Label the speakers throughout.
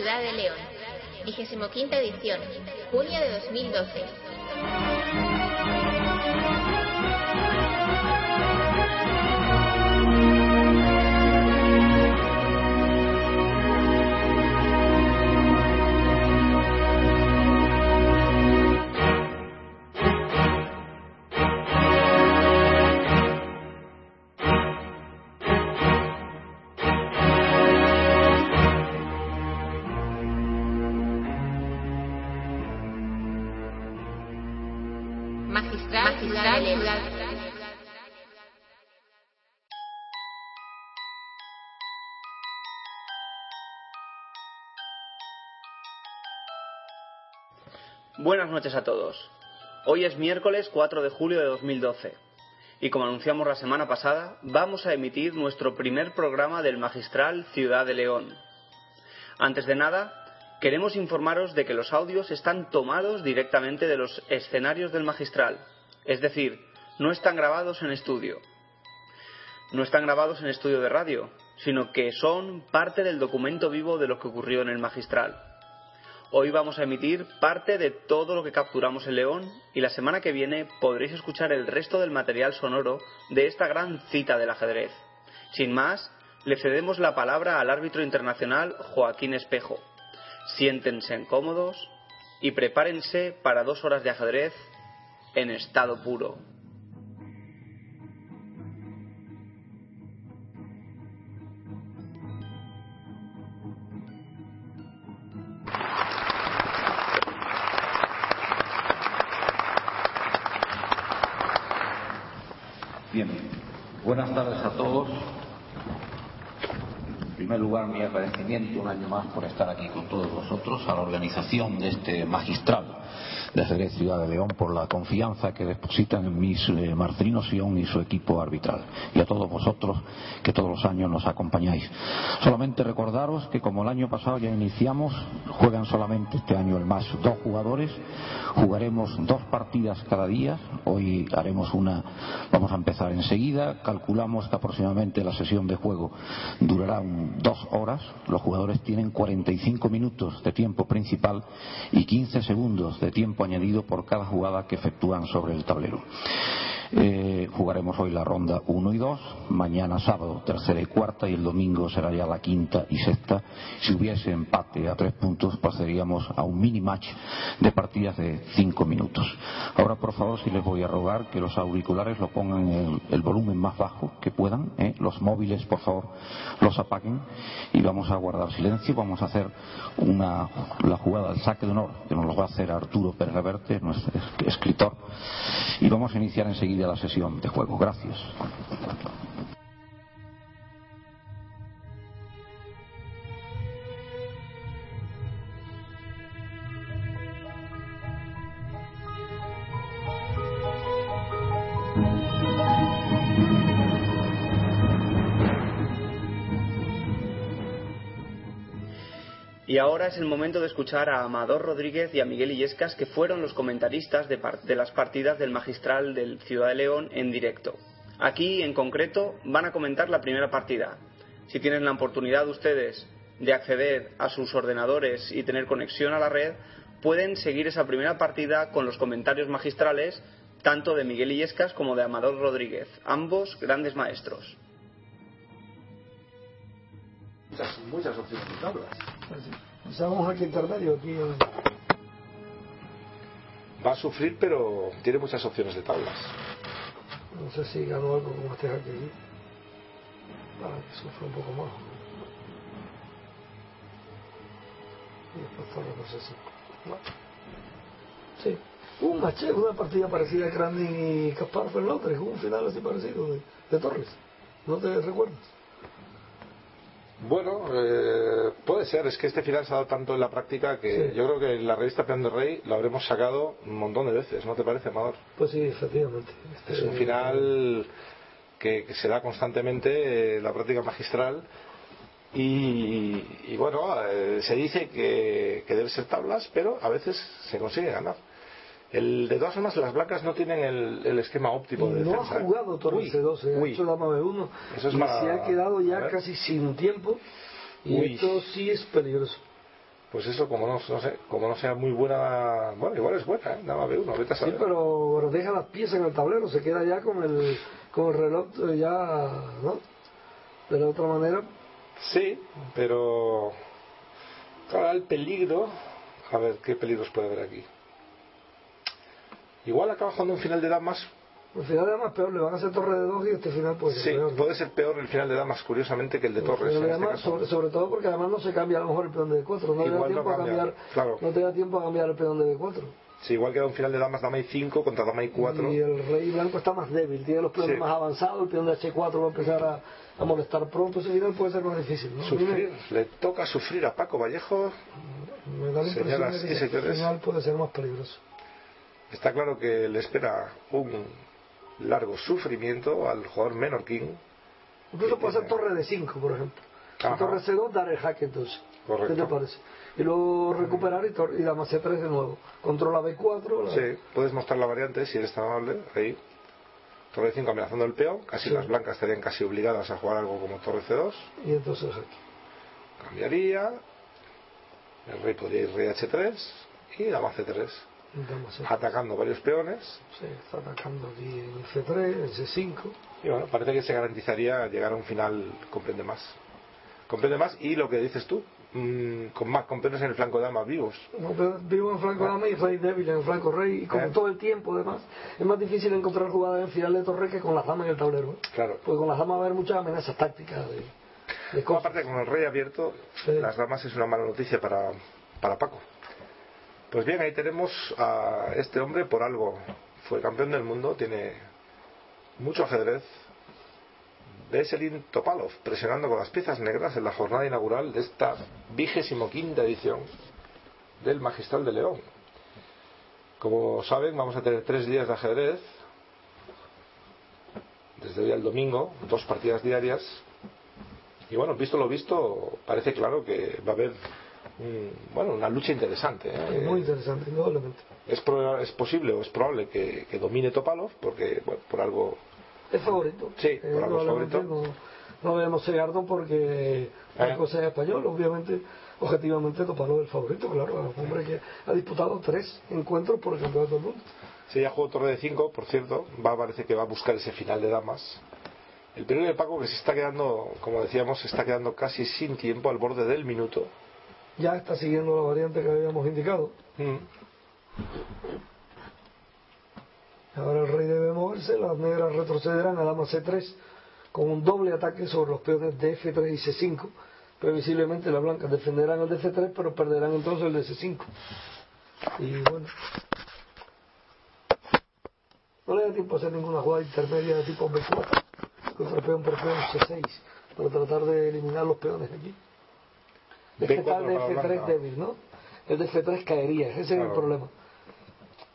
Speaker 1: Ciudad de León. 25 edición. Junio de 2012.
Speaker 2: Buenas noches a todos. Hoy es miércoles 4 de julio de 2012 y como anunciamos la semana pasada, vamos a emitir nuestro primer programa del Magistral Ciudad de León. Antes de nada, queremos informaros de que los audios están tomados directamente de los escenarios del Magistral, es decir, no están grabados en estudio. No están grabados en estudio de radio, sino que son parte del documento vivo de lo que ocurrió en el Magistral. Hoy vamos a emitir parte de todo lo que capturamos en León y la semana que viene podréis escuchar el resto del material sonoro de esta gran cita del ajedrez. Sin más, le cedemos la palabra al árbitro internacional Joaquín Espejo. Siéntense cómodos y prepárense para dos horas de ajedrez en estado puro.
Speaker 3: Agradecimiento un año más por estar aquí con todos vosotros, a la organización de este magistral de ajedrez Ciudad de León por la confianza que depositan en mis eh, Marcelino Sion y su equipo arbitral. Y a todos vosotros que todos los años nos acompañáis. Solamente recordaros que como el año pasado ya iniciamos, juegan solamente este año el más dos jugadores, jugaremos dos partidas cada día, hoy haremos una, vamos a empezar enseguida, calculamos que aproximadamente la sesión de juego durará dos horas, los jugadores tienen 45 minutos de tiempo principal y 15 segundos de tiempo añadido por cada jugada que efectúan sobre el tablero. Eh, jugaremos hoy la ronda 1 y 2, mañana sábado tercera y cuarta y el domingo será ya la quinta y sexta. Si hubiese empate a tres puntos pasaríamos a un mini match de partidas de cinco minutos. Ahora por favor si les voy a rogar que los auriculares lo pongan en el, volumen más bajo que puedan, ¿eh? los móviles por favor los apaguen y vamos a guardar silencio, vamos a hacer una, la jugada del saque de honor que nos lo va a hacer Arturo Pérez nuestro es- escritor, y vamos a iniciar enseguida la sesión de juego. Gracias.
Speaker 2: Y ahora es el momento de escuchar a Amador Rodríguez y a Miguel Illescas, que fueron los comentaristas de, par- de las partidas del magistral del Ciudad de León en directo. Aquí, en concreto, van a comentar la primera partida. Si tienen la oportunidad ustedes de acceder a sus ordenadores y tener conexión a la red, pueden seguir esa primera partida con los comentarios magistrales tanto de Miguel Illescas como de Amador Rodríguez, ambos grandes maestros.
Speaker 4: muchas, muchas opciones de tablas. O sea, vamos aquí intermedio, aquí.
Speaker 5: Va a sufrir, pero tiene muchas opciones de tablas.
Speaker 4: No sé si ganó algo como este aquí. Para que sufra un poco más. Y después torre por C5. Bueno. Sí. Un match, una partida parecida a Crandin y Kasparov en Londres, un final así parecido de, de Torres. ¿No te recuerdas?
Speaker 5: Bueno, eh, puede ser, es que este final se ha dado tanto en la práctica que
Speaker 4: Sí.
Speaker 5: yo creo que en la revista Peón de Rey lo habremos sacado un montón de veces, ¿no te parece, Amador?
Speaker 4: Pues sí, efectivamente. Este,
Speaker 5: Es un final que, que se da constantemente en la práctica magistral y, y bueno, eh, se dice que, que debe ser tablas, pero a veces se consigue ganar. El, de todas formas, las blancas no tienen el, el esquema óptimo de
Speaker 4: no
Speaker 5: defensa.
Speaker 4: ha
Speaker 5: ¿eh?
Speaker 4: jugado Torres
Speaker 5: Uy,
Speaker 4: C12, ha hecho dama B1
Speaker 5: Eso es
Speaker 4: y
Speaker 5: para-
Speaker 4: se ha quedado ya casi sin tiempo y
Speaker 5: Uy.
Speaker 4: esto sí es peligroso.
Speaker 5: Pues eso, como no, no sé, como no sea muy buena, bueno, igual es buena, ¿eh? Nada más uno, vete a
Speaker 4: Sí, pero, pero deja las piezas en el tablero, se queda ya con el, con el reloj eh, ya, ¿no? De la otra manera,
Speaker 5: Sí, pero claro, el peligro, a ver qué peligros puede haber aquí. Igual acaba jugando un final de damas,
Speaker 4: al final además peor, le van a hacer torre de dos y este final puede ser
Speaker 5: sí,
Speaker 4: peor.
Speaker 5: puede ser peor el final de damas, curiosamente, que el de Torres.
Speaker 4: Pero
Speaker 5: en este
Speaker 4: además,
Speaker 5: caso.
Speaker 4: sobre, sobre todo porque además no se cambia a lo mejor el peón de B4, no te da
Speaker 5: Igual no
Speaker 4: tiempo a
Speaker 5: cambia,
Speaker 4: cambiar,
Speaker 5: claro.
Speaker 4: no te da tiempo a cambiar el peón de B4.
Speaker 5: Sí, igual queda un final de damas, dama y 5 contra dama y 4.
Speaker 4: Y el rey blanco está más débil, tiene los peones
Speaker 5: Sí.
Speaker 4: más avanzados, el peón de H4 va a empezar a, a molestar pronto, ese final puede ser más difícil. ¿no?
Speaker 5: Sufrir, le toca sufrir a Paco Vallejo.
Speaker 4: Me, da la impresión
Speaker 5: Señoras
Speaker 4: de
Speaker 5: y
Speaker 4: que ese
Speaker 5: señores.
Speaker 4: final puede ser más peligroso.
Speaker 5: Está claro que le espera un largo sufrimiento al jugador menorquín.
Speaker 4: Incluso puede ser torre de 5, por ejemplo.
Speaker 5: Ajá.
Speaker 4: Torre C2 dar el jaque entonces.
Speaker 5: Correcto.
Speaker 4: ¿Qué te parece? Y luego recuperar y, y dama C3 de nuevo. Controla B4. la-
Speaker 5: Sí, puedes mostrar la variante si eres tan amable. Ahí. Torre de 5 amenazando el peón. Casi
Speaker 4: Sí.
Speaker 5: las blancas estarían casi obligadas a jugar algo como torre C2.
Speaker 4: Y entonces el jaque.
Speaker 5: Cambiaría. El rey podría ir rey H3 y dama C3.
Speaker 4: Dama C3.
Speaker 5: Atacando varios peones.
Speaker 4: Sí, está atacando aquí en C3, en C5.
Speaker 5: Y bueno, parece que se garantizaría llegar a un final comprende más. Comprende más y lo que dices tú, mm, con más con peones en el flanco de dama vivos.
Speaker 4: No, pero vivo en flanco dama y rey débil en el flanco rey. Y como
Speaker 5: Eh.
Speaker 4: todo el tiempo, además, es más difícil encontrar jugadas en final de torre que con las damas en el tablero. ¿eh?
Speaker 5: Claro.
Speaker 4: Porque con las damas va a haber muchas amenazas tácticas de, de cosas.
Speaker 5: aparte con el rey abierto,
Speaker 4: Sí.
Speaker 5: las damas es una mala noticia para, para Paco. Pues bien, ahí tenemos a este hombre por algo. Fue campeón del mundo, tiene mucho ajedrez. Veselin Topalov presionando con las piezas negras en la jornada inaugural de esta vigésimo quinta edición del Magistral de León. Como saben, vamos a tener tres días de ajedrez, desde hoy al domingo, dos partidas diarias, y bueno, visto lo visto, parece claro que va a haber bueno, una lucha interesante. ¿eh?
Speaker 4: Es muy interesante, indudablemente.
Speaker 5: Es, pro- es posible o es probable que, que domine Topalov, porque bueno, por algo
Speaker 4: Es favorito.
Speaker 5: Sí,
Speaker 4: Eh,
Speaker 5: por algo es favorito.
Speaker 4: No, no debemos cegarnos porque Marco sea español, obviamente, objetivamente Topalov es el favorito, claro, es un hombre que ha disputado tres encuentros por el campeonato del mundo.
Speaker 5: Si ya jugó torre de 5, por cierto, va, parece que va a buscar ese final de damas. El peligro de Paco que se está quedando, como decíamos, se está quedando casi sin tiempo al borde del minuto.
Speaker 4: Ya está siguiendo la variante que habíamos indicado.
Speaker 5: Mm.
Speaker 4: Ahora el rey debe moverse, las negras retrocederán a dama C3 con un doble ataque sobre los peones de F3 y C5. Previsiblemente las blancas defenderán el de F3, pero perderán entonces el de C5. Y bueno, no le da tiempo a hacer ninguna jugada intermedia de tipo B4 contra peón por peón C6 para tratar de eliminar los peones aquí. Es que
Speaker 5: B4
Speaker 4: está el de
Speaker 5: para
Speaker 4: F3
Speaker 5: blanca.
Speaker 4: débil, ¿no? El de F3 caería, ese es el
Speaker 5: Claro.
Speaker 4: problema.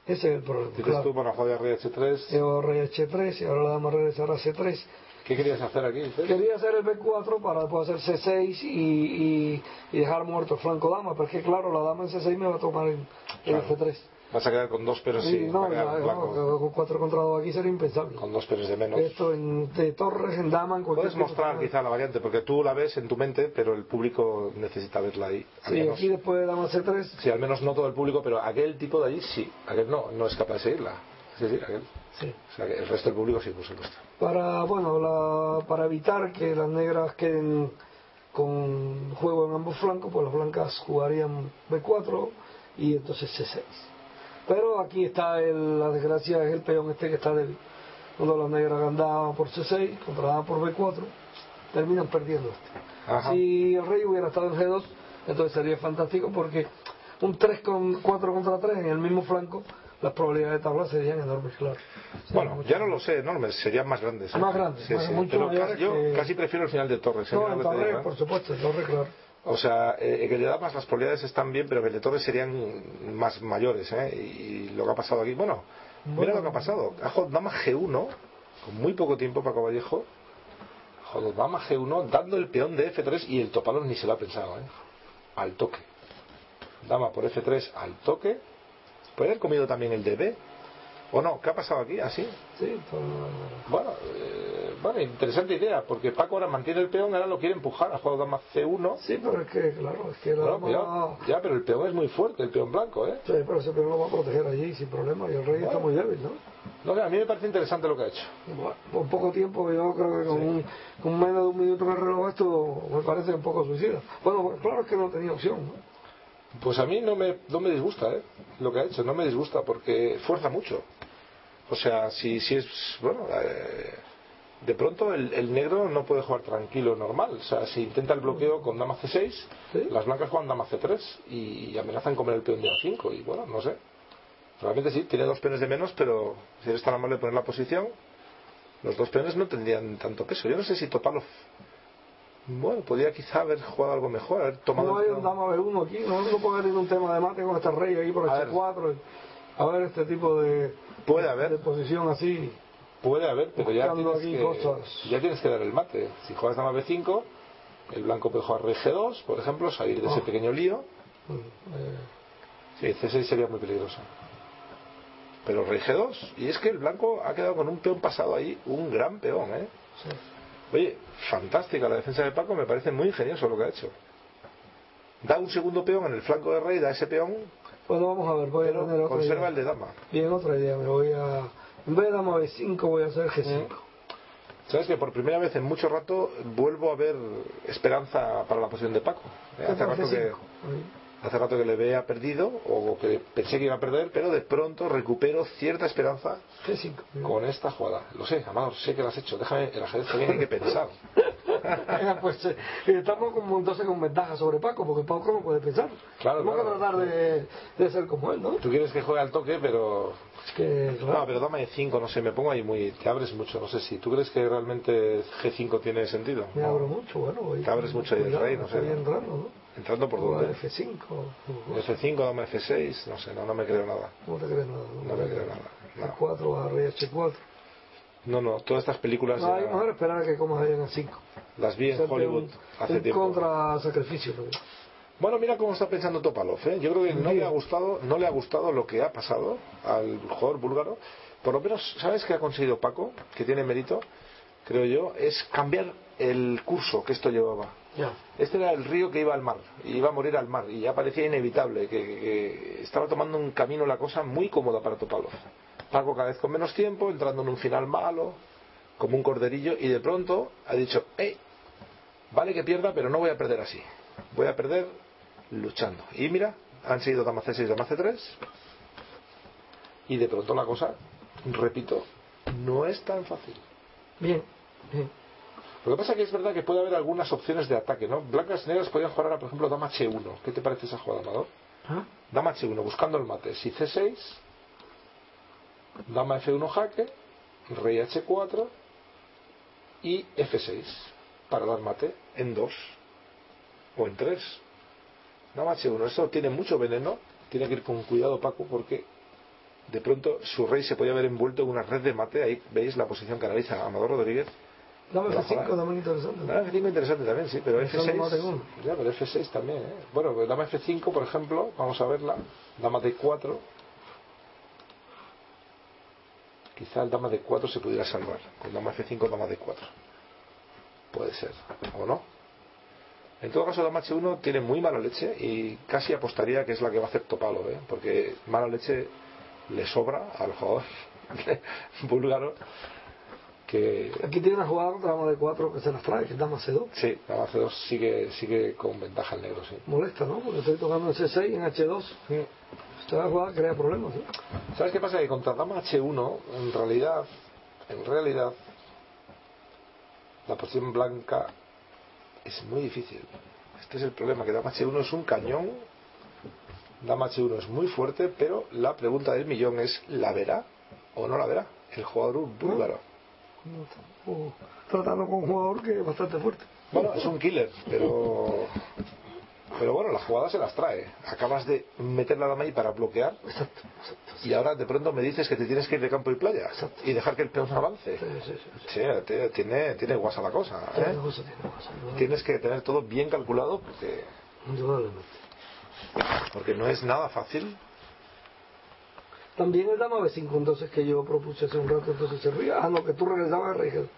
Speaker 4: Ese es el problema.
Speaker 5: Dices
Speaker 4: claro.
Speaker 5: tú, bueno, juega rey H3.
Speaker 4: Y ahora rey H3 y ahora la dama regresará a C3.
Speaker 5: ¿Qué querías hacer aquí? dices?
Speaker 4: Quería hacer el B4 para después hacer C6 y, y, y dejar muerto el flanco dama, pero es que claro, la dama en C6 me va a tomar en,
Speaker 5: Claro.
Speaker 4: F3.
Speaker 5: Vas a quedar con dos peros
Speaker 4: Sí,
Speaker 5: y
Speaker 4: no,
Speaker 5: blanco,
Speaker 4: no, con 4 contra 2 aquí sería impensable.
Speaker 5: con dos peros de menos.
Speaker 4: Esto en, de torres, en dama, en cualquier
Speaker 5: Puedes mostrar quizá la variante, porque tú la ves en tu mente, pero el público necesita verla ahí.
Speaker 4: Sí,
Speaker 5: menos,
Speaker 4: aquí después de dama C3,
Speaker 5: sí, al menos no todo el público, pero aquel tipo de allí sí. Aquel no, no es capaz de seguirla. Sí, sí, aquel.
Speaker 4: sí.
Speaker 5: O sea, que el resto del público sí, por supuesto.
Speaker 4: para bueno la, para evitar que las negras queden con juego en ambos flancos pues las blancas jugarían B4 y entonces C6 pero aquí está el- la desgracia es el peón este que está débil cuando las negras andaban por C6 controlaban por B4 terminan perdiendo este
Speaker 5: Ajá.
Speaker 4: si el rey hubiera estado en G2 entonces sería fantástico porque un 3 con 4 contra 3 en el mismo flanco las probabilidades de tabla serían enormes, claro. Serían
Speaker 5: Bueno, ya no lo sé, enormes, serían más grandes. ¿eh?
Speaker 4: Más grandes,
Speaker 5: Sí,
Speaker 4: más-
Speaker 5: sí,
Speaker 4: mucho
Speaker 5: Pero casi- yo
Speaker 4: que-
Speaker 5: casi prefiero el final de Torres.
Speaker 4: No, en Torres, por supuesto, Torres, claro.
Speaker 5: O sea, eh, en el de Damas las probabilidades están bien, pero el de Torres serían más mayores. ¿eh? Y lo que ha pasado aquí, bueno, mira lo que ha pasado. Ha jugado Dama G1, con muy poco tiempo Paco Vallejo. Jugado Dama G1, dando el peón de F3 y el topalo ni se lo ha pensado. ¿eh? Al toque. Dama por F3 al toque. Puede haber comido también el de B. ¿O no? ¿Qué ha pasado aquí? ¿Así?
Speaker 4: Sí, todo-
Speaker 5: Bueno, eh, bueno, interesante idea, porque Paco ahora mantiene el peón, ahora lo quiere empujar. Ha jugado Dama C1.
Speaker 4: sí, pero es que, claro, es que la
Speaker 5: Bueno,
Speaker 4: dama-.
Speaker 5: Ya, pero el peón es muy fuerte, el peón blanco, ¿eh?
Speaker 4: Sí, pero ese peón lo va a proteger allí sin problema y el rey está muy débil, ¿no?
Speaker 5: No, a mí me parece interesante lo que ha hecho.
Speaker 4: Bueno, por poco tiempo, yo creo que con, un, con menos de un minuto en el reloj esto me parece un poco suicida. Bueno, pues claro es que no tenía opción, ¿no?
Speaker 5: Pues a mí no me, no me disgusta, ¿eh? Lo que ha hecho, no me disgusta, porque fuerza mucho. O sea, si, si es. Bueno, eh, de pronto el, el negro no puede jugar tranquilo, normal. O sea, si intenta el bloqueo con dama C6,
Speaker 4: Sí.
Speaker 5: las blancas juegan dama C3 y amenazan comer el peón de A5. Y bueno, no sé. Realmente sí, tiene dos peones de menos, pero si eres tan amable de poner la posición, los dos peones no tendrían tanto peso. Yo no sé si Topalov. Bueno, podría quizá haber jugado algo mejor, haber tomado.
Speaker 4: No hay un dama B1 aquí, no, puede haber ningún tema de mate con este rey aquí por el
Speaker 5: ver.
Speaker 4: C4. A ver este tipo de,
Speaker 5: Puede haber.
Speaker 4: de posición así.
Speaker 5: Puede haber, pero ya tienes,
Speaker 4: aquí
Speaker 5: que,
Speaker 4: cosas.
Speaker 5: ya tienes que dar el mate. Si juegas dama B5, el blanco puede jugar rey G2, por ejemplo, salir de ese
Speaker 4: Oh.
Speaker 5: pequeño lío.
Speaker 4: eh,
Speaker 5: Sí, C6 sería muy peligroso. Pero rey G2, y es que el blanco ha quedado con un peón pasado ahí, un gran peón, ¿eh?
Speaker 4: sí.
Speaker 5: Oye, fantástica la defensa de Paco, me parece muy ingenioso lo que ha hecho. Da un segundo peón en el flanco de rey, da ese peón,
Speaker 4: Bueno, vamos a ver, voy a
Speaker 5: pero
Speaker 4: tener otra
Speaker 5: conserva
Speaker 4: idea.
Speaker 5: el de dama.
Speaker 4: Bien, otra idea, me voy a... En vez de dama B5 voy a hacer G5.
Speaker 5: ¿Sabes que por primera vez en mucho rato vuelvo a ver esperanza para la posición de Paco? Eh, Hace rato que,
Speaker 4: G5.
Speaker 5: hace rato que le veía perdido o que pensé que iba a perder, pero de pronto recupero cierta esperanza
Speaker 4: G5.
Speaker 5: con esta jugada. Lo sé, Amador, sé que lo has hecho. Déjame, el ajedrez también hay que pensar.
Speaker 4: Pues eh, estamos como entonces con ventaja sobre Paco, porque Paco no puede pensar.
Speaker 5: Claro,
Speaker 4: Tenemos
Speaker 5: claro.
Speaker 4: que tratar de, de ser como él, ¿no?
Speaker 5: Tú quieres que juegue al toque, pero...
Speaker 4: Es que, claro,
Speaker 5: No, pero dama de 5, no sé, me pongo ahí muy... Te abres mucho, no sé si... ¿Tú crees que realmente G5 tiene sentido?
Speaker 4: me abro mucho, bueno.
Speaker 5: Te abres mucho ahí
Speaker 4: cuidado,
Speaker 5: rey, no sé, ¿no?
Speaker 4: entrando, ¿no?
Speaker 5: Entrando por dónde.
Speaker 4: F5.
Speaker 5: F5, dama F6, no sé, no, no me creo nada.
Speaker 4: No te crees nada.
Speaker 5: No me creo nada, no.
Speaker 4: F4 a rey H4.
Speaker 5: No, no, todas estas películas
Speaker 4: No, hay
Speaker 5: ya
Speaker 4: mejor esperar a que comas ahí en A5.
Speaker 5: las vi en Hollywood
Speaker 4: un,
Speaker 5: hace
Speaker 4: un
Speaker 5: tiempo.
Speaker 4: contra sacrificio. ¿no?
Speaker 5: Bueno, mira cómo está pensando Topalov, ¿eh? Yo creo que no le ha gustado, no le ha gustado lo que ha pasado al jugador búlgaro. Por lo menos, ¿sabes qué ha conseguido Paco? Que tiene mérito, creo yo, es cambiar el curso que esto llevaba.
Speaker 4: Ya.
Speaker 5: Este era el río que iba al mar, y iba a morir al mar, y ya parecía inevitable, que, que- que estaba tomando un camino la cosa muy cómoda para Topalov. Paco cada vez con menos tiempo, entrando en un final malo, como un corderillo, y de pronto ha dicho, ¡eh! Vale que pierda, pero no voy a perder así. Voy a perder luchando. Y mira, han seguido dama C6, dama C3, y de pronto la cosa, repito, no es tan fácil.
Speaker 4: Bien, bien.
Speaker 5: Lo que pasa es que es verdad que puede haber algunas opciones de ataque, ¿no? Blancas y negras podrían jugar ahora, por ejemplo, dama H1. ¿Qué te parece esa jugada, Amador?
Speaker 4: ¿Ah?
Speaker 5: Dama H1, buscando el mate. Si C6, dama F1 jaque, rey H4 y F6 para dar mate en 2 o en 3. Dama H1, esto tiene mucho veneno, tiene que ir con cuidado Paco porque de pronto su rey se podía ver envuelto en una red de mate, ahí veis la posición que analiza Amador Rodríguez.
Speaker 4: Dame
Speaker 5: Pero,
Speaker 4: F5
Speaker 5: joder.
Speaker 4: también interesante. ¿no?
Speaker 5: Ah, F5 interesante también, sí, pero
Speaker 4: Pensando más de
Speaker 5: F6.
Speaker 4: uno.
Speaker 5: Ya, pero F6 también, ¿eh? Bueno, pues dama F5, por ejemplo, vamos a verla. Dama D4. Quizá el dama D4 se pudiera salvar. Con dama F5, dama D4. Puede ser, ¿o no? En todo caso, dama H1 tiene muy mala leche y casi apostaría que es la que va a hacer Topalo, ¿eh? Porque mala leche le sobra al jugador búlgaro que
Speaker 4: Aquí tiene una jugada contra dama de 4 que se las trae, que es dama C2.
Speaker 5: Sí, la C2 sigue, sigue con ventaja el negro, sí.
Speaker 4: Molesta, ¿no? Porque estoy tocando en C6 y en H2. Esta jugada crea problemas, ¿sí?
Speaker 5: ¿Sabes qué pasa? Que contra dama H1, en realidad, en realidad, la posición blanca es muy difícil. Este es el problema, que dama H1 es un cañón Dama H1 es muy fuerte, pero la pregunta del millón es, ¿la verá o no la verá el jugador búlgaro?
Speaker 4: Tratando con un jugador que es bastante fuerte.
Speaker 5: Bueno, es un killer, pero pero bueno, las jugadas se las trae. Acabas de meter la dama ahí para bloquear
Speaker 4: Exacto, exacto.
Speaker 5: y ahora de pronto me dices que te tienes que ir de campo y playa
Speaker 4: Exacto.
Speaker 5: y dejar que el peón avance.
Speaker 4: Sí, sí, sí.
Speaker 5: Tiene, tiene guasa la cosa. ¿eh?
Speaker 4: Tiene indudablemente.
Speaker 5: Tienes que tener todo bien calculado porque, porque no es nada fácil.
Speaker 4: También el dama B5 entonces que yo propuse hace un rato, entonces servía. Ah, no, que tú regresabas a Regel.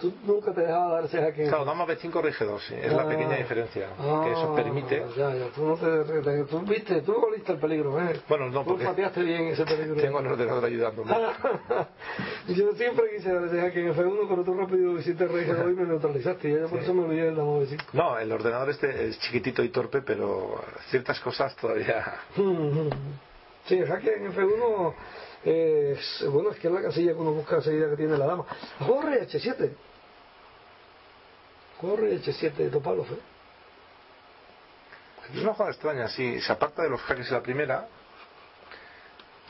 Speaker 4: Tú nunca te dejabas dar jaque.
Speaker 5: Claro, dama B5 rige 2, sí, es la
Speaker 4: Ah.
Speaker 5: pequeña diferencia.
Speaker 4: Ah,
Speaker 5: que eso permite.
Speaker 4: Ya, ya, tú no te, tú viste, tú oliste el peligro, ¿eh?
Speaker 5: Bueno, no,
Speaker 4: Tú
Speaker 5: porque
Speaker 4: pateaste bien ese peligro.
Speaker 5: tengo el ordenador ayudándome.
Speaker 4: yo siempre quise dar ese jaque en F1, pero tú rápido hiciste hoy y me neutralizaste. Y yo por eso me olvidé del dama B5.
Speaker 5: No, el ordenador este es chiquitito y torpe, pero ciertas cosas todavía.
Speaker 4: Sí, el jaque en F1 es, bueno, es que es la casilla que uno busca enseguida que tiene la dama. Rey H7. Juego rey H7 de Topalov, ¿eh?
Speaker 5: Es una jugada extraña, sí. Se aparta de los jaques en la primera,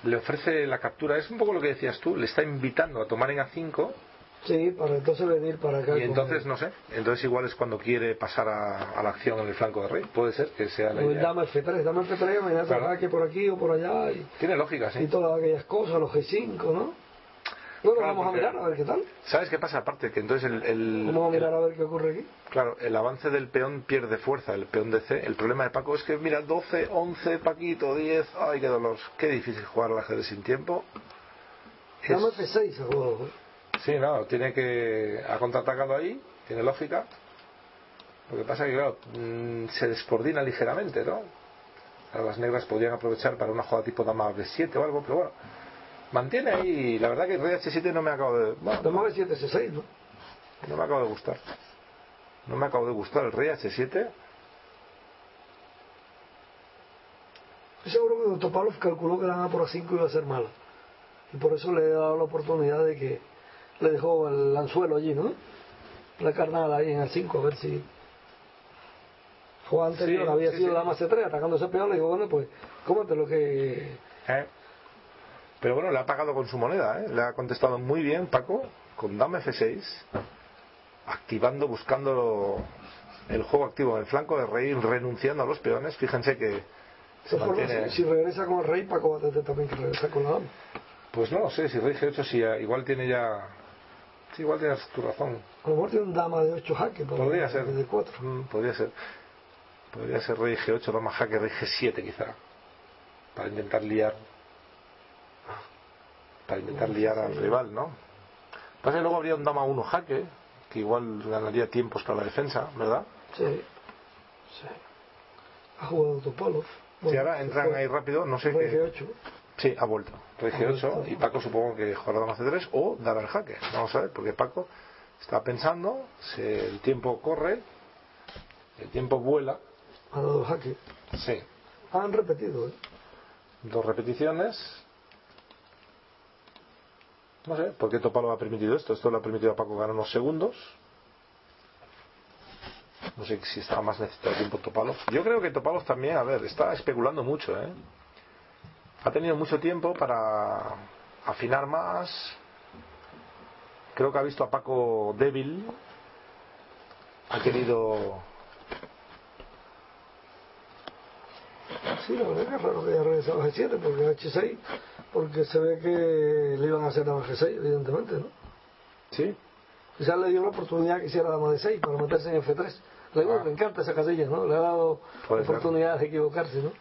Speaker 5: le ofrece la captura. Es un poco lo que decías tú, le está invitando a tomar en A5
Speaker 4: Sí, para entonces venir para acá.
Speaker 5: y entonces, no sé, entonces igual es cuando quiere pasar a, a la acción en el flanco de rey. Puede ser que sea la
Speaker 4: o el
Speaker 5: idea.
Speaker 4: dama F3, dama F3, me da
Speaker 5: Claro.
Speaker 4: jaque por aquí o por allá y,
Speaker 5: Tiene lógica,
Speaker 4: y
Speaker 5: sí.
Speaker 4: todas aquellas cosas, los G5, ¿no? Bueno,
Speaker 5: Claro,
Speaker 4: vamos a mirar a ver qué tal.
Speaker 5: ¿Sabes qué pasa? Aparte, que entonces el, el-
Speaker 4: Vamos a
Speaker 5: el-
Speaker 4: mirar a ver qué ocurre aquí.
Speaker 5: Claro, el avance del peón pierde fuerza, el peón de C. El problema de Paco es que, mira, 12, 11, Paquito, 10. Ay, qué dolor. Qué difícil jugar al ajedrez sin tiempo. Es-
Speaker 4: Dama F6 ha jugado, ¿eh?
Speaker 5: Sí, no, tiene que. Ha contraatacado ahí, tiene lógica. Lo que pasa es que, claro, mm, se descoordina ligeramente, ¿no? Ahora las negras podrían aprovechar para una jugada tipo dama B7 o algo, pero bueno. Mantiene ahí. La verdad que el rey H7 no me acaba de. bueno,
Speaker 4: Dama B7 S6, ¿no?
Speaker 5: no me acaba de gustar. No me acaba de gustar el rey H7.
Speaker 4: Estoy seguro que Topalov calculó que la dama por A5 iba a ser mala. Y por eso le he dado la oportunidad de que le dejó el anzuelo allí, ¿no? La carnada ahí en A5, a ver si. Jugada anterior
Speaker 5: Sí,
Speaker 4: había
Speaker 5: sí,
Speaker 4: sido
Speaker 5: sí.
Speaker 4: dama C3 atacando ese peón. Le digo, bueno, pues cómete lo que.
Speaker 5: ¿eh? Pero bueno, le ha pagado con su moneda, ¿eh? Le ha contestado muy bien Paco, con dama F6, activando, buscando el juego activo en el flanco de rey, renunciando a los peones. Fíjense que se
Speaker 4: formas,
Speaker 5: mantiene.
Speaker 4: si, si regresa con el rey, Paco va a tener también que regresar con la dama.
Speaker 5: Pues no sé, si rey G8 si igual tiene ya. Sí, igual tienes tu razón.
Speaker 4: A lo mejor tiene un dama de 8 jaque.
Speaker 5: Podría ser.
Speaker 4: De 4.
Speaker 5: Mm, podría ser. Podría ser rey G8, dama jaque, rey G7 quizá. Para intentar liar. Para intentar liar al rival, ¿no? Pasa que luego habría un dama 1 jaque, que igual ganaría tiempos para la defensa, ¿verdad?
Speaker 4: Sí. Sí. Ha jugado Topalov.
Speaker 5: Si
Speaker 4: Bueno,
Speaker 5: ahora entran ahí rápido, no sé qué.
Speaker 4: G8.
Speaker 5: Sí, ha vuelto. Rey
Speaker 4: Ha
Speaker 5: G8
Speaker 4: vuelto.
Speaker 5: y Paco supongo que jugará dama C3 o dará el jaque. Vamos a ver, porque Paco está pensando, se- el tiempo corre, el tiempo vuela.
Speaker 4: Ha dado el jaque.
Speaker 5: Sí,
Speaker 4: Han repetido, ¿eh?
Speaker 5: dos repeticiones. No sé, ¿por qué Topalo ha permitido esto? Esto le ha permitido a Paco ganar unos segundos. No sé si estaba más necesitado tiempo Topalov. Yo creo que Topalov también, a ver, está especulando mucho, ¿eh? Ha tenido mucho tiempo para afinar más. Creo que ha visto a Paco débil. Ha querido.
Speaker 4: Sí, la verdad que es raro que haya regresado a G7 porque H6, porque se ve que le iban a hacer dama G6, evidentemente, ¿no?
Speaker 5: Sí,
Speaker 4: Quizás le dio la oportunidad que hiciera dama de 6 para meterse en F3. Le,
Speaker 5: Ah.
Speaker 4: le encanta esa casilla, ¿no? Le ha dado
Speaker 5: Puede ser.
Speaker 4: oportunidad de equivocarse, ¿no?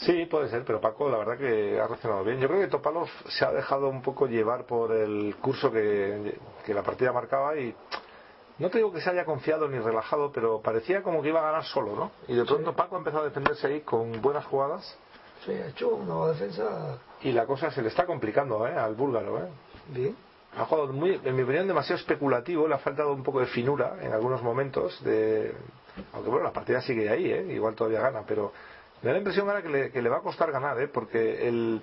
Speaker 5: Sí, puede ser, pero Paco, la verdad que ha reaccionado bien. Yo creo que Topalov se ha dejado un poco llevar por el curso que, que la partida marcaba y no te digo que se haya confiado ni relajado, pero parecía como que iba a ganar solo, ¿no? Y de pronto Paco ha empezado a defenderse ahí con buenas jugadas
Speaker 4: Sí, ha hecho una defensa
Speaker 5: y la cosa se le está complicando ¿eh? al búlgaro. ¿eh?
Speaker 4: bien.
Speaker 5: Ha jugado muy, en mi opinión, demasiado especulativo, le ha faltado un poco de finura en algunos momentos, de aunque bueno, la partida sigue ahí, ¿eh? igual todavía gana, pero me da la impresión ahora que le, que le va a costar ganar, ¿eh? porque el,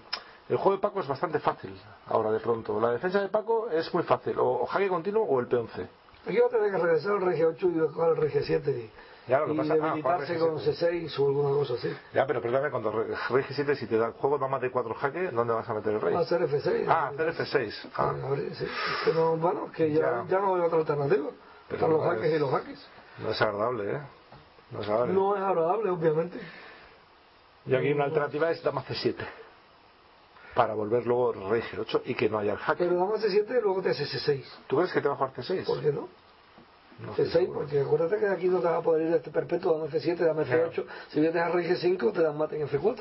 Speaker 5: el juego de Paco es bastante fácil ahora de pronto. La defensa de Paco es muy fácil, o, o jaque continuo o el peón C.
Speaker 4: Aquí va a tener que regresar el Reg 8 y jugar el Reg 7
Speaker 5: Ya, lo que
Speaker 4: y
Speaker 5: pasa- ah,
Speaker 4: debilitarse
Speaker 5: jugar
Speaker 4: con
Speaker 5: Rey
Speaker 4: C6 o alguna cosa así.
Speaker 5: Ya, pero perdóname, cuando re- rey G7, si te da juego dama de 4 jaque, ¿dónde vas a meter el rey?
Speaker 4: Va a hacer F6.
Speaker 5: Ah, hacer F6. Ah,
Speaker 4: A ver, sí. Es que no, bueno, que ya,
Speaker 5: Ya.
Speaker 4: ya no hay otra alternativa.
Speaker 5: Pero
Speaker 4: Están los jaques
Speaker 5: es-
Speaker 4: y los jaques.
Speaker 5: no es agradable, ¿eh? No es agradable.
Speaker 4: No es agradable, obviamente.
Speaker 5: Y aquí una alternativa es dama C7. Para volver luego rey G8 y que no haya el jaque.
Speaker 4: Pero dama C7 y luego te hace C6.
Speaker 5: ¿Tú crees que te va a jugar C6?
Speaker 4: ¿Por qué no?
Speaker 5: No estoy
Speaker 4: C6,
Speaker 5: seguro.
Speaker 4: porque acuérdate que de aquí no te va a poder ir este perpetuo, dame F7, dame F8. Si vienes a rey G5, te dan mate en F4.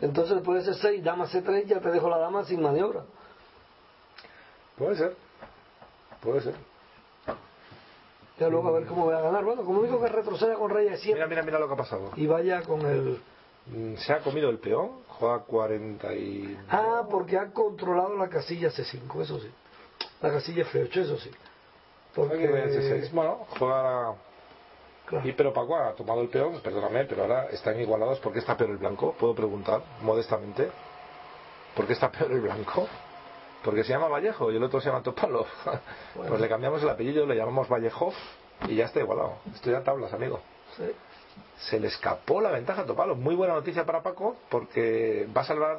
Speaker 4: Entonces después de C6, dama C3, ya te dejo la dama sin maniobra.
Speaker 5: Puede ser. Puede ser.
Speaker 4: Ya luego a ver cómo voy a ganar. Bueno, como único que retroceda con rey
Speaker 5: Mira,
Speaker 4: E7
Speaker 5: mira, mira lo que ha pasado.
Speaker 4: y vaya con el...
Speaker 5: Mm, Se ha comido el peón, juega 40 y...
Speaker 4: Ah, porque ha controlado la casilla C5, eso sí. La casilla F8, eso sí. Porque...
Speaker 5: C6. Bueno, juega...
Speaker 4: Claro.
Speaker 5: Y pero Paco ha tomado el peón, perdóname, pero ahora están igualados. ¿Por qué está peor el blanco? Puedo preguntar, modestamente. ¿Por qué está peor el blanco? Porque se llama Vallejo y el otro se llama Topalov. Pues le cambiamos el apellido, le llamamos Vallejo y ya está igualado. Estoy a tablas, amigo.
Speaker 4: Sí.
Speaker 5: Se le escapó la ventaja a Topalov. Muy buena noticia para Paco porque va a salvar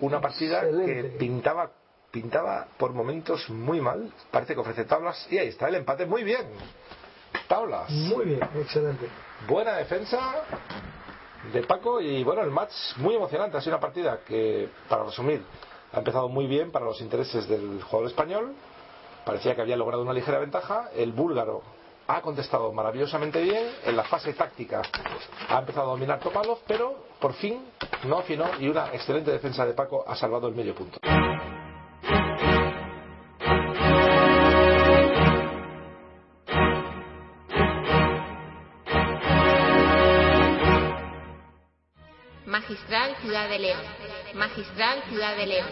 Speaker 5: una partida
Speaker 4: Excelente.
Speaker 5: que pintaba pintaba por momentos muy mal. Parece que ofrece tablas y ahí está el empate. Muy bien. Tablas.
Speaker 4: Muy bien, excelente.
Speaker 5: Buena defensa de Paco y bueno, el match muy emocionante. Ha sido una partida que, para resumir, ha empezado muy bien para los intereses del jugador español. Parecía que había logrado una ligera ventaja. El búlgaro ha contestado maravillosamente bien. En la fase táctica ha empezado a dominar Topalov, pero por fin no afinó y una excelente defensa de Paco ha salvado el medio punto.
Speaker 1: Magistral Ciudad de León. Magistral Ciudad de León.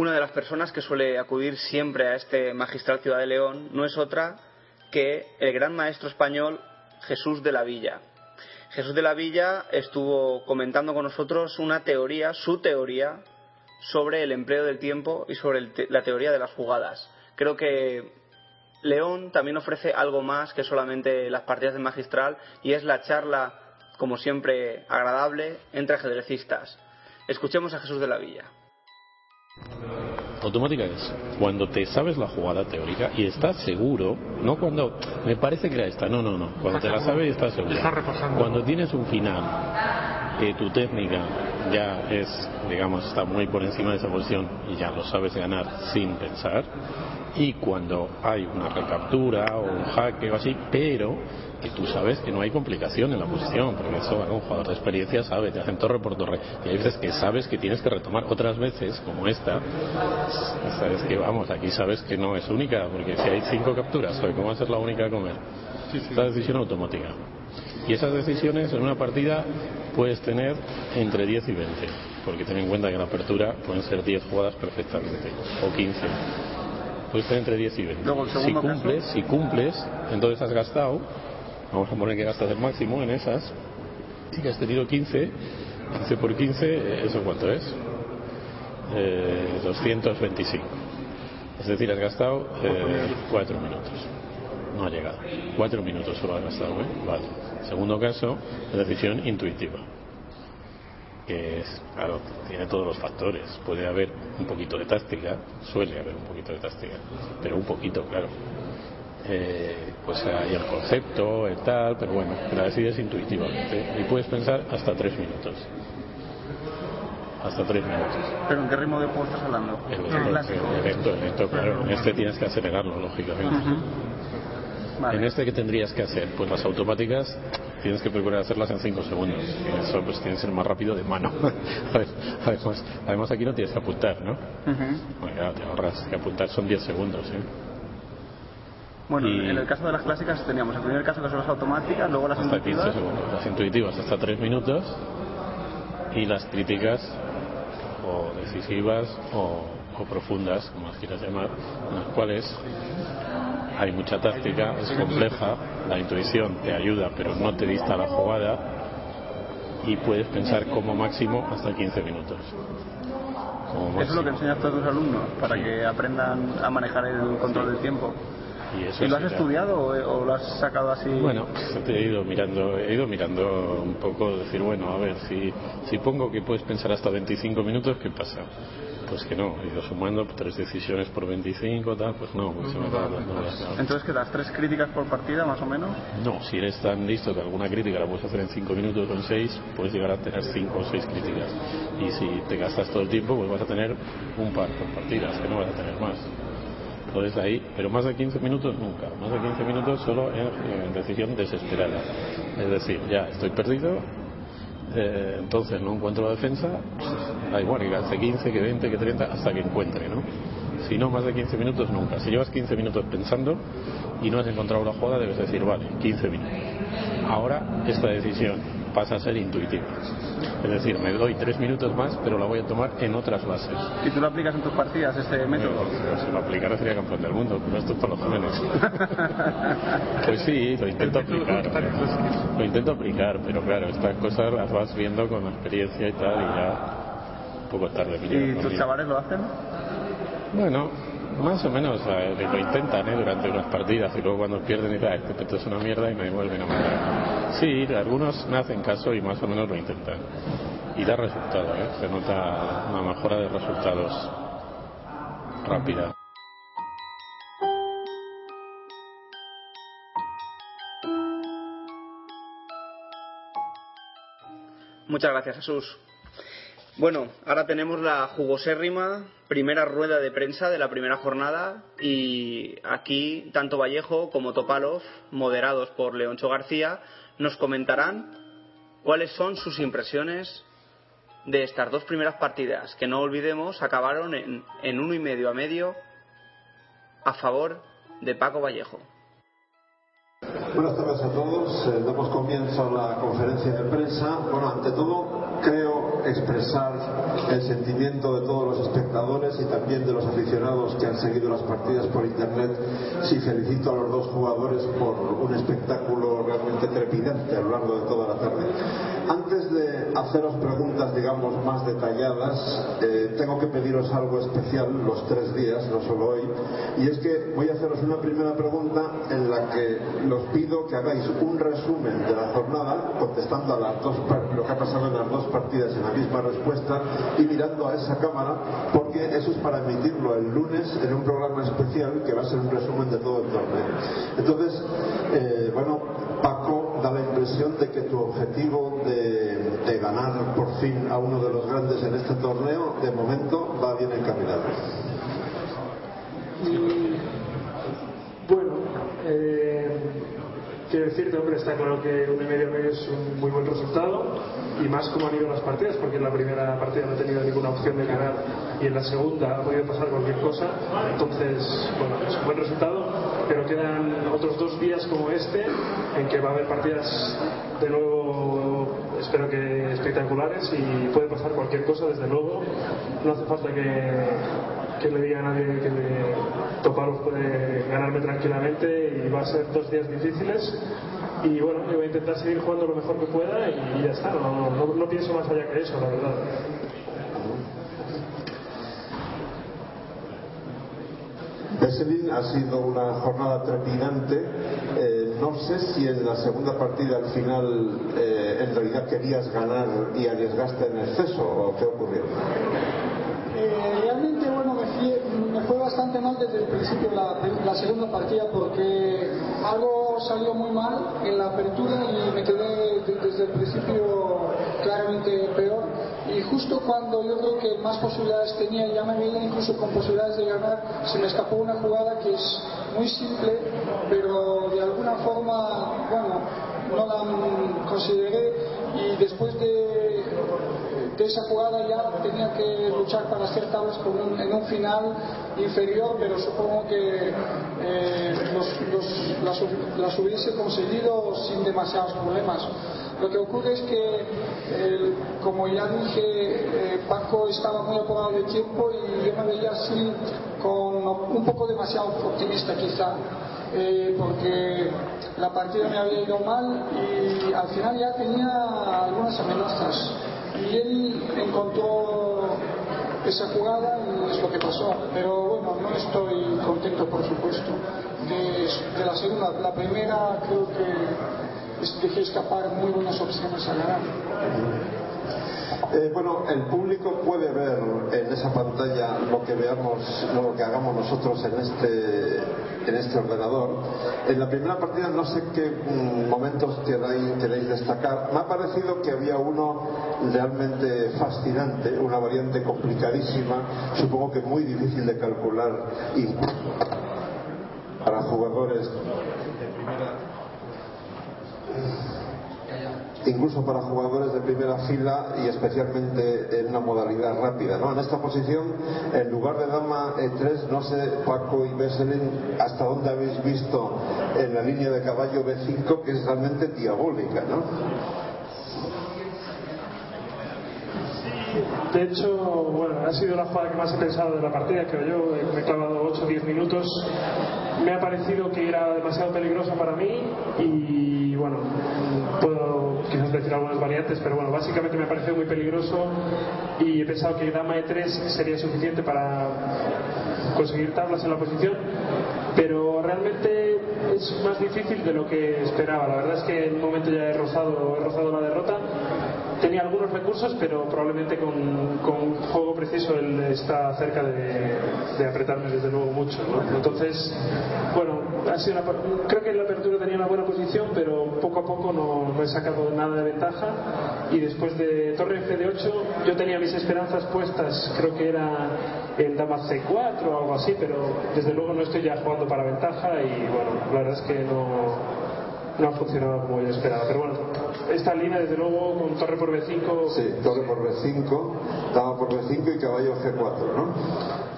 Speaker 6: Una de las personas que suele acudir siempre a este magistral Ciudad de León no es otra que el gran maestro español Jesús de la Villa. Jesús de la Villa estuvo comentando con nosotros una teoría, su teoría, sobre el empleo del tiempo y sobre la teoría de las jugadas. Creo que León también ofrece algo más que solamente las partidas de magistral y es la charla, como siempre, agradable entre ajedrecistas. Escuchemos a Jesús de la Villa.
Speaker 7: Automática es cuando te sabes la jugada teórica y estás seguro, no cuando me parece que era esta, no, no, no, cuando te la sabes y estás seguro. Cuando tienes un final, que tu técnica ya es, digamos, está muy por encima de esa posición y ya lo sabes ganar sin pensar, y cuando hay una recaptura o un jaque o así, pero que tú sabes que no hay complicación en la posición, porque eso bueno, un jugador de experiencia sabe, te hacen torre por torre, y hay veces que sabes que tienes que retomar, otras veces, como esta, sabes que vamos, aquí sabes que no es única, porque si hay cinco capturas, ¿cómo va a ser la única a comer? Esta decisión automática. Y esas decisiones en una partida puedes tener entre 10 y 20, porque ten en cuenta que en la apertura pueden ser 10 jugadas perfectamente, o 15. Puedes tener entre 10 y 20.
Speaker 6: Luego,
Speaker 7: si cumples, si cumples, entonces has gastado, vamos a poner que gastas el máximo en esas, si has tenido 15, 15 por 15, ¿eso cuánto es? Eh, 225. Es decir, has gastado 4 minutos. No ha llegado. 4 minutos solo has gastado, ¿eh? Vale. Segundo caso, la decisión intuitiva. Que es, claro, tiene todos los factores. Puede haber un poquito de táctica, suele haber un poquito de táctica, pero un poquito, claro. Eh, pues hay el concepto, el tal, pero bueno, la decides intuitivamente y puedes pensar hasta 3 minutos. Hasta 3 minutos.
Speaker 6: ¿Pero en qué ritmo de juego estás hablando?
Speaker 7: El el el lento, claro. En este tienes que acelerarlo, lógicamente. En este, ¿qué tendrías que hacer? Pues las automáticas tienes que procurar hacerlas en 5 segundos. Y eso pues tienes que ser más rápido de mano. Además, además aquí no tienes que apuntar, ¿no? Bueno, claro, te ahorras que apuntar son 10 segundos, ¿eh?
Speaker 6: Bueno, en el caso de las clásicas teníamos el primer caso que son las automáticas, luego las
Speaker 7: hasta
Speaker 6: intuitivas.
Speaker 7: 15 segundos. Las intuitivas hasta 3 minutos y las críticas o decisivas o, o profundas, como las quieras llamar, en las cuales hay mucha táctica, es compleja, la intuición te ayuda pero no te dista la jugada y puedes pensar como máximo hasta 15 minutos.
Speaker 6: Eso es lo que enseñas a tus alumnos, para que aprendan a manejar el control del tiempo.
Speaker 7: Y, eso
Speaker 6: ¿Y lo has estudiado o, o lo has sacado así?
Speaker 7: Bueno, pues he ido mirando, he ido mirando un poco, decir, bueno, a ver, si, si pongo que puedes pensar hasta 25 minutos, ¿qué pasa? Pues que no, he ido sumando tres decisiones por 25, tal, pues no, pues
Speaker 6: Entonces, que das tres críticas por partida, más o menos.
Speaker 7: No, si eres tan listo que alguna crítica la puedes hacer en 5 minutos o en 6, puedes llegar a tener 5 o 6 críticas. Y si te gastas todo el tiempo, pues vas a tener un par por partidas, que no vas a tener más. Entonces ahí, pero más de 15 minutos nunca. Más de 15 minutos solo en, en decisión desesperada. Es decir, ya estoy perdido, eh, entonces no encuentro la defensa, da igual que gaste 15, que 20, que 30, hasta que encuentre, ¿no? Si no, más de 15 minutos nunca. Si llevas 15 minutos pensando y no has encontrado la jugada, debes decir, vale, 15 minutos. Ahora esta decisión pasa a ser intuitiva. Es decir, me doy 3 minutos más, pero la voy a tomar en otras bases.
Speaker 6: ¿Y tú lo aplicas en tus partidas, este método?
Speaker 7: Si lo aplicara sería campeón del mundo, pero esto es para los jóvenes. Pues sí, lo intento aplicar. Lo intento aplicar, pero claro, estas cosas las vas viendo con la experiencia y tal, y ya un poco tarde.
Speaker 6: ¿Y tus chavales lo hacen?
Speaker 7: Bueno, más o menos eh, lo intentan ¿eh? durante unas partidas y luego cuando pierden dicen, ah, este peto es una mierda y me vuelven a matar. Sí, algunos me hacen caso y más o menos lo intentan. Y da resultado, ¿eh? se nota una mejora de resultados rápida.
Speaker 6: Muchas gracias, Jesús. Bueno, ahora tenemos la jugosérrima primera rueda de prensa de la primera jornada y aquí tanto Vallejo como Topalov, moderados por Leoncho García, nos comentarán cuáles son sus impresiones de estas dos primeras partidas, que no olvidemos acabaron en, uno y medio a medio a favor de Paco Vallejo.
Speaker 8: Buenas tardes a todos. Eh, damos comienzo a la conferencia de prensa. Bueno, ante todo, creo expresar el sentimiento de todos los espectadores y también de los aficionados que han seguido las partidas por internet. Sí, felicito a los dos jugadores por un espectáculo realmente trepidante a lo largo de toda la tarde. De haceros preguntas, digamos, más detalladas, eh, tengo que pediros algo especial los tres días, no solo hoy, y es que voy a haceros una primera pregunta en la que los pido que hagáis un resumen de la jornada, contestando a las dos lo que ha pasado en las dos partidas en la misma respuesta y mirando a esa cámara, porque eso es para emitirlo el lunes en un programa especial que va a ser un resumen de todo el torneo. Entonces, eh, bueno, da la impresión de que tu objetivo de, ganar por fin a uno de los grandes en este torneo, de momento, va bien encaminado.
Speaker 9: Bueno, eh, quiero decirte, hombre, está claro que un y medio medio es un muy buen resultado y más como han ido las partidas, porque en la primera partida no he tenido ninguna opción de ganar y en la segunda ha podido pasar cualquier cosa. Entonces, bueno, es un buen resultado, pero quedan otros dos días como este en que va a haber partidas de nuevo, espero que espectaculares y puede pasar cualquier cosa, desde luego. No hace falta que que le diga a nadie que de Topalov puede ganarme tranquilamente y va a ser dos días difíciles y bueno, yo voy a intentar seguir jugando lo mejor que pueda y ya está, no, no, no pienso más allá que eso, la verdad.
Speaker 8: Ha sido una jornada trepidante. Eh, no sé si en la segunda partida al final eh, en realidad querías ganar y arriesgaste en exceso o qué ocurrió.
Speaker 10: Eh, realmente, bueno, me, fui- me fue bastante mal desde el principio la, la segunda partida porque algo salió muy mal en la apertura y me quedé de- desde el principio claramente peor. Justo cuando yo creo que más posibilidades tenía, ya me veía incluso con posibilidades de ganar, se me escapó una jugada que es muy simple, pero de alguna forma, bueno, no la consideré y después de de esa jugada ya tenía que luchar para hacer tablas en un final inferior, pero supongo que eh, las, hubiese conseguido sin demasiados problemas. Lo que ocurre es que, como ya dije, eh, Paco estaba muy apurado de tiempo y yo me veía así con un poco demasiado optimista quizá. Eh, porque la partida me había ido mal y al final ya tenía algunas amenazas y él encontró esa jugada y es lo que pasó pero bueno no estoy contento por supuesto de, la segunda la primera creo que dejé escapar muy buenas opciones a ganar
Speaker 8: eh, bueno, el público puede ver en esa pantalla lo que veamos, lo que hagamos nosotros en este, en este ordenador. En la primera partida no sé qué mm, momentos queráis, queréis destacar. Me ha parecido que había uno realmente fascinante, una variante complicadísima, supongo que muy difícil de calcular y para jugadores de primera incluso para jugadores de primera fila y especialmente en una modalidad rápida. ¿no? En esta posición, en lugar de dama E3, no sé, Paco y Besselin, hasta dónde habéis visto en la línea de caballo B5, que es realmente diabólica. ¿no?
Speaker 9: De hecho, bueno, ha sido la jugada que más he pensado de la partida, creo yo. Me he clavado 8 o 10 minutos. Me ha parecido que era demasiado peligrosa para mí y, bueno, puedo quizás decir algunas variantes, pero bueno, básicamente me ha parecido muy peligroso y he pensado que dama E3 sería suficiente para conseguir tablas en la posición, pero realmente es más difícil de lo que esperaba. La verdad es que en un momento ya he rozado, he rozado la derrota tenía algunos recursos, pero probablemente con, con juego preciso él está cerca de, apretarme desde luego mucho. Entonces, bueno, ha sido creo que en la apertura tenía una buena posición, pero poco a poco no, he sacado nada de ventaja. Y después de Torre F de 8, yo tenía mis esperanzas puestas, creo que era en Dama C4 o algo así, pero desde luego no estoy ya jugando para ventaja y bueno, la verdad es que no, no ha funcionado como yo esperaba. Pero bueno, esta línea, desde luego, con torre por B5.
Speaker 8: Sí, torre por B5, dama por B5 y caballo G4, ¿no?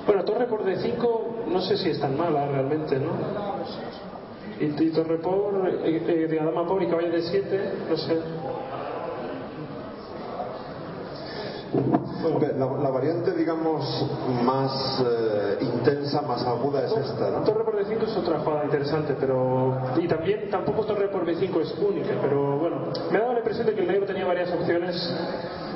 Speaker 9: Bueno, torre por D5 no sé si es tan mala realmente, ¿no? Y, torre por, eh, eh, dama por y caballo D7, no sé.
Speaker 8: La, variante, digamos, más eh, intensa, más aguda es esta, ¿no?
Speaker 9: Torre por B5 es otra jugada interesante, pero. Y también, tampoco Torre por B5 es única, pero bueno, me ha dado la impresión de que el negro tenía varias opciones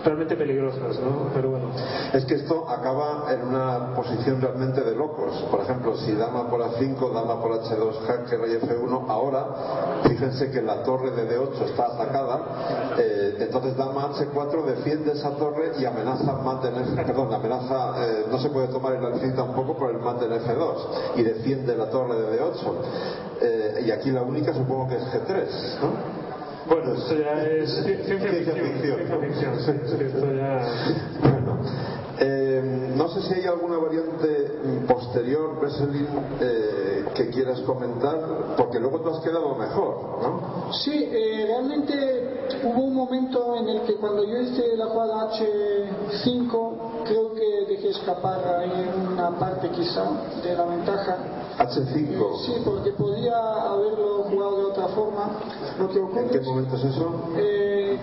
Speaker 9: realmente peligrosas, ¿no? Pero bueno.
Speaker 8: Es que esto acaba en una posición realmente de locos. Por ejemplo, si dama por A5, dama por H2, jaque, rey F1, ahora, fíjense que la torre de D8 está atacada, eh, entonces dama H4 defiende esa torre y amenaza mate en F, perdón, amenaza, eh, no se puede tomar el alfil tampoco por el mate en F2 y defiende la torre de D8. Eh, y aquí la única supongo que es G3, ¿no?
Speaker 9: Bueno, esto ya es ciencia ficción. Ciencia ficción, sí, esto ya...
Speaker 8: Bueno, eh, no sé si hay alguna variante posterior, Besselin, eh, que quieras comentar, porque luego tú has quedado mejor, ¿no?
Speaker 10: Sí, eh, realmente hubo un momento en el que cuando yo hice la jugada H5, creo que dejé escapar ahí una parte quizá de la ventaja
Speaker 8: H5.
Speaker 10: Sí, porque podía haberlo jugado de otra forma. Lo que ocurre
Speaker 8: ¿En qué momento es eso?
Speaker 10: Eh,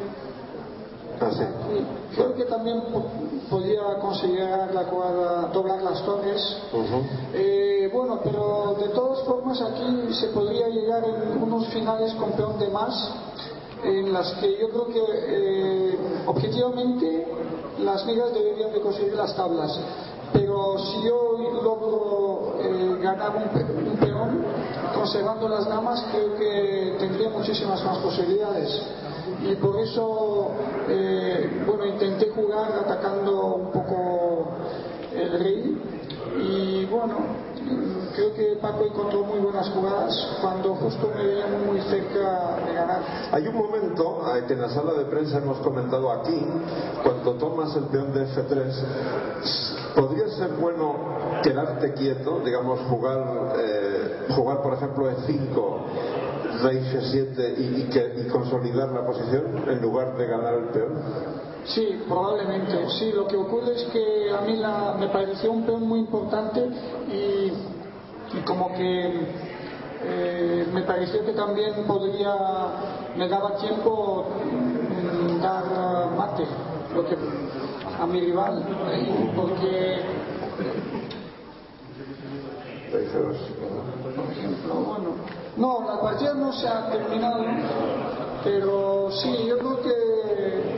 Speaker 8: ah, sí.
Speaker 10: Creo que también podía conseguir la jugada, doblar las torres. Eh, bueno, pero de todas formas aquí se podría llegar en unos finales con peón de más, en las que yo creo que eh, objetivamente las migas deberían de conseguir las tablas pero si yo logro eh, ganar un, peón conservando las damas creo que tendría muchísimas más posibilidades. Y por eso eh, bueno intenté jugar atacando un poco el rey. Y bueno creo que Paco encontró muy buenas jugadas cuando justo me veía muy cerca de ganar.
Speaker 8: Hay un momento eh, que en la sala de prensa hemos comentado aquí, cuando tomas el peón de F3, podría ser bueno quedarte quieto, digamos, jugar, eh, jugar por ejemplo E5, rey G7 y, y, consolidar la posición en lugar de ganar el peón.
Speaker 10: Sí, probablemente. Sí, lo que ocurre es que a mí la, me pareció un peón muy importante y, como que eh, me pareció que también podría, me daba tiempo mm, dar mate lo que, a mi rival, porque por ejemplo, bueno, no, la partida no se ha terminado, pero sí, yo creo que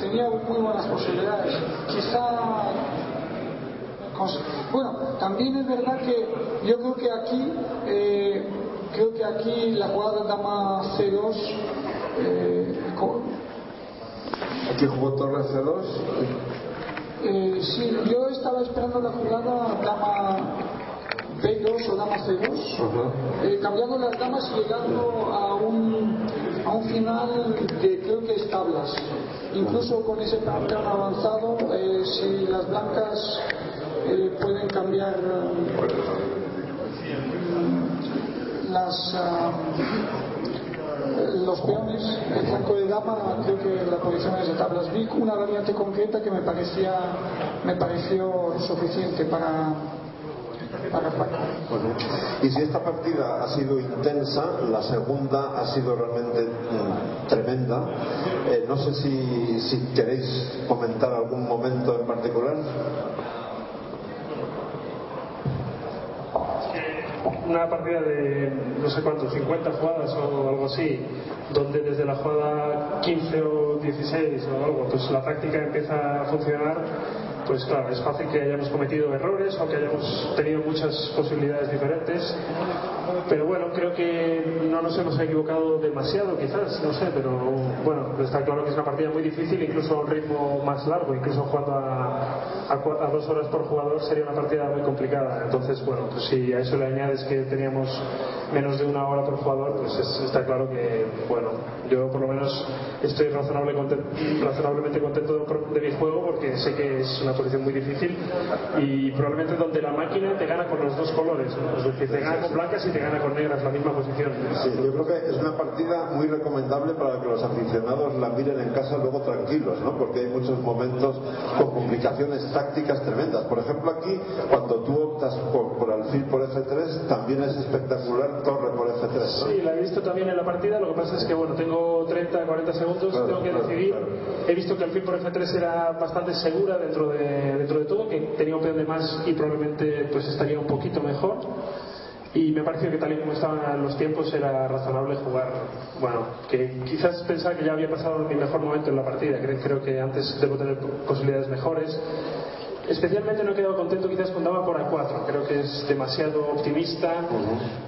Speaker 10: tenía muy buenas posibilidades. Quizá bueno, también es verdad que yo creo que aquí, eh, creo que aquí la jugada dama C2,
Speaker 8: eh, ¿Aquí jugó Torre C2?
Speaker 10: Eh, sí, yo estaba esperando la jugada dama B2 o dama C2, cambiando las damas y llegando a un, a un final que creo que es tablas. Incluso con ese tan avanzado, si las blancas eh, pueden cambiar eh, las, ah, los peones. El flanco de dama, creo que la posición es de tablas. Vi una variante concreta que me parecía me pareció suficiente para para
Speaker 8: y si esta partida ha sido intensa, la segunda ha sido realmente mm, tremenda. Eh, no sé si, si queréis comentar algún momento en particular.
Speaker 9: una partida de no sé cuántos, 50 jugadas o algo así, donde desde la jugada 15 o 16 o algo, pues la táctica empieza a funcionar pues claro, es fácil que hayamos cometido errores o que hayamos tenido muchas posibilidades diferentes, pero bueno, creo que no nos hemos equivocado demasiado quizás, no sé, pero bueno, está claro que es una partida muy difícil, incluso a un ritmo más largo, incluso jugando a, a, dos horas por jugador sería una partida muy complicada, entonces bueno, pues si a eso le añades que teníamos menos de una hora por jugador, pues está claro que bueno, yo por lo menos estoy razonable razonablemente contento de mi juego porque sé que es una posición muy difícil y probablemente donde la máquina te gana con los dos colores, es decir, te gana con blancas y te gana con negras, la misma posición.
Speaker 8: yo creo que es una partida muy recomendable para que los aficionados la miren en casa luego tranquilos, ¿no? porque hay muchos momentos con complicaciones tácticas tremendas. Por ejemplo, aquí, cuando tú optas por, por alfil por F3, también es espectacular torre por F3.
Speaker 9: Sí, la he visto también en la partida, lo que pasa es que, bueno, tengo 30, 40 segundos, tengo que decidir. He visto que alfil por F3 era bastante segura dentro de dentro de todo, que tenía un peón de más y probablemente pues estaría un poquito mejor. Y me pareció que tal y como estaban los tiempos era razonable jugar, bueno, que quizás pensaba que ya había pasado mi mejor momento en la partida, creo que antes debo tener posibilidades mejores Especialmente no he quedado contento quizás con Dama por A4. Creo que es demasiado optimista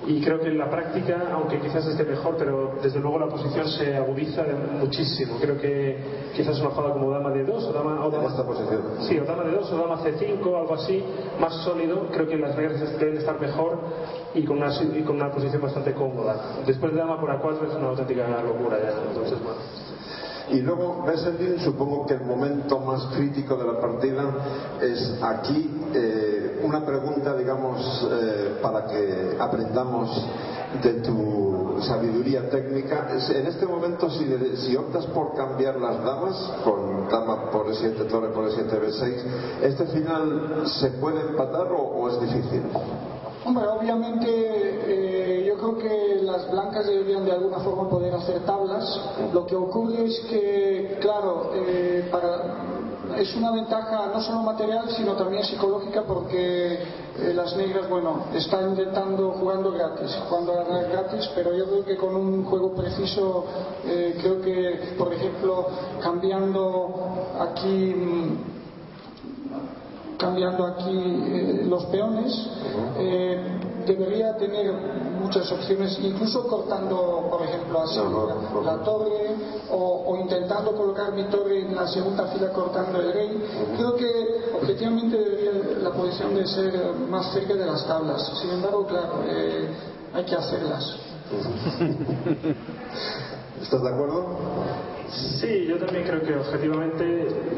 Speaker 9: y creo que en la práctica, aunque quizás esté mejor, pero desde luego la posición se agudiza muchísimo. Creo que quizás una jugada como Dama de 2 o Dama, o
Speaker 8: Dama, esta posición.
Speaker 9: Sí, o Dama de 2 o Dama C5 algo así, más sólido. Creo que las reglas deben estar mejor y con una, y con una posición bastante cómoda. Después de Dama por A4 es una auténtica locura ya. Entonces, bueno.
Speaker 8: Y luego, Besselin, supongo que el momento más crítico de la partida es aquí eh, una pregunta, digamos, eh, para que aprendamos de tu sabiduría técnica. En este momento, si, si optas por cambiar las damas, con dama por E7 torre por E7 B6, ¿este final se puede empatar o es difícil?
Speaker 10: Hombre, obviamente eh, yo creo que las blancas deberían de alguna forma poder hacer tablas. Lo que ocurre es que, claro, eh, es una ventaja no solo material, sino también psicológica porque eh, las negras, bueno, están intentando jugando gratis, jugando a gratis, pero yo creo que con un juego preciso, creo que, por ejemplo, cambiando aquí mm, cambiando aquí eh, los peones, eh, debería tener muchas opciones, incluso cortando, por ejemplo, así la, torre o, intentando colocar mi torre en la segunda fila cortando el rey. Creo que objetivamente debería la posición de ser más cerca de las tablas. Sin embargo, claro, eh, hay que hacerlas.
Speaker 8: ¿Estás de acuerdo?
Speaker 9: Sí, yo también creo que objetivamente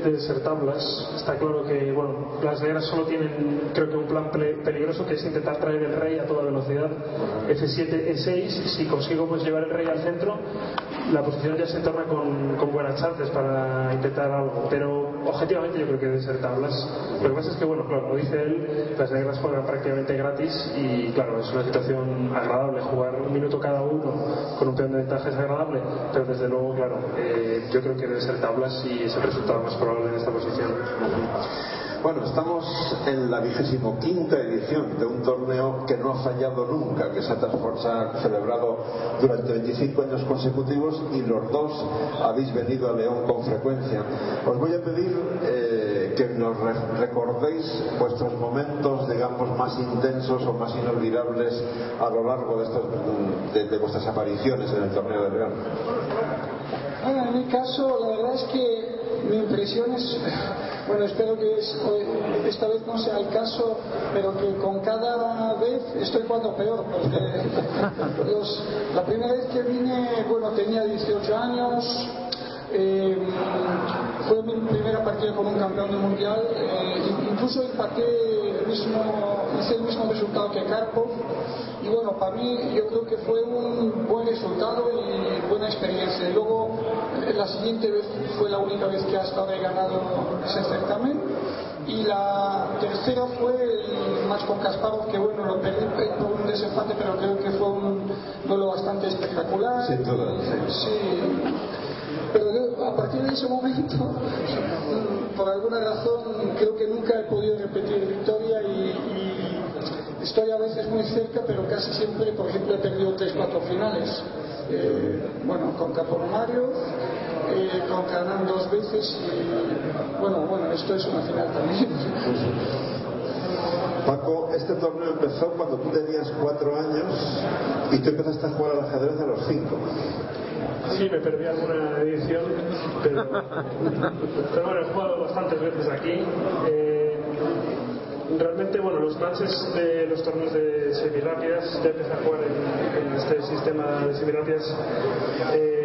Speaker 9: debe ser tablas. Está claro que bueno, las negras solo tienen creo que un plan peligroso que es intentar traer el rey a toda velocidad. F7, E6, si consigo pues llevar el rey al centro, la posición ya se torna con, con buenas chances para intentar algo. Pero objetivamente yo creo que debe ser tablas. Lo que pasa es que bueno, claro, como dice él, las negras juegan prácticamente gratis y claro, es una situación agradable jugar un minuto cada uno con un peón de ventaja es agradable, pero desde luego, claro, eh, yo creo que debe ser tablas y es el resultado más probable en esta posición.
Speaker 8: Bueno, estamos en la vigésimo quinta edición de un torneo que no ha fallado nunca, que se ha, celebrado durante 25 años consecutivos y los dos habéis venido a León con frecuencia. Os voy a pedir eh, que nos recordéis vuestros momentos, digamos, más intensos o más inolvidables a lo largo de, estos, de vuestras apariciones en el torneo de León.
Speaker 10: Bueno, en mi caso, la verdad es que mi impresión es, bueno, espero que esta vez no sea el caso, pero que con cada vez estoy jugando peor, porque la primera vez que vine, bueno, tenía 18 años, eh, fue mi primera partida con un campeón del mundial, eh, incluso empaté el mismo, hice el mismo resultado que Karpov y bueno, para mí yo creo que fue un buen resultado y buena experiencia. Luego la siguiente vez fue la única vez que hasta he ganado ese certamen. Y la tercera fue el match con Kasparov que bueno lo perdí por un desempate pero creo que fue un duelo bastante espectacular.
Speaker 8: Sí,
Speaker 10: sí. Pero a partir de ese momento, por alguna razón, creo que nunca he podido repetir victoria y, estoy a veces muy cerca, pero casi siempre, por ejemplo, he perdido tres, cuatro finales. Eh, bueno, con Capo Mario, eh, con Canan dos veces y bueno, bueno, esto es una final también.
Speaker 8: Paco, este torneo empezó cuando tú tenías cuatro años y tú empezaste a jugar al ajedrez a los cinco.
Speaker 9: Sí, me perdí alguna edición, pero, bueno, he jugado bastantes veces aquí. Eh, realmente, bueno, los matches de los torneos de semirápidas, ya empecé a jugar en, este sistema de semirápidas eh,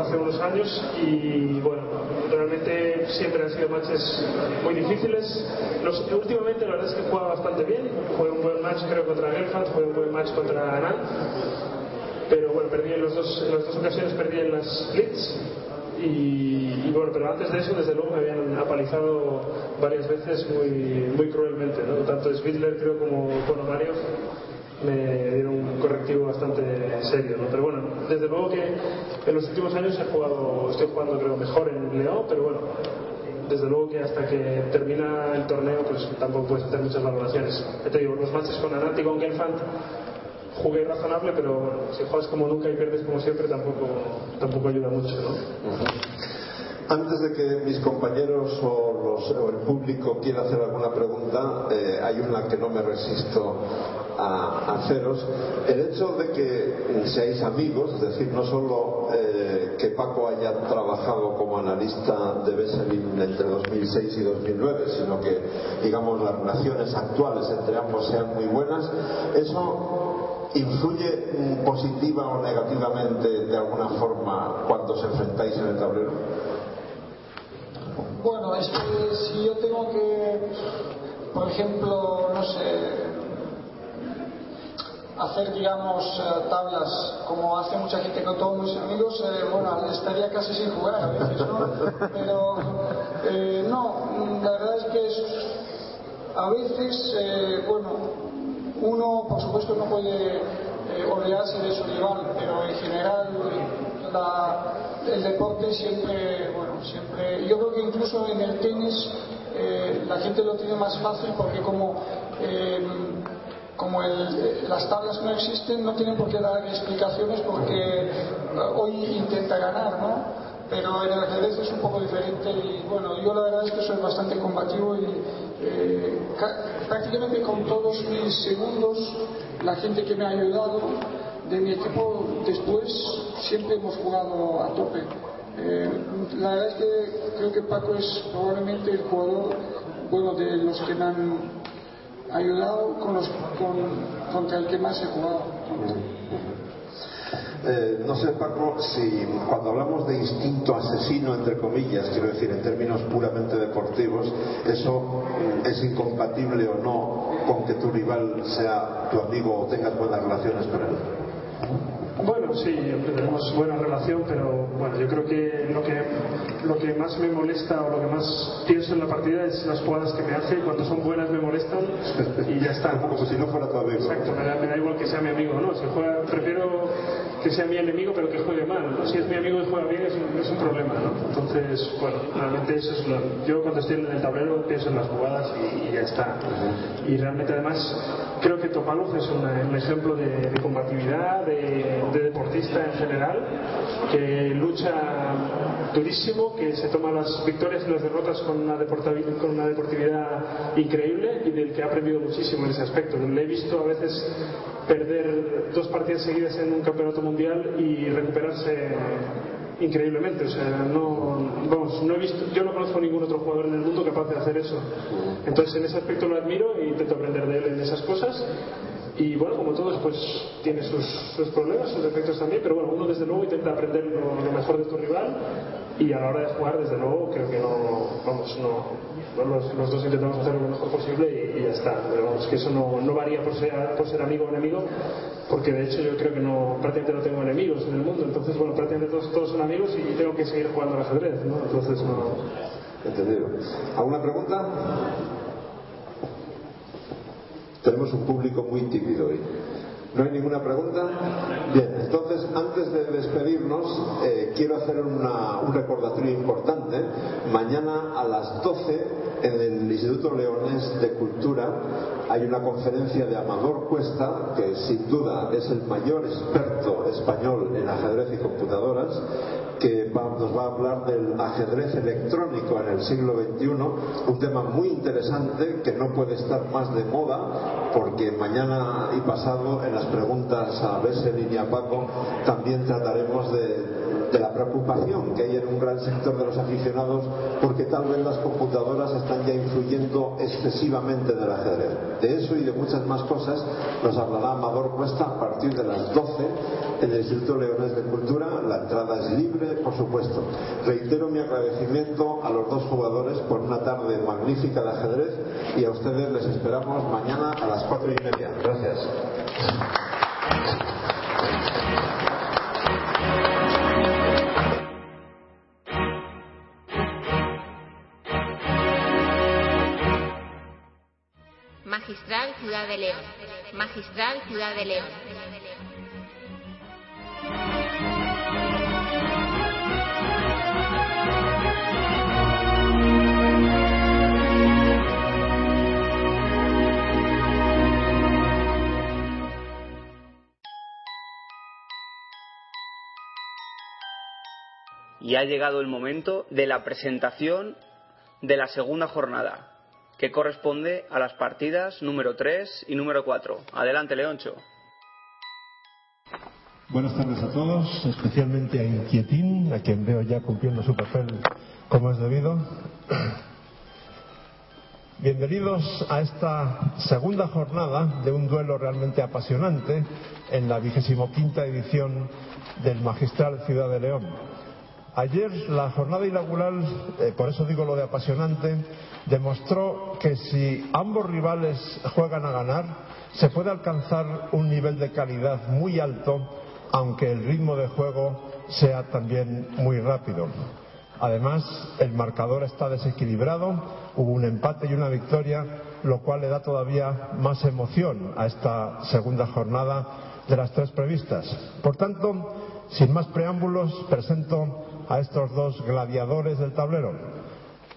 Speaker 9: hace unos años y bueno, realmente siempre han sido matches muy difíciles. Los, últimamente la verdad es que juega bastante bien, fue un buen match creo contra Gelfand, fue un buen match contra Anand pero bueno, perdí en, los dos, en las dos ocasiones perdí en las Blitz y, bueno, pero antes de eso desde luego me habían apalizado varias veces muy, muy cruelmente, ¿no? tanto Svitler creo como Mario me dieron un correctivo bastante serio, ¿no? pero bueno, desde luego que en los últimos años he jugado, estoy jugando creo mejor en León, pero bueno, desde luego que hasta que termina el torneo pues tampoco puedes hacer muchas valoraciones. te digo, los matches con Anat y con Gelfand jugué razonable, pero si juegas como nunca y pierdes como siempre tampoco, tampoco ayuda mucho.
Speaker 8: Antes de que mis compañeros o, el público quiera hacer alguna pregunta, eh, hay una que no me resisto a, haceros. El hecho de que seáis amigos, es decir, no solo eh, que Paco haya trabajado como analista de Besselin entre 2006 y 2009, sino que, digamos, las relaciones actuales entre ambos sean muy buenas, eso influye positiva o negativamente de alguna forma cuando os enfrentáis en el tablero?
Speaker 10: Bueno, es que si yo tengo que, por ejemplo, no sé, hacer, digamos, eh, tablas como hace mucha gente con todos mis amigos, eh, bueno, estaría casi sin jugar a veces, ¿no? Pero eh, no, la verdad es que a veces, bueno, uno, por supuesto, no puede eh, olvidarse de su rival, pero en general el deporte siempre, bueno, siempre, yo creo que incluso en el tenis eh, la gente lo tiene más fácil porque como eh, como las tablas no existen, no tienen por qué dar explicaciones porque hoy intenta ganar, ¿no? pero en el ajedrez es un poco diferente y bueno, yo la verdad es que soy bastante combativo y eh, prácticamente con todos mis segundos, la gente que me ha ayudado de mi equipo después siempre hemos jugado a tope. Eh, la verdad es que creo que Paco es probablemente el jugador bueno de los que me han ayudado con los, con, contra el que más he jugado.
Speaker 8: Eh, no sé, Paco, si cuando hablamos de instinto asesino, entre comillas, quiero decir, en términos puramente deportivos, eso es incompatible o no con que tu rival sea tu amigo o tengas buenas relaciones con él. ¿no?
Speaker 9: Bueno, sí, tenemos buena relación, pero bueno, yo creo que lo que lo que más me molesta o lo que más pienso en la partida es las jugadas que me hace. Cuando son buenas me molestan y ya está.
Speaker 8: Como si no fuera tu amigo.
Speaker 9: Exacto, me da, igual que sea mi amigo, ¿no? Si juega, prefiero que sea mi enemigo, pero que juegue mal. ¿no? Si es mi amigo y juega bien, es un, es un problema, ¿no? Entonces, bueno, realmente eso es lo. Yo cuando estoy en el tablero pienso en las jugadas y, ya está. Y realmente, además, creo que Topalov es un ejemplo de, de combatividad, de de deportista en general, que lucha durísimo, que se toma las victorias y las derrotas con una, con una deportividad increíble y del que ha aprendido muchísimo en ese aspecto. Le he visto a veces perder dos partidas seguidas en un campeonato mundial y recuperarse increíblemente. O sea, no, vamos, no he visto, yo no conozco ningún otro jugador en el mundo capaz de hacer eso. Entonces, en ese aspecto lo admiro e intento aprender de él en esas cosas. Y bueno, como todos, pues tiene sus, sus, problemas, sus defectos también, pero bueno, uno desde luego intenta aprender lo, mejor de tu rival y a la hora de jugar, desde luego, creo que no, vamos, no, los, dos intentamos hacer lo mejor posible y, ya está. Pero vamos, que eso no, no varía por ser, por ser amigo o enemigo, porque de hecho yo creo que no, prácticamente no tengo enemigos en el mundo, entonces bueno, prácticamente todos, todos son amigos y tengo que seguir jugando al ajedrez, ¿no? Entonces no.
Speaker 8: Entendido. ¿Alguna pregunta? Tenemos un público muy tímido hoy. ¿No hay ninguna pregunta? Bien, entonces antes de despedirnos eh, quiero hacer un recordatorio importante. Mañana a las 12 en el Instituto Leones de Cultura hay una conferencia de Amador Cuesta, que sin duda es el mayor experto español en ajedrez y computadoras, que nos va a hablar del ajedrez electrónico en el siglo XXI, un tema muy interesante que no puede estar más de moda porque mañana y pasado en las preguntas a Bessel y a Paco también trataremos de de la preocupación que hay en un gran sector de los aficionados porque tal vez las computadoras están ya influyendo excesivamente en el ajedrez. De eso y de muchas más cosas nos hablará Amador Cuesta a partir de las 12 en el Instituto Leones de Cultura. La entrada es libre, por supuesto. Reitero mi agradecimiento a los dos jugadores por una tarde magnífica de ajedrez y a ustedes les esperamos mañana a las cuatro y media. Gracias.
Speaker 1: Magistral Ciudad de León. Magistral Ciudad de León.
Speaker 6: Y ha llegado el momento de la presentación de la segunda jornada que corresponde a las partidas número 3 y número 4. Adelante, Leoncho.
Speaker 11: Buenas tardes a todos, especialmente a Inquietín, a quien veo ya cumpliendo su papel como es debido. Bienvenidos a esta segunda jornada de un duelo realmente apasionante en la vigésimo quinta edición del Magistral Ciudad de León. Ayer la jornada inaugural, eh, por eso digo lo de apasionante, demostró que si ambos rivales juegan a ganar, se puede alcanzar un nivel de calidad muy alto, aunque el ritmo de juego sea también muy rápido. Además, el marcador está desequilibrado, hubo un empate y una victoria, lo cual le da todavía más emoción a esta segunda jornada de las tres previstas. Por tanto, sin más preámbulos, presento a estos dos gladiadores del tablero.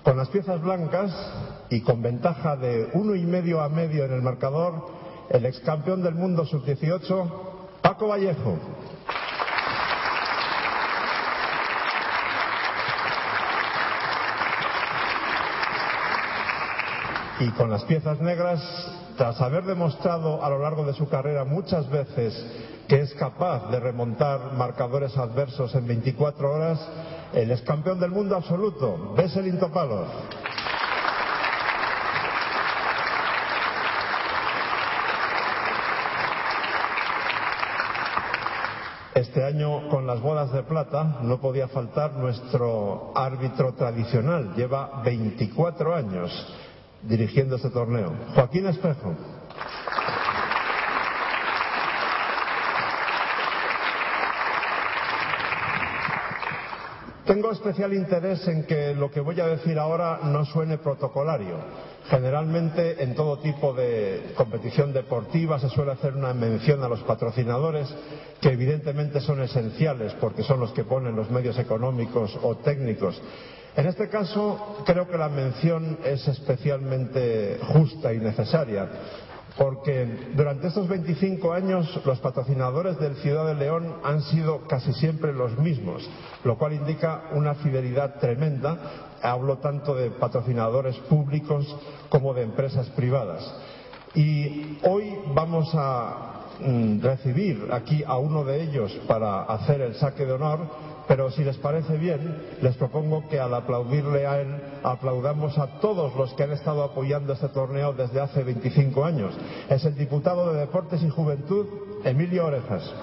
Speaker 11: Con las piezas blancas y con ventaja de uno y medio a medio en el marcador, el ex campeón del mundo sub-18, Paco Vallejo. Y con las piezas negras, tras haber demostrado a lo largo de su carrera muchas veces que es capaz de remontar marcadores adversos en 24 horas, el ex campeón del mundo absoluto, Veselin Topalov.
Speaker 8: Este año, con las bodas de plata, no podía faltar nuestro árbitro tradicional. Lleva 24 años dirigiendo este torneo. Joaquín Espejo. Tengo especial interés en que lo que voy a decir ahora no suene protocolario. Generalmente en todo tipo de competición deportiva se suele hacer una mención a los patrocinadores que evidentemente son esenciales porque son los que ponen los medios económicos o técnicos. En este caso creo que la mención es especialmente justa y necesaria porque durante estos 25 años los patrocinadores del Ciudad de León han sido casi siempre los mismos, lo cual indica una fidelidad tremenda. Hablo tanto de patrocinadores públicos como de empresas privadas. Y hoy vamos a mm, recibir aquí a uno de ellos para hacer el saque de honor pero si les parece bien, les propongo que al aplaudirle a él, aplaudamos a todos los que han estado apoyando este torneo desde hace 25 años. Es el diputado de Deportes y Juventud, Emilio Orejas.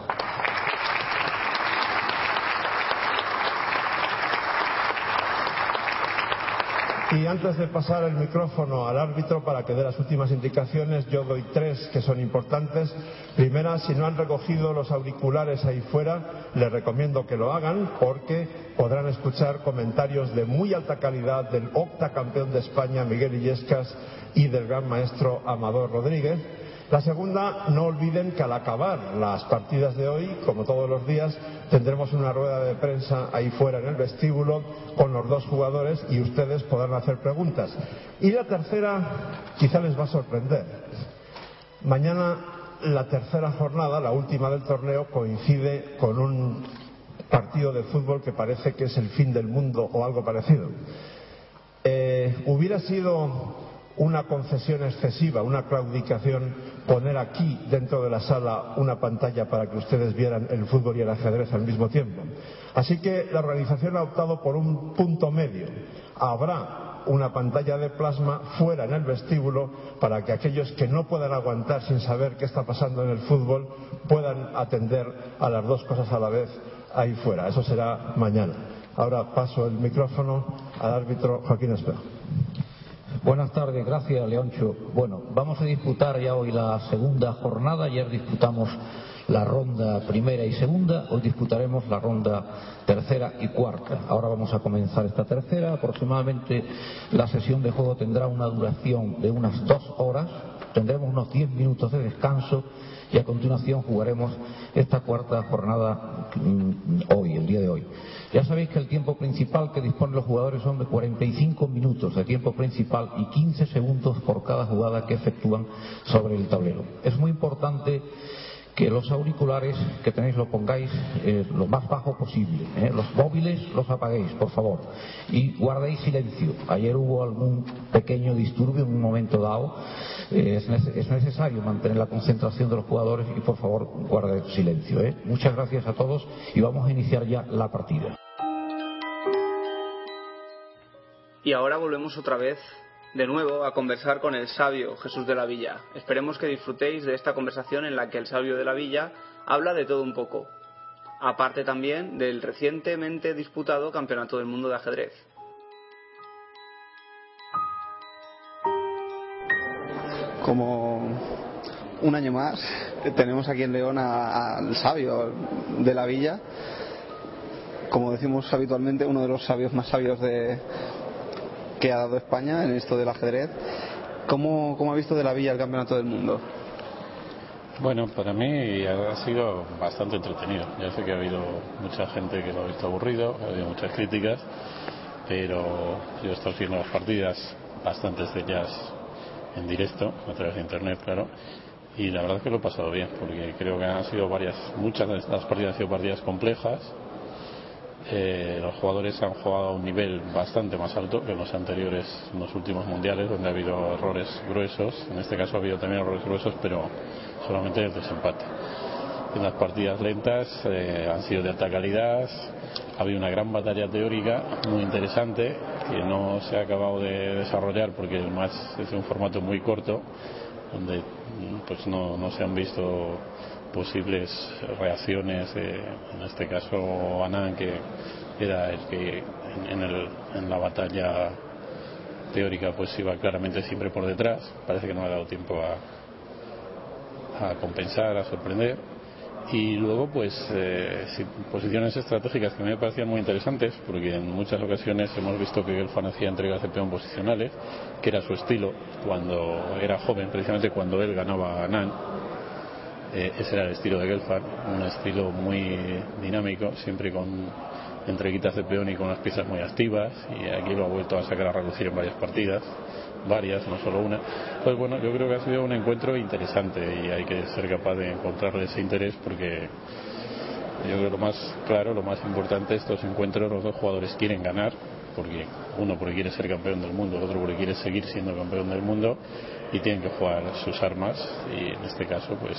Speaker 8: Y antes de pasar el micrófono al árbitro para que dé las últimas indicaciones, yo doy tres que son importantes. Primera, si no han recogido los auriculares ahí fuera, les recomiendo que lo hagan porque podrán escuchar comentarios de muy alta calidad del octacampeón de España, Miguel Illescas, y del gran maestro Amador Rodríguez la segunda, no olviden que al acabar las partidas de hoy, como todos los días, tendremos una rueda de prensa ahí fuera en el vestíbulo con los dos jugadores y ustedes podrán hacer preguntas. Y la tercera, quizá les va a sorprender. Mañana la tercera jornada, la última del torneo, coincide con un partido de fútbol que parece que es el fin del mundo o algo parecido. Eh, hubiera sido una concesión excesiva, una claudicación, poner aquí dentro de la sala una pantalla para que ustedes vieran el fútbol y el ajedrez al mismo tiempo. Así que la organización ha optado por un punto medio. Habrá una pantalla de plasma fuera en el vestíbulo para que aquellos que no puedan aguantar sin saber qué está pasando en el fútbol puedan atender a las dos cosas a la vez ahí fuera. Eso será mañana. Ahora paso el micrófono al árbitro Joaquín Espejo.
Speaker 3: Buenas tardes, gracias Leoncho. Bueno, vamos a disputar ya hoy la segunda jornada. Ayer disputamos la ronda primera y segunda, hoy disputaremos la ronda tercera y cuarta. Ahora vamos a comenzar esta tercera. Aproximadamente la sesión de juego tendrá una duración de unas dos horas. Tendremos unos diez minutos de descanso y a continuación jugaremos esta cuarta jornada mm, hoy, el día de hoy. Ya sabéis que el tiempo principal que disponen los jugadores son de 45 minutos de tiempo principal y 15 segundos por cada jugada que efectúan sobre el tablero. Es muy importante que los auriculares que tenéis lo pongáis eh, lo más bajo posible. ¿eh? Los móviles los apaguéis, por favor. Y guardéis silencio. Ayer hubo algún pequeño disturbio en un momento dado. Eh, es, necesario mantener la concentración de los jugadores y, por favor, guardad silencio. Muchas gracias a todos y vamos a iniciar ya la partida.
Speaker 2: Y ahora volvemos otra vez de nuevo a conversar con el sabio Jesús de la Villa. Esperemos que disfrutéis de esta conversación en la que el sabio de la Villa habla de todo un poco, aparte también del recientemente disputado Campeonato del Mundo de Ajedrez.
Speaker 12: Como un año más tenemos aquí en León al sabio de la Villa, como decimos habitualmente, uno de los sabios más sabios de, que ha dado España en esto del ajedrez. ¿Cómo, cómo ha visto de la Villa el Campeonato del Mundo?
Speaker 7: Bueno, para mí ha sido bastante entretenido. Ya sé que ha habido mucha gente que lo ha visto aburrido, ha habido muchas críticas, pero yo he estado viendo las partidas, bastantes de ellas en directo, a través de internet, claro, y la verdad es que lo he pasado bien, porque creo que han sido varias, muchas de estas partidas han sido partidas complejas, eh, los jugadores han jugado a un nivel bastante más alto que en los anteriores, los últimos mundiales, donde ha habido errores gruesos. En este caso ha habido también errores gruesos, pero solamente el desempate. en las partidas lentas eh, han sido de alta calidad. Ha habido una gran batalla teórica muy interesante que no se ha acabado de desarrollar porque es un formato muy corto donde pues no, no se han visto posibles reacciones en este caso Anán que era el que en, el, en la batalla teórica pues iba claramente siempre por detrás. Parece que no ha dado tiempo a, a compensar a sorprender. Y luego pues eh, posiciones estratégicas que a mí me parecían muy interesantes porque en muchas ocasiones hemos visto que Gelfand hacía entregas de peón posicionales que era su estilo cuando era joven precisamente cuando él ganaba a Nan eh, ese era el estilo de Gelfand un estilo muy dinámico siempre con entreguitas de peón y con las piezas muy activas y aquí lo ha vuelto a sacar a reducir en varias partidas varias, no solo una. Pues bueno, yo creo que ha sido un encuentro interesante y hay que ser capaz de encontrarle ese interés porque yo creo que lo más claro, lo más importante de estos encuentros, los dos jugadores quieren ganar, porque uno porque quiere ser campeón del mundo, el otro porque quiere seguir siendo campeón del mundo y tienen que jugar sus armas y en este caso pues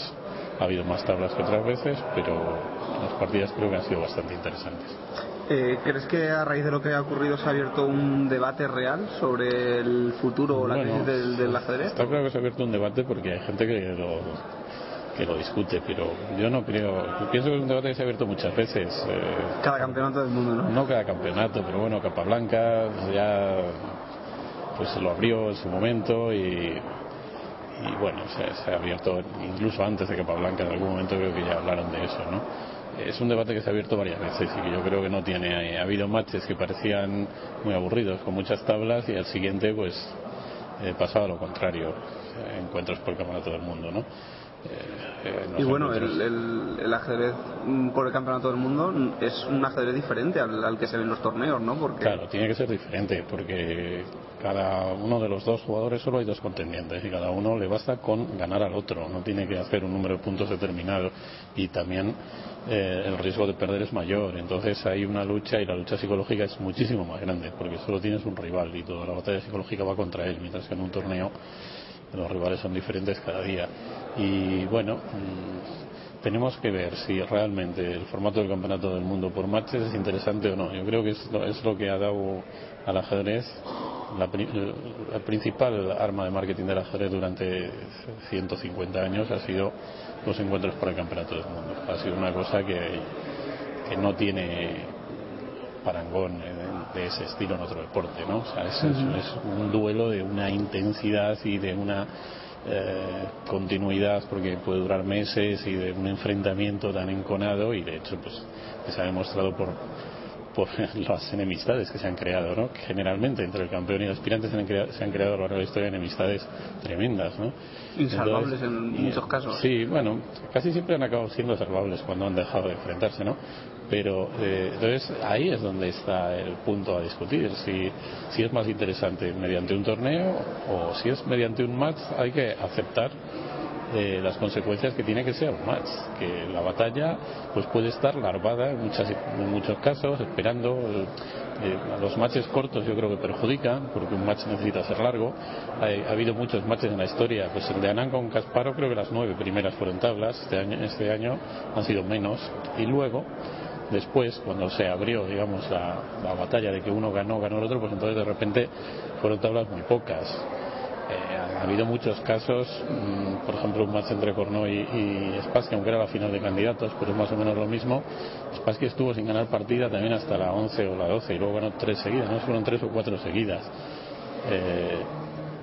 Speaker 7: ha habido más tablas que otras veces, pero las partidas creo que han sido bastante interesantes.
Speaker 2: Eh, ¿Crees que a raíz de lo que ha ocurrido se ha abierto un debate real sobre el futuro o la crisis del, del, ajedrez?
Speaker 7: Está claro que se ha abierto un debate porque hay gente que lo, que lo discute, pero yo no creo. Pienso que es un debate que se ha abierto muchas veces. Eh,
Speaker 2: cada campeonato del mundo, ¿no?
Speaker 7: No cada campeonato, pero bueno, Capablanca ya pues lo abrió en su momento y, y bueno, se, ha abierto incluso antes de Capablanca, en algún momento creo que ya hablaron de eso, ¿no? es un debate que se ha abierto varias veces y que yo creo que no tiene. Ha habido matches que parecían muy aburridos, con muchas tablas, y al siguiente, pues, eh, pasaba lo contrario. Encuentros por el campeonato del mundo, ¿no?
Speaker 2: Eh, y bueno, el, el, el, ajedrez por el campeonato del mundo es un ajedrez diferente al, al, que se ve en los torneos, ¿no? Porque...
Speaker 7: Claro, tiene que ser diferente, porque cada uno de los dos jugadores solo hay dos contendientes y cada uno le basta con ganar al otro, no tiene que hacer un número de puntos determinado. Y también eh, el riesgo de perder es mayor, entonces hay una lucha y la lucha psicológica es muchísimo más grande, porque solo tienes un rival y toda la batalla psicológica va contra él, mientras que en un torneo los rivales son diferentes cada día. Y bueno, mmm, tenemos que ver si realmente el formato del campeonato del mundo por matches es interesante o no. Yo creo que es lo, es lo que ha dado al ajedrez la, la, principal arma de marketing del ajedrez durante 150 años ha sido los encuentros por el campeonato del mundo. Ha sido una cosa que, que no tiene parangón de ese estilo en otro deporte, ¿no? O sea, es, -huh. es, es un duelo de una intensidad y de una eh, continuidad porque puede durar meses y de un enfrentamiento tan enconado y de hecho pues se ha demostrado por por las enemistades que se han creado, ¿no? Generalmente entre el campeón y el aspirante se han creado, se han creado a lo largo de la historia enemistades tremendas, ¿no?
Speaker 2: Insalvables Entonces, en muchos casos.
Speaker 7: Sí, bueno, casi siempre han acabado siendo salvables cuando han dejado de enfrentarse, ¿no? Pero eh, entonces ahí es donde está el punto a discutir, si, si es más interesante mediante un torneo o si es mediante un match, hay que aceptar de las consecuencias que tiene que ser un match, que la batalla pues puede estar larvada en, muchas, en muchos casos, esperando. Eh, los matches cortos yo creo que perjudican, porque un match necesita ser largo. Ha habido muchos matches en la historia, pues el de Anán con Casparo creo que las nueve primeras fueron tablas, este año, este año han sido menos. Y luego después, cuando se abrió, digamos, la, la, batalla de que uno ganó, ganó el otro, pues entonces de repente fueron tablas muy pocas. Eh, ha habido muchos casos, mmm, por ejemplo, un match entre Cornó y, y Spassky, aunque era la final de candidatos, pero es más o menos lo mismo. Spassky estuvo sin ganar partida también hasta la 11 o la 12 y luego ganó tres seguidas, no fueron tres o cuatro seguidas. Eh,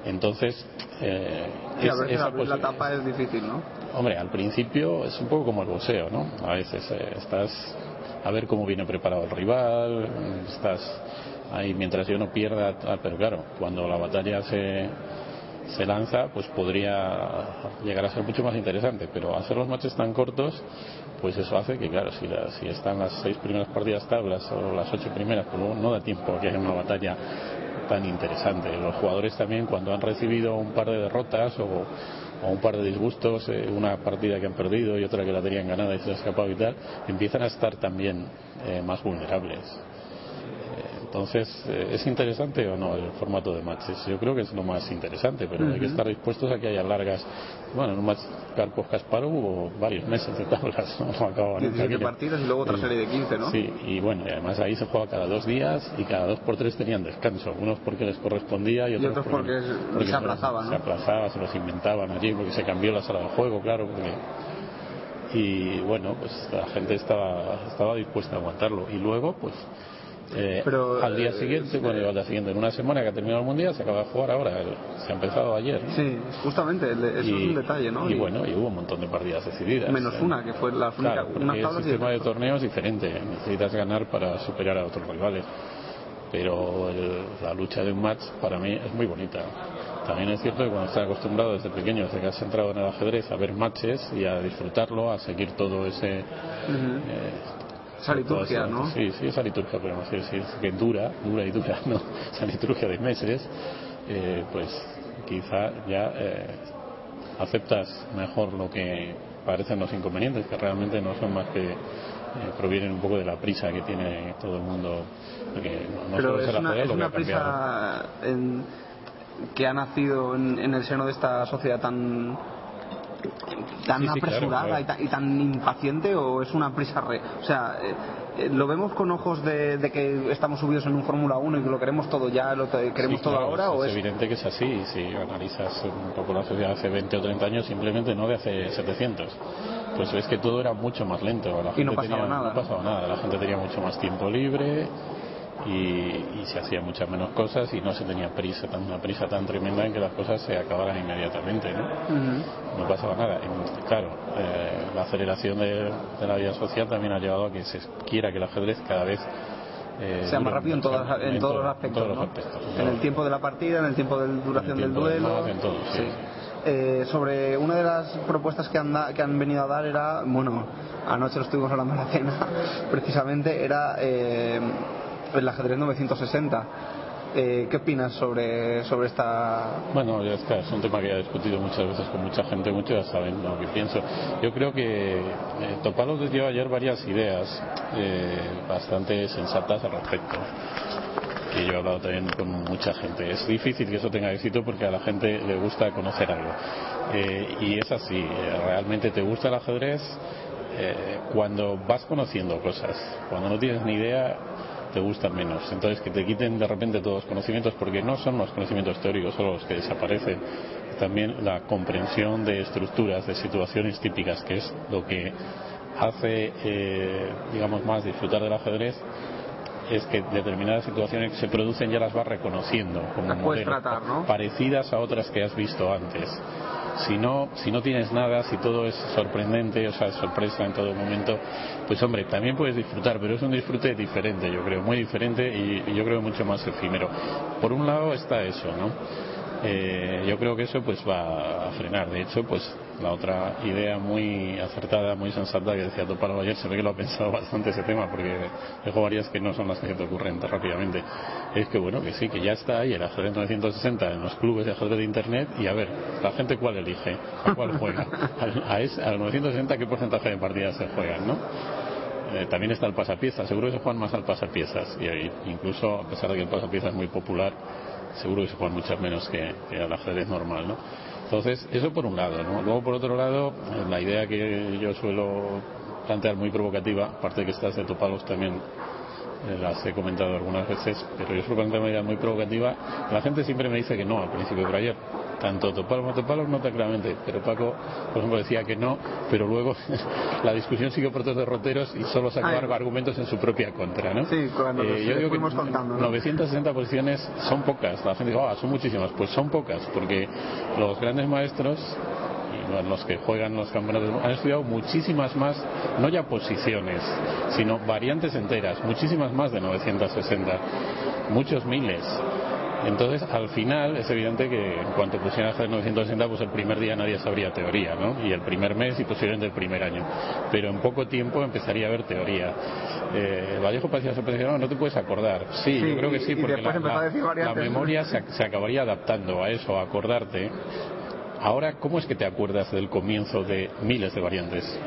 Speaker 7: entonces, eh,
Speaker 2: sí, es, esa abrir la tapa es difícil, ¿no?
Speaker 7: Hombre, al principio es un poco como el boxeo, ¿no? A veces eh, estás a ver cómo viene preparado el rival, estás ahí mientras yo no pierda, pero claro, cuando la batalla se, se lanza, pues podría llegar a ser mucho más interesante, pero hacer los matches tan cortos, pues eso hace que, claro, si, la, si están las seis primeras partidas tablas o las ocho primeras, pues luego no da tiempo a que haya una batalla tan interesante. Los jugadores también, cuando han recibido un par de derrotas o, o un par de disgustos, eh, una partida que han perdido y otra que la tenían ganada y se ha escapado y tal, empiezan a estar también eh, más vulnerables. Entonces, ¿es interesante o no el formato de matches? Yo creo que es lo más interesante, pero uh -huh. hay que estar dispuestos a que haya largas bueno, match Karpov Kasparov hubo varios meses de tablas, no acababan
Speaker 2: 17 partidos y luego otra serie de 15, ¿no?
Speaker 7: Sí, y bueno, y además ahí se juega cada dos días y cada dos por tres tenían descanso, unos porque les correspondía y otros,
Speaker 2: otros porque,
Speaker 7: porque
Speaker 2: se aplazaban,
Speaker 7: se
Speaker 2: ¿no?
Speaker 7: aplazaba, se los inventaban allí porque se cambió la sala de juego, claro, porque y bueno, pues la gente estaba estaba dispuesta a aguantarlo y luego pues eh,
Speaker 2: Pero,
Speaker 7: al día
Speaker 2: eh,
Speaker 7: siguiente, bueno, al día siguiente, en una semana que ha terminado el mundial, se acaba de jugar ahora, se ha empezado ayer.
Speaker 2: Sí, justamente, eso
Speaker 7: Y-
Speaker 2: es un detalle, ¿no?
Speaker 7: Y, bueno, y hubo un montón de partidas decididas.
Speaker 2: Menos
Speaker 7: ¿eh?
Speaker 2: una, que fue la única,
Speaker 7: Claro, porque el sistema de torneo es diferente. Necesitas ganar para superar a otros rivales. Pero el- la lucha de un match para mí es muy bonita. También es cierto que cuando estás acostumbrado desde pequeño, desde que has entrado en el ajedrez, a ver matches y a disfrutarlo, a seguir todo ese. eh,
Speaker 2: Esa liturgia, ¿no?
Speaker 7: Sí, sí, esa liturgia, podemos decir, que dura, dura y dura, ¿no? Esa liturgia de meses, eh, pues quizá ya eh, aceptas mejor lo que parecen los inconvenientes, que realmente no son más que eh, provienen un poco de la prisa que tiene todo el mundo. Porque no,
Speaker 2: Pero
Speaker 7: solo es
Speaker 2: una, es
Speaker 7: que
Speaker 2: una
Speaker 7: cambiado.
Speaker 2: prisa en- que ha nacido en, en el seno de esta sociedad tan tan
Speaker 7: Sí, sí, claro,
Speaker 2: apresurada
Speaker 7: claro.
Speaker 2: Y, tan, y tan impaciente o es una prisa re... o sea eh, eh, lo vemos con ojos de, de que estamos subidos en un Fórmula 1 y que lo queremos todo ya lo queremos
Speaker 7: Sí,
Speaker 2: todo
Speaker 7: claro,
Speaker 2: ahora
Speaker 7: es,
Speaker 2: o
Speaker 7: es
Speaker 2: es
Speaker 7: evidente que es así. Si analizas un poco la sociedad hace 20 o 30 años, simplemente no de hace 700, pues ves que todo era mucho más lento. La
Speaker 2: Y
Speaker 7: gente
Speaker 2: no pasaba
Speaker 7: tenía,
Speaker 2: nada,
Speaker 7: ¿no? pasaba nada. La gente tenía mucho más tiempo libre y, y se hacía muchas menos cosas y no se tenía prisa, tan, una prisa tan tremenda en que las cosas se acabaran inmediatamente. ¿no? No pasaba nada. En- claro, eh, la aceleración de, de la vida social también ha llevado a que se quiera que el ajedrez cada vez eh,
Speaker 2: sea más rápido en, todas, en, todos
Speaker 7: todo-
Speaker 2: los aspectos,
Speaker 7: en todos
Speaker 2: ¿no?
Speaker 7: los aspectos.
Speaker 2: en el tiempo de la partida en el tiempo de duración del
Speaker 7: tiempo del
Speaker 2: duelo
Speaker 7: en todo, sí.
Speaker 2: Eh, sobre una de las propuestas que han, da- que han venido a dar era, bueno, anoche lo estuvimos hablando en la cena, precisamente era eh, el ajedrez 960. Eh, ¿Qué opinas sobre, sobre esta...?
Speaker 7: Bueno, ya está, es un tema que he discutido muchas veces con mucha gente, muchos ya saben lo que pienso. Yo creo que eh, Topalov dio ayer varias ideas eh, bastante sensatas al respecto. Que yo he hablado también con mucha gente. Es difícil que eso tenga éxito porque a la gente le gusta conocer algo. Eh, y es así, eh, realmente te gusta el ajedrez eh, cuando vas conociendo cosas. Cuando no tienes ni idea, te gustan menos. Entonces, que te quiten de repente todos los conocimientos, porque no son los conocimientos teóricos solo los que desaparecen, también la comprensión de estructuras, de situaciones típicas, que es lo que hace, eh, digamos, más disfrutar del ajedrez es que determinadas situaciones que se producen ya las vas reconociendo como
Speaker 2: Las
Speaker 7: modelo,
Speaker 2: tratar, ¿no?
Speaker 7: parecidas a otras que has visto antes. Si no, si no tienes nada, si todo es sorprendente, o sea, es sorpresa en todo momento, pues hombre, también puedes disfrutar, pero es un disfrute diferente, yo creo, muy diferente y, y yo creo mucho más efímero. Por un lado está eso, ¿no? Eh, yo creo que eso pues va a frenar. De hecho, pues la otra idea muy acertada, muy sensata que decía Topalo ayer, se ve que lo ha pensado bastante ese tema, porque dejo varias que no son las que se te ocurren tan rápidamente. Es que bueno, que sí, que ya está ahí el ajedrez 960 en los clubes de ajedrez de internet y a ver, la gente cuál elige, a cuál juega. Al, a ese, al 960 qué porcentaje de partidas se juegan, ¿no? Eh, también está el pasapiezas, seguro que se juegan más al pasapiezas, y ahí, incluso a pesar de que el pasapiezas es muy popular, seguro que se juegan muchas menos que, que al ajedrez normal, ¿no? Entonces, eso por un lado, ¿no? Luego, por otro lado, la idea que yo suelo plantear muy provocativa, aparte de que estas de Topalos también las he comentado algunas veces, pero yo suelo una idea muy provocativa. La gente siempre me dice que no al principio, pero ayer, tanto Topalos como Topalos nota claramente, pero Paco, por ejemplo, decía que no, pero luego la discusión siguió por otros derroteros y solo sacó
Speaker 2: Ay.
Speaker 7: argumentos en su propia contra, ¿no?
Speaker 2: Sí, cuando
Speaker 7: Eh, yo digo que
Speaker 2: contando, ¿no?
Speaker 7: 960 posiciones son pocas. La gente dice, "Ah, son muchísimas. Pues son pocas, porque los grandes maestros los que juegan los campeonatos han estudiado muchísimas más, no ya posiciones, sino variantes enteras, muchísimas más de 960, muchos miles. Entonces, al final, es evidente que en cuanto pusieran a 960, pues el primer día nadie sabría teoría, ¿no? Y el primer mes y posiblemente el primer año. Pero en poco tiempo empezaría a haber teoría. Eh, Vallejo parecía sorprendido, no, no te puedes acordar. Sí,
Speaker 2: Sí,
Speaker 7: yo creo que sí,
Speaker 2: y
Speaker 7: porque la, la- la memoria se, se acabaría adaptando a eso, a acordarte. Ahora, ¿cómo es que te acuerdas del comienzo de miles de variantes?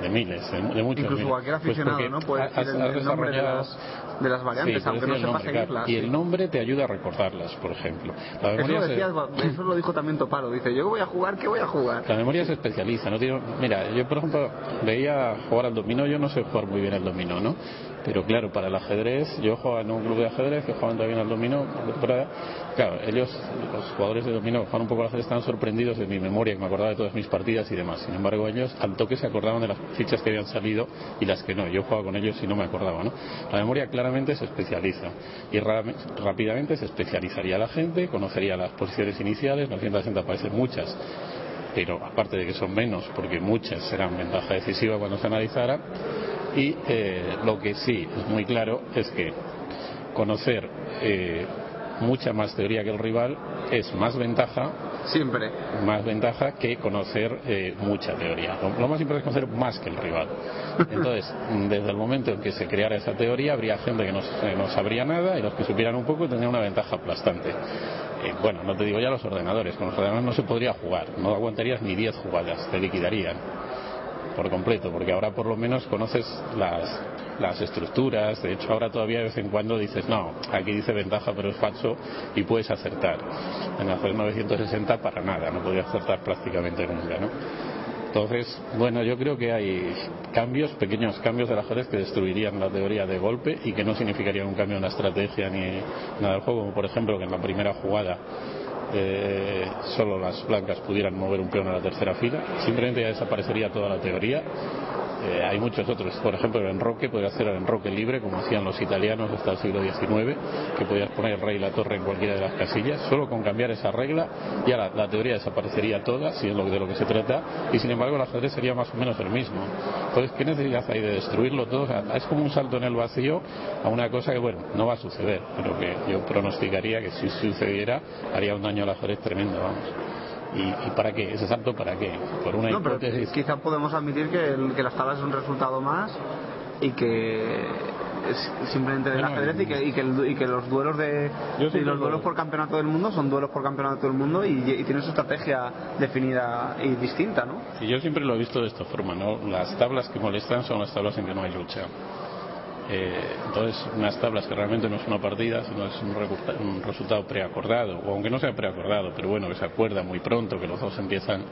Speaker 7: de miles, de, de muchos.
Speaker 2: Incluso
Speaker 7: miles.
Speaker 2: cualquier
Speaker 7: Pues
Speaker 2: aficionado, ¿no? Puede decir el, el nombre de las, de las variantes,
Speaker 7: Sí,
Speaker 2: aunque no sepa seguirlas.
Speaker 7: Y el nombre te ayuda a recordarlas, por ejemplo. La
Speaker 2: Eso
Speaker 7: memoria se-
Speaker 2: eso lo dijo también Toparo. Dice, yo voy a jugar, ¿qué voy a jugar?
Speaker 7: La memoria se especializa, no mira, yo por ejemplo veía jugar al dominó, yo no sé jugar muy bien al dominó, ¿no? Pero claro, para el ajedrez, yo jugaba en un club de ajedrez que jugaban también al dominó, claro, ellos, los jugadores de dominó que juegan un poco al ajedrez, estaban sorprendidos de mi memoria, que me acordaba de todas mis partidas y demás. Sin embargo, ellos al toque se acordaban de las fichas que habían salido y las que no. Yo jugaba con ellos y no me acordaba, ¿no? La memoria claramente se especializa y rápidamente se especializaría la gente, conocería las posiciones iniciales, 960 aparecen muchas pero aparte de que son menos, porque muchas serán ventaja decisiva cuando se analizara, y eh, lo que sí es muy claro es que conocer eh, mucha más teoría que el rival es más ventaja.
Speaker 2: Siempre.
Speaker 7: Más ventaja que conocer eh, mucha teoría. Lo, lo más importante es conocer más que el rival. Entonces desde el momento en que se creara esa teoría habría gente que no, eh, no sabría nada y los que supieran un poco tendrían una ventaja aplastante. Eh, bueno no te digo ya los ordenadores con los ordenadores no se podría jugar. No aguantarías ni 10 jugadas te liquidarían por completo, porque ahora por lo menos conoces las, las estructuras, de hecho ahora todavía de vez en cuando dices, no, aquí dice ventaja pero es falso y puedes acertar. En hacer 960 para nada, no podías acertar prácticamente nunca, ¿no? Entonces, bueno, yo creo que hay cambios, pequeños cambios del ajedrez que destruirían la teoría de golpe y que no significarían un cambio en la estrategia ni nada del juego, como por ejemplo que en la primera jugada eh, solo las blancas pudieran mover un peón a la tercera fila, simplemente ya desaparecería toda la teoría. Eh, hay muchos otros, por ejemplo, el enroque, podría hacer el enroque libre, como hacían los italianos hasta el siglo XIX, que podías poner el rey y la torre en cualquiera de las casillas. Solo con cambiar esa regla, ya la, la teoría desaparecería toda, si es lo, de lo que se trata, y sin embargo el ajedrez sería más o menos el mismo. Entonces, ¿qué necesidad hay de destruirlo todo? Es como un salto en el vacío a una cosa que, bueno, no va a suceder, pero que yo pronosticaría que si sucediera haría un daño al ajedrez tremendo, vamos. ¿Y, y para qué? ¿Ese salto para qué? Por una
Speaker 2: No, pero
Speaker 7: hipótesis.
Speaker 2: quizá podemos admitir que, el- que las tablas es un resultado más y que es simplemente del
Speaker 7: Bueno,
Speaker 2: ajedrez y que, y que, el y que los duelos de los
Speaker 7: lo-
Speaker 2: duelos por campeonato del mundo son duelos por campeonato del mundo y, y tienen su estrategia definida y distinta, ¿no?
Speaker 7: Y yo siempre lo he visto de esta forma, ¿no? Las tablas que molestan son las tablas en que no hay lucha. Eh, entonces, unas tablas que realmente no es una partida, sino es un, un resultado preacordado, o aunque no sea preacordado, pero bueno, que se acuerda muy pronto, que los dos empiezan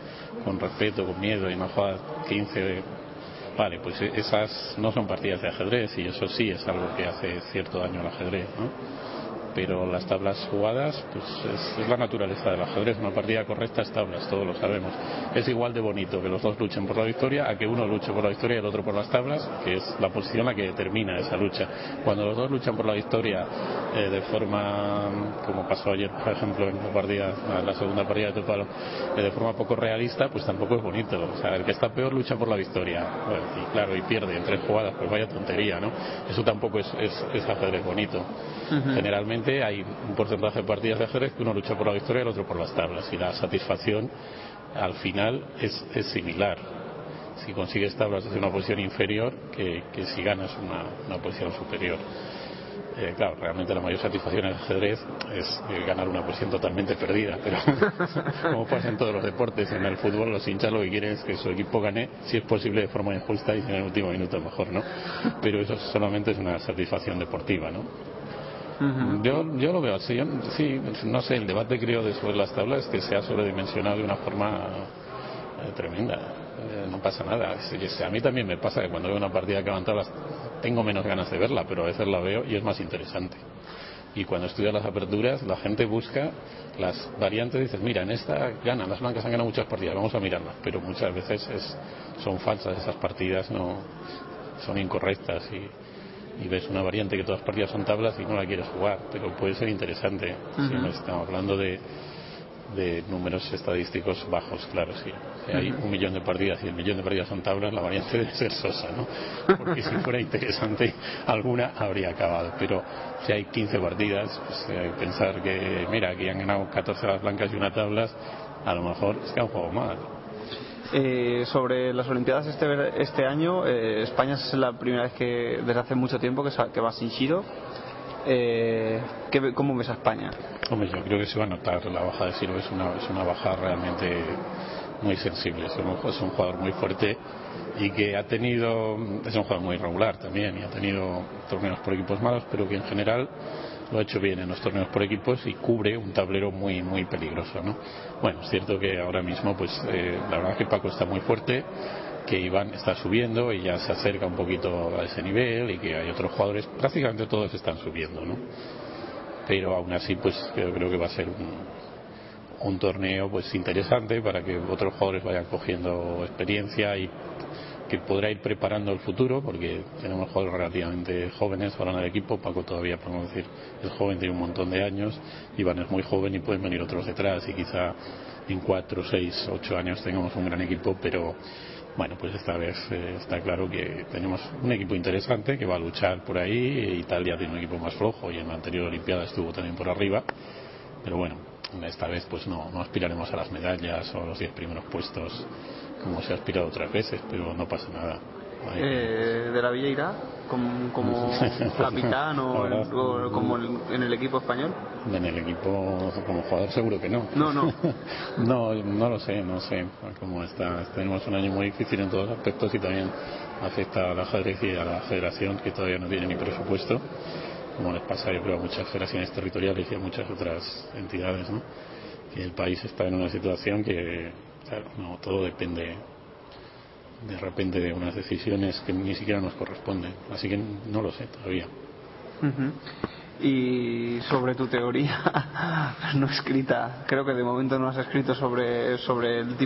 Speaker 7: con respeto, con miedo, y no juegan 15. Vale, pues esas no son partidas de ajedrez, y eso sí es algo que hace cierto daño al ajedrez, ¿no? Pero las tablas jugadas pues es, es la naturaleza del ajedrez una partida correcta es tablas todos lo sabemos. Es igual de bonito que los dos luchen por la victoria a que uno luche por la victoria y el otro por las tablas que es la posición la que determina esa lucha. Cuando los dos luchan por la victoria eh, de forma como pasó ayer por ejemplo en la partida la segunda partida de Topalo eh, de forma poco realista pues tampoco es bonito. O sea el que está peor lucha por la victoria Bueno, y claro y pierde en tres jugadas pues vaya tontería no eso tampoco es, es, es ajedrez bonito. Generalmente hay un porcentaje de partidas de ajedrez que uno lucha por la victoria y el otro por las tablas. Y la satisfacción al final es, similar. Si consigues tablas desde una posición inferior que, si ganas una, una posición superior. Eh, claro, realmente la mayor satisfacción en el ajedrez es eh, ganar una posición totalmente perdida, pero como pasa en todos los deportes, en el fútbol los hinchas lo que quieren es que su equipo gane, si es posible de forma injusta y en el último minuto mejor, ¿no? Pero eso solamente es una satisfacción deportiva, ¿no? Yo, yo lo veo así. Sí, no sé, el debate creo de las tablas es que se ha sobredimensionado de una forma eh, tremenda. Eh, no pasa nada. A mí también me pasa que cuando veo una partida que tablas tengo menos ganas de verla, pero a veces la veo y es más interesante. Y cuando estudias las aperturas, la gente busca las variantes y dices, mira, en esta ganan, las blancas han ganado muchas partidas, vamos a mirarlas. Pero muchas veces es, son falsas esas partidas, no son incorrectas y, y ves una variante que todas las partidas son tablas y no la quieres jugar, pero puede ser interesante. Si no estamos hablando de, de números estadísticos bajos, claro, sí. Si hay un millón de partidas y el millón de partidas son tablas, la variante debe ser sosa, ¿no? Porque si fuera interesante, alguna habría acabado. Pero si hay 15 partidas, pues eh, pensar que, mira, aquí han ganado 14 las blancas y una tablas, a lo mejor es que han jugado mal.
Speaker 2: Eh, sobre las Olimpiadas este, este año, eh, España es la primera vez que desde hace mucho tiempo que, que va sin Shiro. Eh, ¿qué ¿Cómo ves a España?
Speaker 7: Hombre, yo creo que se va a notar la baja de Siro, es una, es una baja realmente muy sensible. Es un, es un jugador muy fuerte y que ha tenido, es un jugador muy regular también y ha tenido torneos por equipos malos, pero que en general lo ha hecho bien en los torneos por equipos y cubre un tablero muy muy peligroso ¿no? bueno es cierto que ahora mismo pues eh, la verdad es que Paco está muy fuerte que Iván está subiendo y ya se acerca un poquito a ese nivel y que hay otros jugadores prácticamente todos están subiendo ¿no? pero aún así pues yo creo que va a ser un, un torneo pues interesante para que otros jugadores vayan cogiendo experiencia y que podrá ir preparando el futuro, porque tenemos jugadores relativamente jóvenes ahora en el equipo. Paco todavía, podemos decir, es joven, tiene un montón de años. Iván es muy joven y pueden venir otros detrás. Y quizá en cuatro, seis, ocho años tengamos un gran equipo, pero bueno, pues esta vez eh, está claro que tenemos un equipo interesante que va a luchar por ahí. Italia tiene un equipo más flojo y en la anterior Olimpiada estuvo también por arriba. Pero bueno, esta vez pues no, no aspiraremos a las medallas o a los diez primeros puestos como se ha aspirado otras veces, pero no pasa nada.
Speaker 2: Eh, de la Villa como, como capitán o, como en el equipo español
Speaker 7: en el equipo como jugador seguro que no.
Speaker 2: No no.
Speaker 7: No no lo sé no sé cómo está. Tenemos un año muy difícil en todos los aspectos y también afecta a la ajedrez y a la federación que todavía no tiene ni presupuesto como les pasa yo creo a muchas federaciones territoriales y a muchas otras entidades ¿no? que el país está en una situación que Claro, no, todo depende de repente de unas decisiones que ni siquiera nos corresponden. Así que no lo sé todavía.
Speaker 2: Y sobre tu teoría no escrita, creo que de momento no has escrito sobre, sobre el,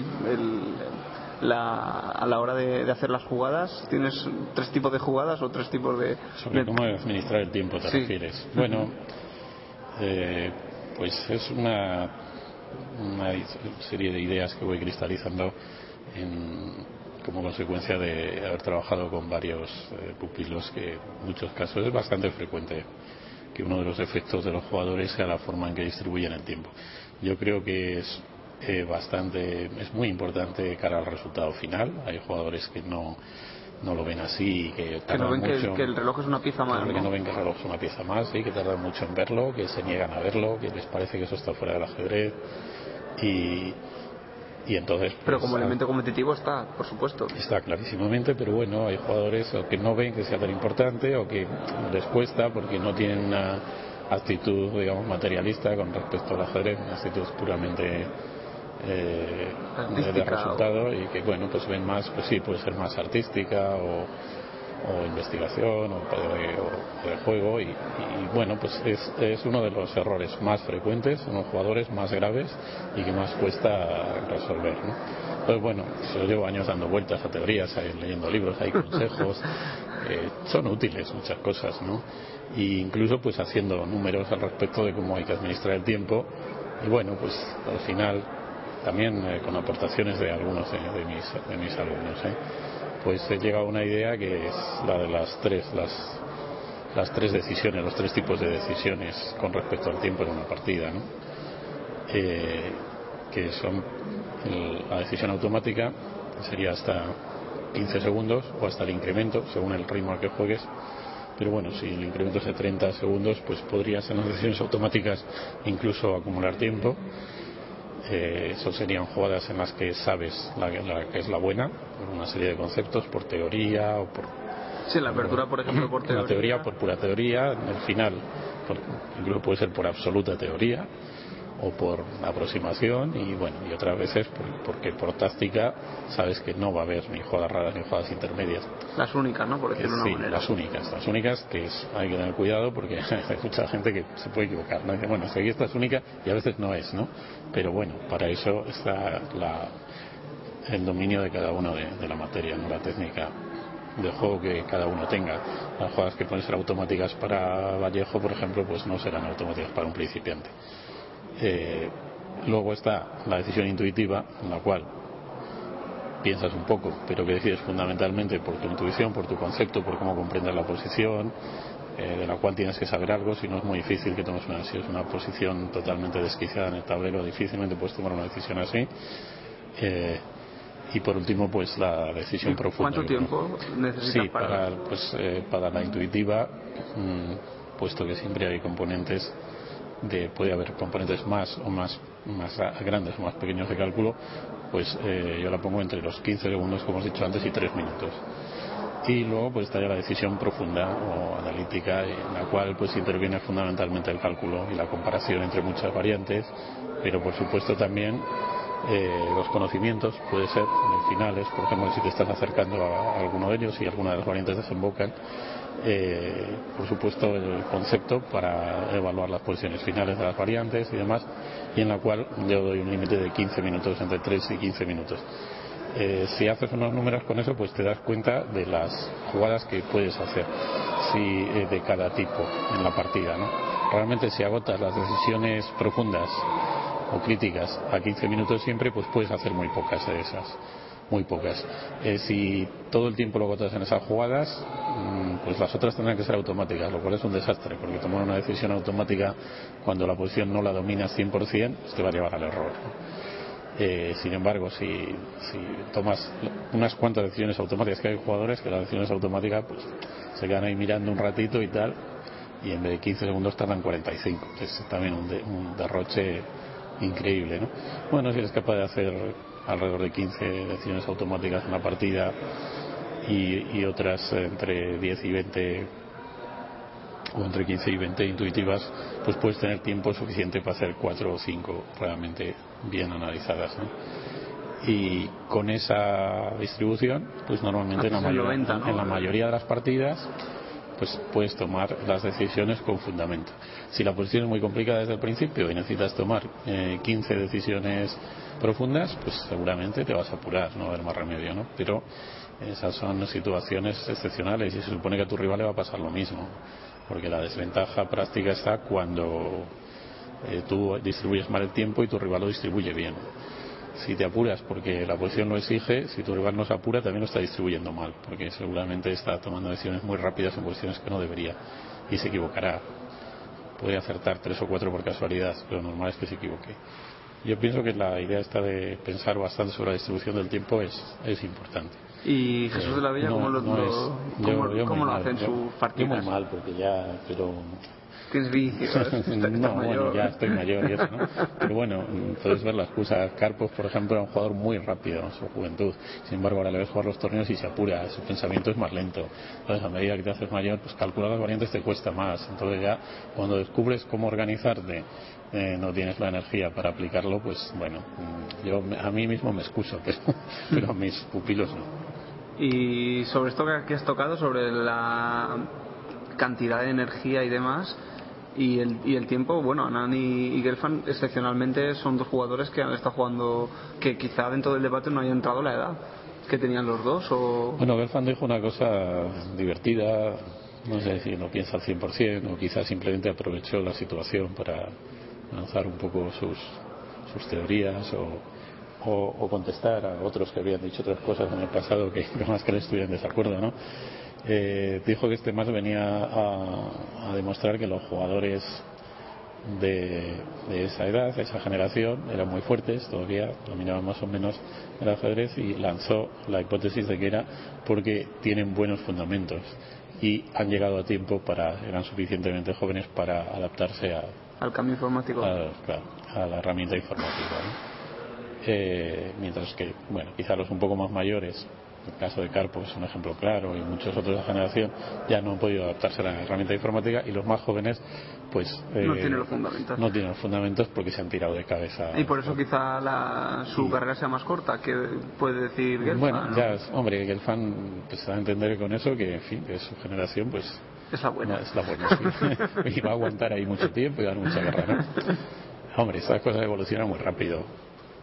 Speaker 2: la, a la hora de, hacer las jugadas. ¿Tienes tres tipos de jugadas o tres tipos de...?
Speaker 7: Sobre cómo administrar el tiempo, te refieres. Bueno, eh, pues es una una serie de ideas que voy cristalizando como consecuencia de haber trabajado con varios eh, pupilos que en muchos casos es bastante frecuente que uno de los efectos de los jugadores sea la forma en que distribuyen el tiempo. Yo creo que es eh, bastante, es muy importante cara al resultado final. Hay jugadores que no no lo ven así que
Speaker 2: que no ven que, el reloj es una pieza más
Speaker 7: que no ven que el reloj es una pieza más sí que tardan mucho en verlo que se niegan a verlo que les parece que eso está fuera del ajedrez. Y y entonces
Speaker 2: pero pues, como elemento competitivo está por supuesto.
Speaker 7: Está clarísimamente pero bueno hay jugadores que no ven que sea tan importante o que les cuesta porque no tienen una actitud digamos materialista con respecto al ajedrez una actitud puramente eh, de resultado y que bueno pues ven más pues sí puede ser más artística o, investigación o de, juego y, bueno pues es, es, uno de los errores más frecuentes en los jugadores más graves y que más cuesta resolver ¿no? pues bueno yo llevo años dando vueltas a teorías leyendo libros hay consejos eh, son útiles muchas cosas ¿no? e incluso pues haciendo números al respecto de cómo hay que administrar el tiempo y bueno pues al final también eh, con aportaciones de algunos de, mis, de mis, alumnos, ¿eh? pues he llegado a una idea que es la de las tres, las, las tres decisiones, los tres tipos de decisiones con respecto al tiempo en una partida, ¿no? Eh, que son la decisión automática, que sería hasta 15 segundos o hasta el incremento, según el ritmo al que juegues. Pero bueno, si el incremento es de 30 segundos, pues podría ser las decisiones automáticas incluso acumular tiempo eh, eso serían jugadas en las que sabes la, que es la buena, por una serie de conceptos, por teoría o por.
Speaker 2: Sí, la apertura, por ejemplo, por teoría.
Speaker 7: La teoría, por pura teoría, el final, incluso puede ser por absoluta teoría o por aproximación y bueno y otras veces porque por táctica sabes que no va a haber ni jugadas raras ni jugadas intermedias
Speaker 2: las únicas no por decirlo
Speaker 7: sí, las únicas las únicas que es, hay que tener cuidado porque hay mucha gente que se puede equivocar ¿no? bueno si esta es única y a veces no es no pero bueno para eso está la, el dominio de cada uno de, la materia no la técnica de juego que cada uno tenga. Las jugadas que pueden ser automáticas para Vallejo, por ejemplo, pues no serán automáticas para un principiante. Eh, luego está la decisión intuitiva, en la cual piensas un poco, pero que decides fundamentalmente por tu intuición, por tu concepto, por cómo comprendes la posición, eh, de la cual tienes que saber algo, si no es muy difícil que tomes una, si es una posición totalmente desquiciada en el tablero, difícilmente puedes tomar una decisión así. Eh, y por último, pues la decisión profunda.
Speaker 2: ¿Cuánto tiempo necesitas
Speaker 7: sí, para, pues, para la intuitiva, mm, puesto que siempre hay componentes de puede haber componentes más o más más grandes o más pequeños de cálculo, pues eh, yo la pongo entre los 15 segundos, como hemos dicho antes, y 3 minutos. Y luego pues está ya la decisión profunda o analítica, en la cual pues interviene fundamentalmente el cálculo y la comparación entre muchas variantes, pero por supuesto también eh, los conocimientos, puede ser finales, por ejemplo, si te estás acercando a, alguno de ellos y alguna de las variantes desembocan, eh, por supuesto, el concepto para evaluar las posiciones finales de las variantes y demás, y en la cual yo doy un límite de 15 minutos, entre 3 y 15 minutos. Eh, si haces unos números con eso, pues te das cuenta de las jugadas que puedes hacer si, eh, de cada tipo en la partida. ¿no? Realmente, si agotas las decisiones profundas o críticas a 15 minutos siempre, pues puedes hacer muy pocas de esas muy pocas. Eh, si todo el tiempo lo agotas en esas jugadas, mm, pues las otras tendrán que ser automáticas, lo cual es un desastre, porque tomar una decisión automática cuando la posición no la dominas 100%, pues te va a llevar al error. Eh, sin embargo, si, si, tomas unas cuantas decisiones automáticas, que hay jugadores que las decisiones automáticas pues, se quedan ahí mirando un ratito y tal, y en vez de 15 segundos tardan 45, que es también un, un derroche increíble. ¿no? Bueno, si eres capaz de hacer alrededor de 15 decisiones automáticas en la partida y, y otras entre 10 y 20 o entre 15 y 20 intuitivas, pues puedes tener tiempo suficiente para hacer 4 o 5 realmente bien analizadas. Y con esa distribución, pues normalmente en la, en la mayoría de las partidas pues puedes tomar las decisiones con fundamento. Si la posición es muy complicada desde el principio y necesitas tomar 15 eh, decisiones profundas, pues seguramente te vas a apurar, no va a haber más remedio, ¿no? Pero esas son situaciones excepcionales y se supone que a tu rival le va a pasar lo mismo, porque la desventaja práctica está cuando eh, tú distribuyes mal el tiempo y tu rival lo distribuye bien si te apuras porque la posición lo exige, si tu rival no se apura también lo está distribuyendo mal, porque seguramente está tomando decisiones muy rápidas en posiciones que no debería y se equivocará. Puede acertar tres o cuatro por casualidad, pero normal es que se equivoque. Yo pienso que la idea esta de pensar bastante sobre la distribución del tiempo es, es importante.
Speaker 2: ¿Y Jesús de la Villa cómo lo, lo hace en sus partidas?
Speaker 7: muy mal, porque ya, pero
Speaker 2: Tienes
Speaker 7: no, bueno, ya estoy mayor y eso, ¿no? Pero bueno, puedes ver la excusa. Carpos, por ejemplo, era un jugador muy rápido en su juventud. Sin embargo, ahora le ves jugar los torneos y se apura, su pensamiento es más lento. Entonces, a medida que te haces mayor, pues calcular las variantes te cuesta más. Entonces ya, cuando descubres cómo organizarte, eh, no tienes la energía para aplicarlo, pues bueno, yo a mí mismo me excuso, pero, pero a mis pupilos no.
Speaker 2: Y sobre esto que has tocado, sobre la cantidad de energía y demás, y el, y el tiempo, bueno, Anani y Gelfand excepcionalmente son dos jugadores que han estado jugando, que quizá dentro del debate no haya entrado la edad que tenían los dos. O...
Speaker 7: Bueno, Gelfand dijo una cosa divertida, no sé si no piensa al 100% o quizá simplemente aprovechó la situación para lanzar un poco sus, teorías o, o, contestar a otros que habían dicho otras cosas en el pasado que más que le estuvieran en desacuerdo, ¿no? Eh, dijo que este más venía a, demostrar que los jugadores de, esa edad, de esa generación, eran muy fuertes, todavía dominaban más o menos el ajedrez y lanzó la hipótesis de que era porque tienen buenos fundamentos y han llegado a tiempo para, eran suficientemente jóvenes para adaptarse a,
Speaker 2: al cambio informático.
Speaker 7: A, la herramienta informática. Eh, mientras que, bueno, quizá los un poco más mayores el caso de Carpo es un ejemplo claro y muchos otros de la generación ya no han podido adaptarse a la herramienta informática y los más jóvenes pues
Speaker 2: no tienen los fundamentos
Speaker 7: no tienen los fundamentos porque se han tirado de cabeza
Speaker 2: y por eso quizá la, su carrera sea más corta que puede decir Gelfand
Speaker 7: bueno ya hombre Gelfand pues a entender con eso que en fin que su generación pues
Speaker 2: es la buena
Speaker 7: es la buena sí. y va a aguantar ahí mucho tiempo y dar mucha guerra ¿no? hombre estas cosas evolucionan muy rápido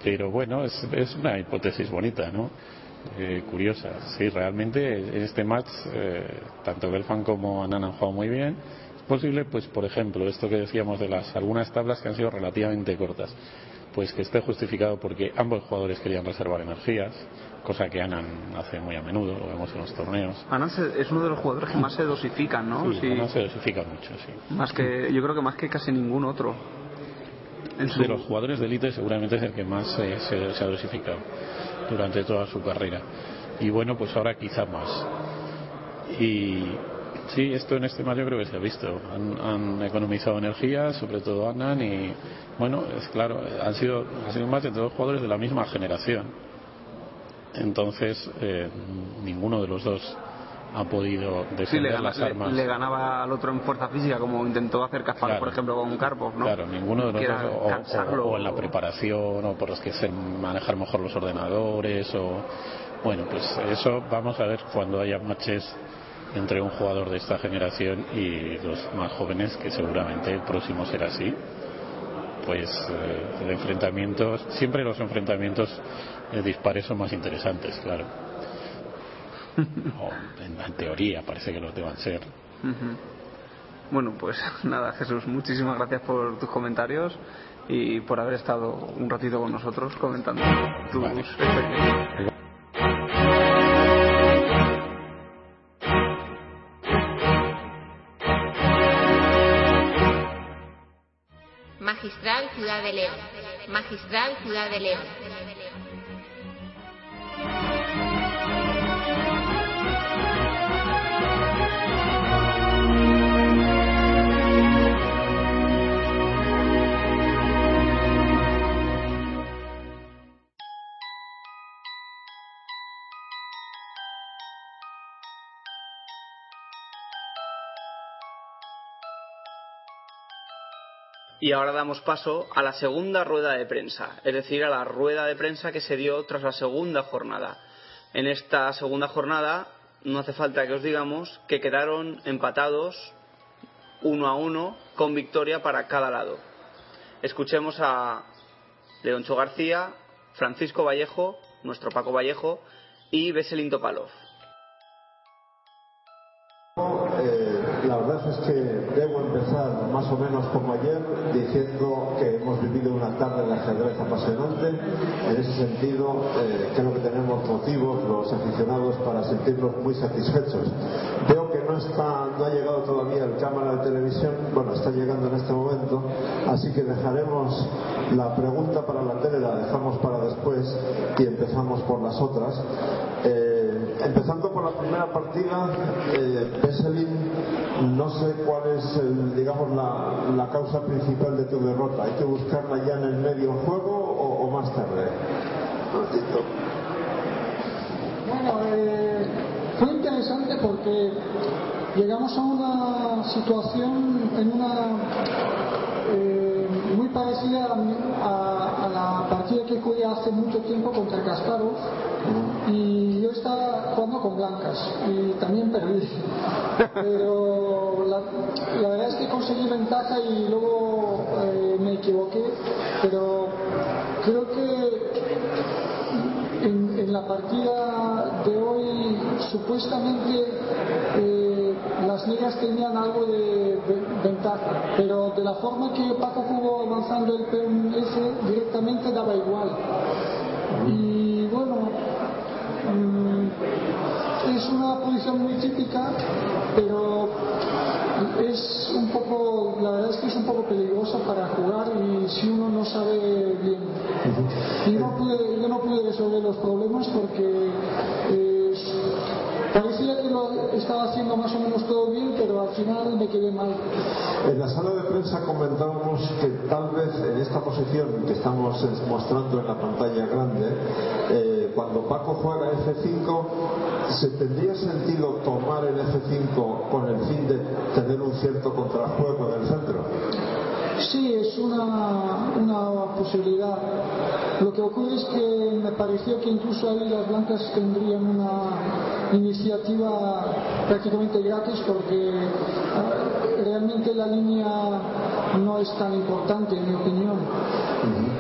Speaker 7: pero bueno es, es una hipótesis bonita no eh, curiosa. Sí, realmente en este match, eh, tanto Belfan como Anan han jugado muy bien. Es posible, pues, por ejemplo, esto que decíamos de las algunas tablas que han sido relativamente cortas, pues que esté justificado porque ambos jugadores querían reservar energías, cosa que Anan hace muy a menudo, lo vemos en los torneos.
Speaker 2: Anan es uno de los jugadores que más se dosifican, ¿no?
Speaker 7: Sí, se dosifica mucho, sí.
Speaker 2: Más que, yo creo que más que casi ningún otro.
Speaker 7: De los jugadores de élite seguramente es el que más se, se ha dosificado durante toda su carrera. Y bueno, pues ahora quizá más. Y, Sí, esto en este match yo creo que se ha visto. Han, han economizado energía, sobre todo Annan, y bueno, es claro, han sido, ha sido un match entre dos jugadores de la misma generación. Entonces, eh, ninguno de los dos ha podido
Speaker 2: Sí, le,
Speaker 7: defender las
Speaker 2: le-
Speaker 7: armas.
Speaker 2: le ganaba al otro en fuerza física, como intentó hacer Kasparov,
Speaker 7: Claro.
Speaker 2: por ejemplo, con Karpov, ¿no?
Speaker 7: Claro, ninguno de los
Speaker 2: Que
Speaker 7: dos,
Speaker 2: era
Speaker 7: o- o, en la preparación, o por los que se manejar mejor los ordenadores, o bueno, pues eso vamos a ver cuando haya matches entre un jugador de esta generación y los más jóvenes, que seguramente el próximo será así. Pues eh, el enfrentamiento, siempre los enfrentamientos dispares son más interesantes, claro. O en, en teoría parece que los deban ser.
Speaker 2: Bueno, pues nada, Jesús, muchísimas gracias por tus comentarios y por haber estado un ratito con nosotros comentando tus experiencias.
Speaker 1: Magistral Ciudad de León. Magistral Ciudad de León.
Speaker 6: Y ahora damos paso a la segunda rueda de prensa, es decir, a la rueda de prensa que se dio tras la segunda jornada. En esta segunda jornada no hace falta que os digamos que quedaron empatados uno a uno con victoria para cada lado. Escuchemos a Leoncho García, Francisco Vallejo, nuestro Paco Vallejo y Veselin Topalov.
Speaker 8: Eh, la verdad es que más o menos como ayer diciendo que hemos vivido una tarde de ajedrez apasionante. En ese sentido, eh, creo que tenemos motivos los aficionados para sentirnos muy satisfechos. Veo que no está, no ha llegado todavía el cámara de televisión, bueno, está llegando en este momento, así que dejaremos la pregunta para la tele, la dejamos para después y empezamos por las otras. Eh, empezando por la primera partida, eh, Veselin, no sé cuál es, el, digamos, la, la causa principal de tu derrota. ¿Hay que buscarla ya en el medio juego o, más tarde? Rotito.
Speaker 10: Bueno, eh, fue interesante porque llegamos a una situación en una eh, muy parecida a, a- a la partida que jugué hace mucho tiempo contra Kasparov y yo estaba jugando con blancas y también perdí. Pero la, la verdad es que conseguí ventaja y luego eh, me equivoqué. Pero creo que en, la partida de hoy supuestamente eh, las negras tenían algo de ve- ventaja, pero de la forma que Paco jugó avanzando el peón F directamente daba igual. Y es una posición muy típica, pero es un poco, la verdad es que es un poco peligrosa para jugar y si uno no sabe bien. Y no pude, yo no pude resolver los problemas porque eh, parecía que lo estaba haciendo más o menos todo bien, pero al final me quedé mal.
Speaker 8: En la sala de prensa comentábamos que tal vez en esta posición que estamos mostrando en la pantalla grande, eh, cuando Paco juega F5, ¿se tendría sentido tomar el F5 con el fin de tener un cierto contrajuego en el centro?
Speaker 10: Sí, es una, una posibilidad. Lo que ocurre es que me pareció que incluso ahí las blancas tendrían una iniciativa prácticamente gratis porque ah, realmente la línea no es tan importante en mi opinión.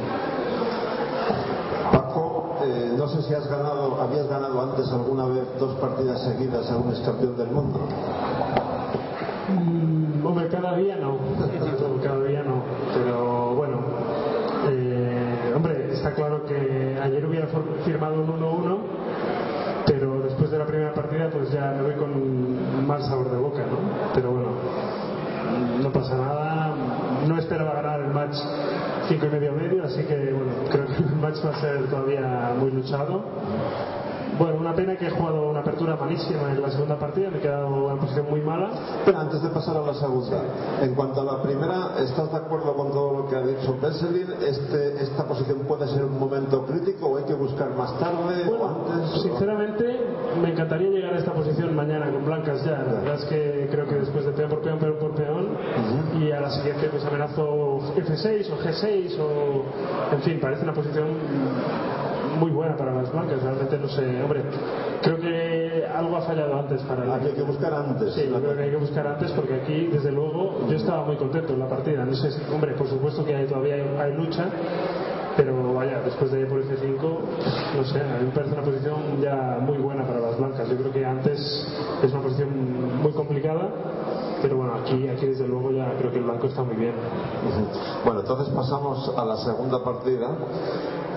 Speaker 8: Eh, no sé si has ganado, habías ganado antes alguna vez dos partidas seguidas a un ex campeón del mundo.
Speaker 9: Mm, hombre, cada día no. cada día no. Pero bueno, eh, hombre, está claro que ayer hubiera firmado un 1-1, pero después de la primera partida pues ya me voy con un mal sabor de boca, ¿no? Pero bueno, no pasa nada. No esperaba ganar el match 5 y medio medio, así que bueno, creo que el match va a ser todavía muy luchado. Bueno, una pena que he jugado una apertura malísima en la segunda partida, me he quedado en una posición muy mala.
Speaker 8: Pero antes de pasar a la segunda, en cuanto a la primera, ¿estás de acuerdo con todo lo que ha dicho Besselin? Este, ¿Esta posición puede ser un momento crítico o hay que buscar más tarde
Speaker 9: bueno,
Speaker 8: o antes?
Speaker 9: Sinceramente, me encantaría llegar a esta posición mañana con blancas ya. La verdad es que creo que después de peón por peón, peón por la siguiente pues amenazo F6 o G6 o... En fin, parece una posición muy buena para las blancas. Realmente no sé, hombre, creo que algo ha fallado antes para el...
Speaker 8: Aquí hay que buscar antes.
Speaker 9: Sí, yo creo que hay que buscar antes porque aquí, desde luego, yo estaba muy contento en la partida. No sé hombre, por supuesto que hay- todavía hay, hay lucha, pero vaya, después de por F5, no sé, a mí me parece una posición ya muy buena para las blancas. Yo creo que antes es una posición muy complicada, pero bueno, aquí, aquí desde luego ya creo que el blanco está muy bien.
Speaker 8: Bueno, entonces pasamos a la segunda partida.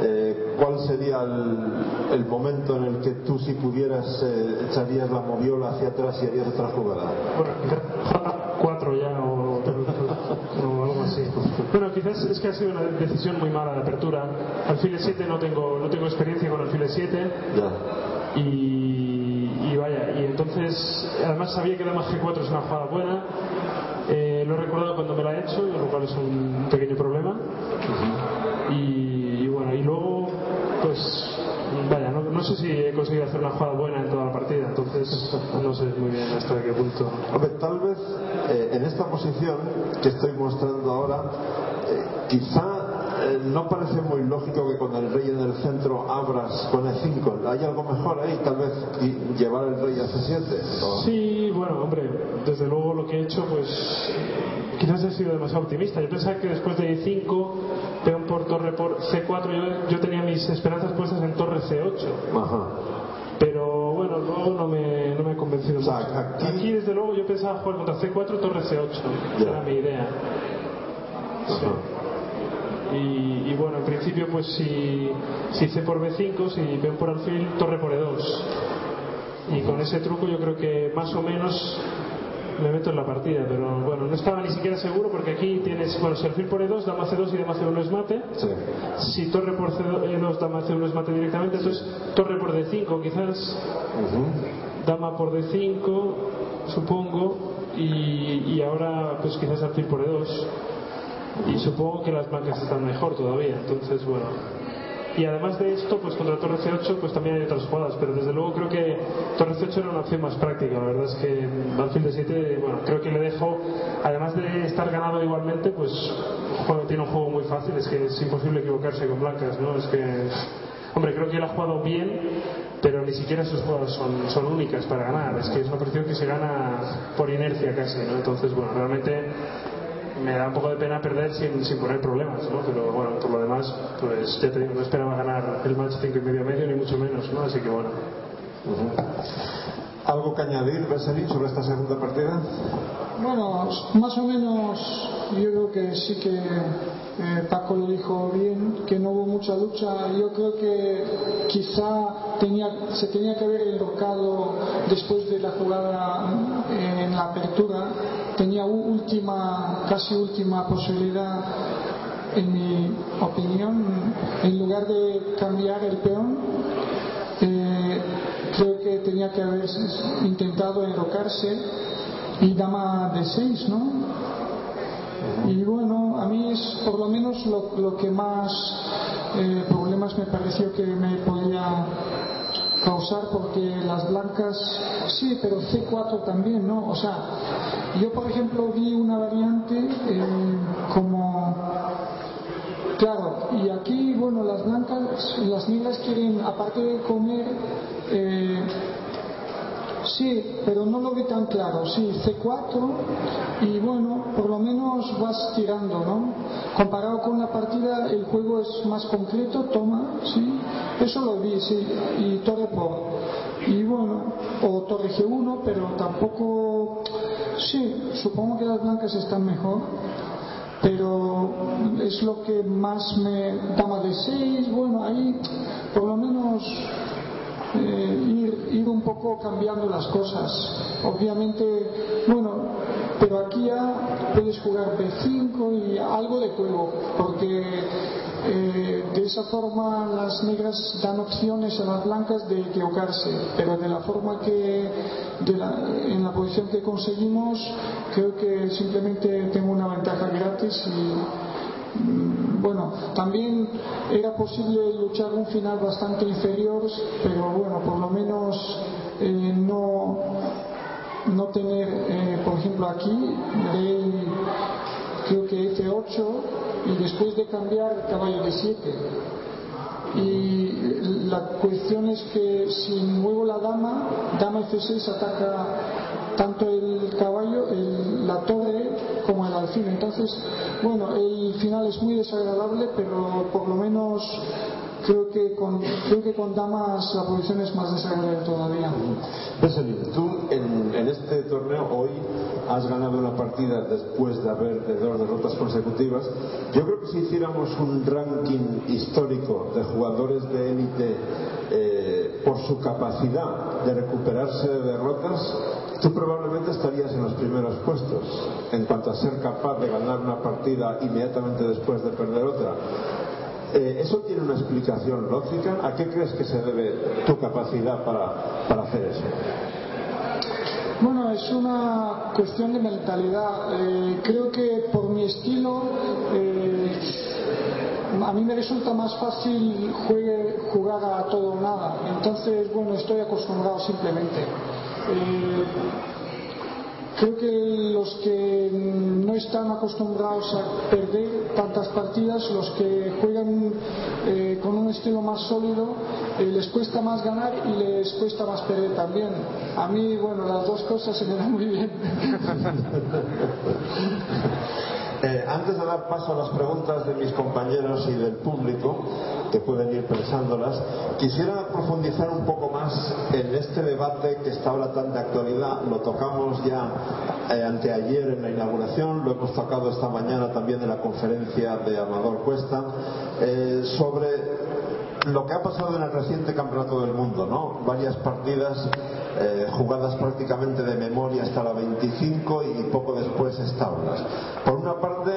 Speaker 8: Eh, ¿Cuál sería el, el momento en el que tú, si pudieras, eh, echarías la moviola hacia atrás y harías otra jugada?
Speaker 9: Bueno, cuatro ya o, o algo así. Bueno, quizás es que ha sido una decisión muy mala de apertura. Alfile 7 no tengo, no tengo experiencia con alfile 7
Speaker 8: Ya.
Speaker 9: y vaya, y entonces además sabía que dama G4 es una jugada buena. Eh, lo he recordado cuando me la he hecho, lo cual es un pequeño problema. Y, y bueno, y luego, pues, vaya, no, no sé si he conseguido hacer una jugada buena en toda la partida, entonces no sé muy bien hasta qué punto.
Speaker 8: Hombre, tal vez eh, en esta posición que estoy mostrando ahora, eh, quizá no parece muy lógico que con el rey en el centro abras con E5. ¿Hay algo mejor ahí? Tal vez y- llevar el rey a C7. ¿O?
Speaker 9: Sí, bueno, hombre, desde luego lo que he hecho, pues quizás he sido demasiado optimista. Yo pensaba que después de E5, peón por torre por C4, yo, yo tenía mis esperanzas puestas en torre C8.
Speaker 8: Ajá.
Speaker 9: Pero bueno, luego no me, no me ha convencido
Speaker 8: O sea, aquí-
Speaker 9: desde luego, yo pensaba jugar contra C4, torre C8.
Speaker 8: Ya.
Speaker 9: Era mi idea. Sí. Y, y bueno, en principio, pues si, si C por B5, si peón por alfil, torre por E2. Y con ese truco yo creo que más o menos me meto en la partida, pero bueno, no estaba ni siquiera seguro porque aquí tienes, bueno, si alfil por E2, dama C2 y dama C1 es mate.
Speaker 8: Sí.
Speaker 9: Si torre por C2, dama C1 es mate directamente, entonces torre por D5 quizás,
Speaker 8: Ujú.
Speaker 9: dama por D5, supongo, y, y ahora pues quizás alfil por E2. Y supongo que las blancas están mejor todavía, entonces bueno. Y además de esto, pues contra Torre C8 pues también hay otras jugadas, pero desde luego creo que Torre C8 era una opción más práctica, la verdad es que alfil de 7, bueno, creo que le dejo, además de estar ganado igualmente, pues tiene un juego muy fácil, es que es imposible equivocarse con blancas, ¿no? Es que, hombre, creo que él ha jugado bien, pero ni siquiera sus jugadas son, son únicas para ganar, es que es una posición que se gana por inercia casi, ¿no? Entonces, bueno, realmente me da un poco de pena perder sin, sin poner problemas, ¿no? Pero bueno, por lo demás, pues ya te digo, no esperaba ganar el match 5 y medio medio, ni mucho menos, ¿no? Así que bueno.
Speaker 8: ¿Algo que añadir, Besselin, sobre esta segunda partida?
Speaker 10: Bueno, más o menos yo creo que sí que eh, Paco lo dijo bien, que no hubo mucha lucha. Yo creo que quizá tenía, se tenía que haber enrocado después de la jugada eh, en la apertura. Tenía última, casi última posibilidad, en mi opinión, en lugar de cambiar el peón. eh, creo que tenía que haber intentado enrocarse y dama de 6, ¿no? Y bueno, a mí es por lo menos lo, lo que más eh, problemas me pareció que me podía causar porque las blancas, sí, pero C4 también, ¿no? O sea, yo por ejemplo vi una variante eh, como Claro, y aquí, bueno, las blancas, las negras quieren, aparte de comer, eh, sí, pero no lo ve tan claro, sí, C4, y bueno, por lo menos vas tirando, ¿no? Comparado con la partida, el juego es más concreto, toma, sí, eso lo vi, sí, y torre por, y bueno, o torre G1, pero tampoco, sí, supongo que las blancas están mejor pero es lo que más me dama de 6 bueno ahí por lo menos eh, ir, un poco cambiando las cosas. Obviamente bueno pero aquí ya puedes jugar B5 y algo de juego porque Eh, de esa forma las negras dan opciones a las blancas de equivocarse, pero de la forma que en la posición que conseguimos creo que simplemente tengo una ventaja gratis y bueno, también era posible luchar un final bastante inferior, pero bueno, por lo menos eh, no, no tener, eh, por ejemplo aquí, creo que F8 y después de cambiar caballo de 7 y la cuestión es que si muevo la dama, dama F6 ataca tanto el caballo, Entonces, bueno, el final es muy desagradable, pero por lo menos creo que con, creo que con damas la posición es más desagradable todavía.
Speaker 8: tú en, en, este torneo hoy has ganado una partida después de haber de dos derrotas consecutivas. Yo creo que si hiciéramos un ranking histórico de jugadores de élite eh, por su capacidad de recuperarse de derrotas, tú probablemente estarías en los primeros puestos en cuanto a ser capaz de ganar una partida inmediatamente después de perder otra. Eh, ¿Eso tiene una explicación lógica? ¿A qué crees que se debe tu capacidad para, para hacer eso?
Speaker 10: Bueno, es una cuestión de mentalidad. Eh, creo que por mi estilo, eh, a mí me resulta más fácil jugar a todo o nada. Entonces, bueno, estoy acostumbrado simplemente. Creo que los que no están acostumbrados a perder tantas partidas, los que juegan eh, con un estilo más sólido, eh, les cuesta más ganar y les cuesta más perder también. A mí, bueno, las dos cosas se me dan muy bien.
Speaker 8: Eh, antes de dar paso a las preguntas de mis compañeros y del público, que pueden ir pensándolas, quisiera profundizar un poco más en este debate que está ahora tan de actualidad. Lo tocamos ya eh, anteayer en la inauguración, lo hemos tocado esta mañana también en la conferencia de Amador Cuesta, eh, sobre lo que ha pasado en el reciente campeonato del mundo, ¿no? Varias partidas eh, jugadas prácticamente de memoria hasta la 25 y poco después estables. Por una parte,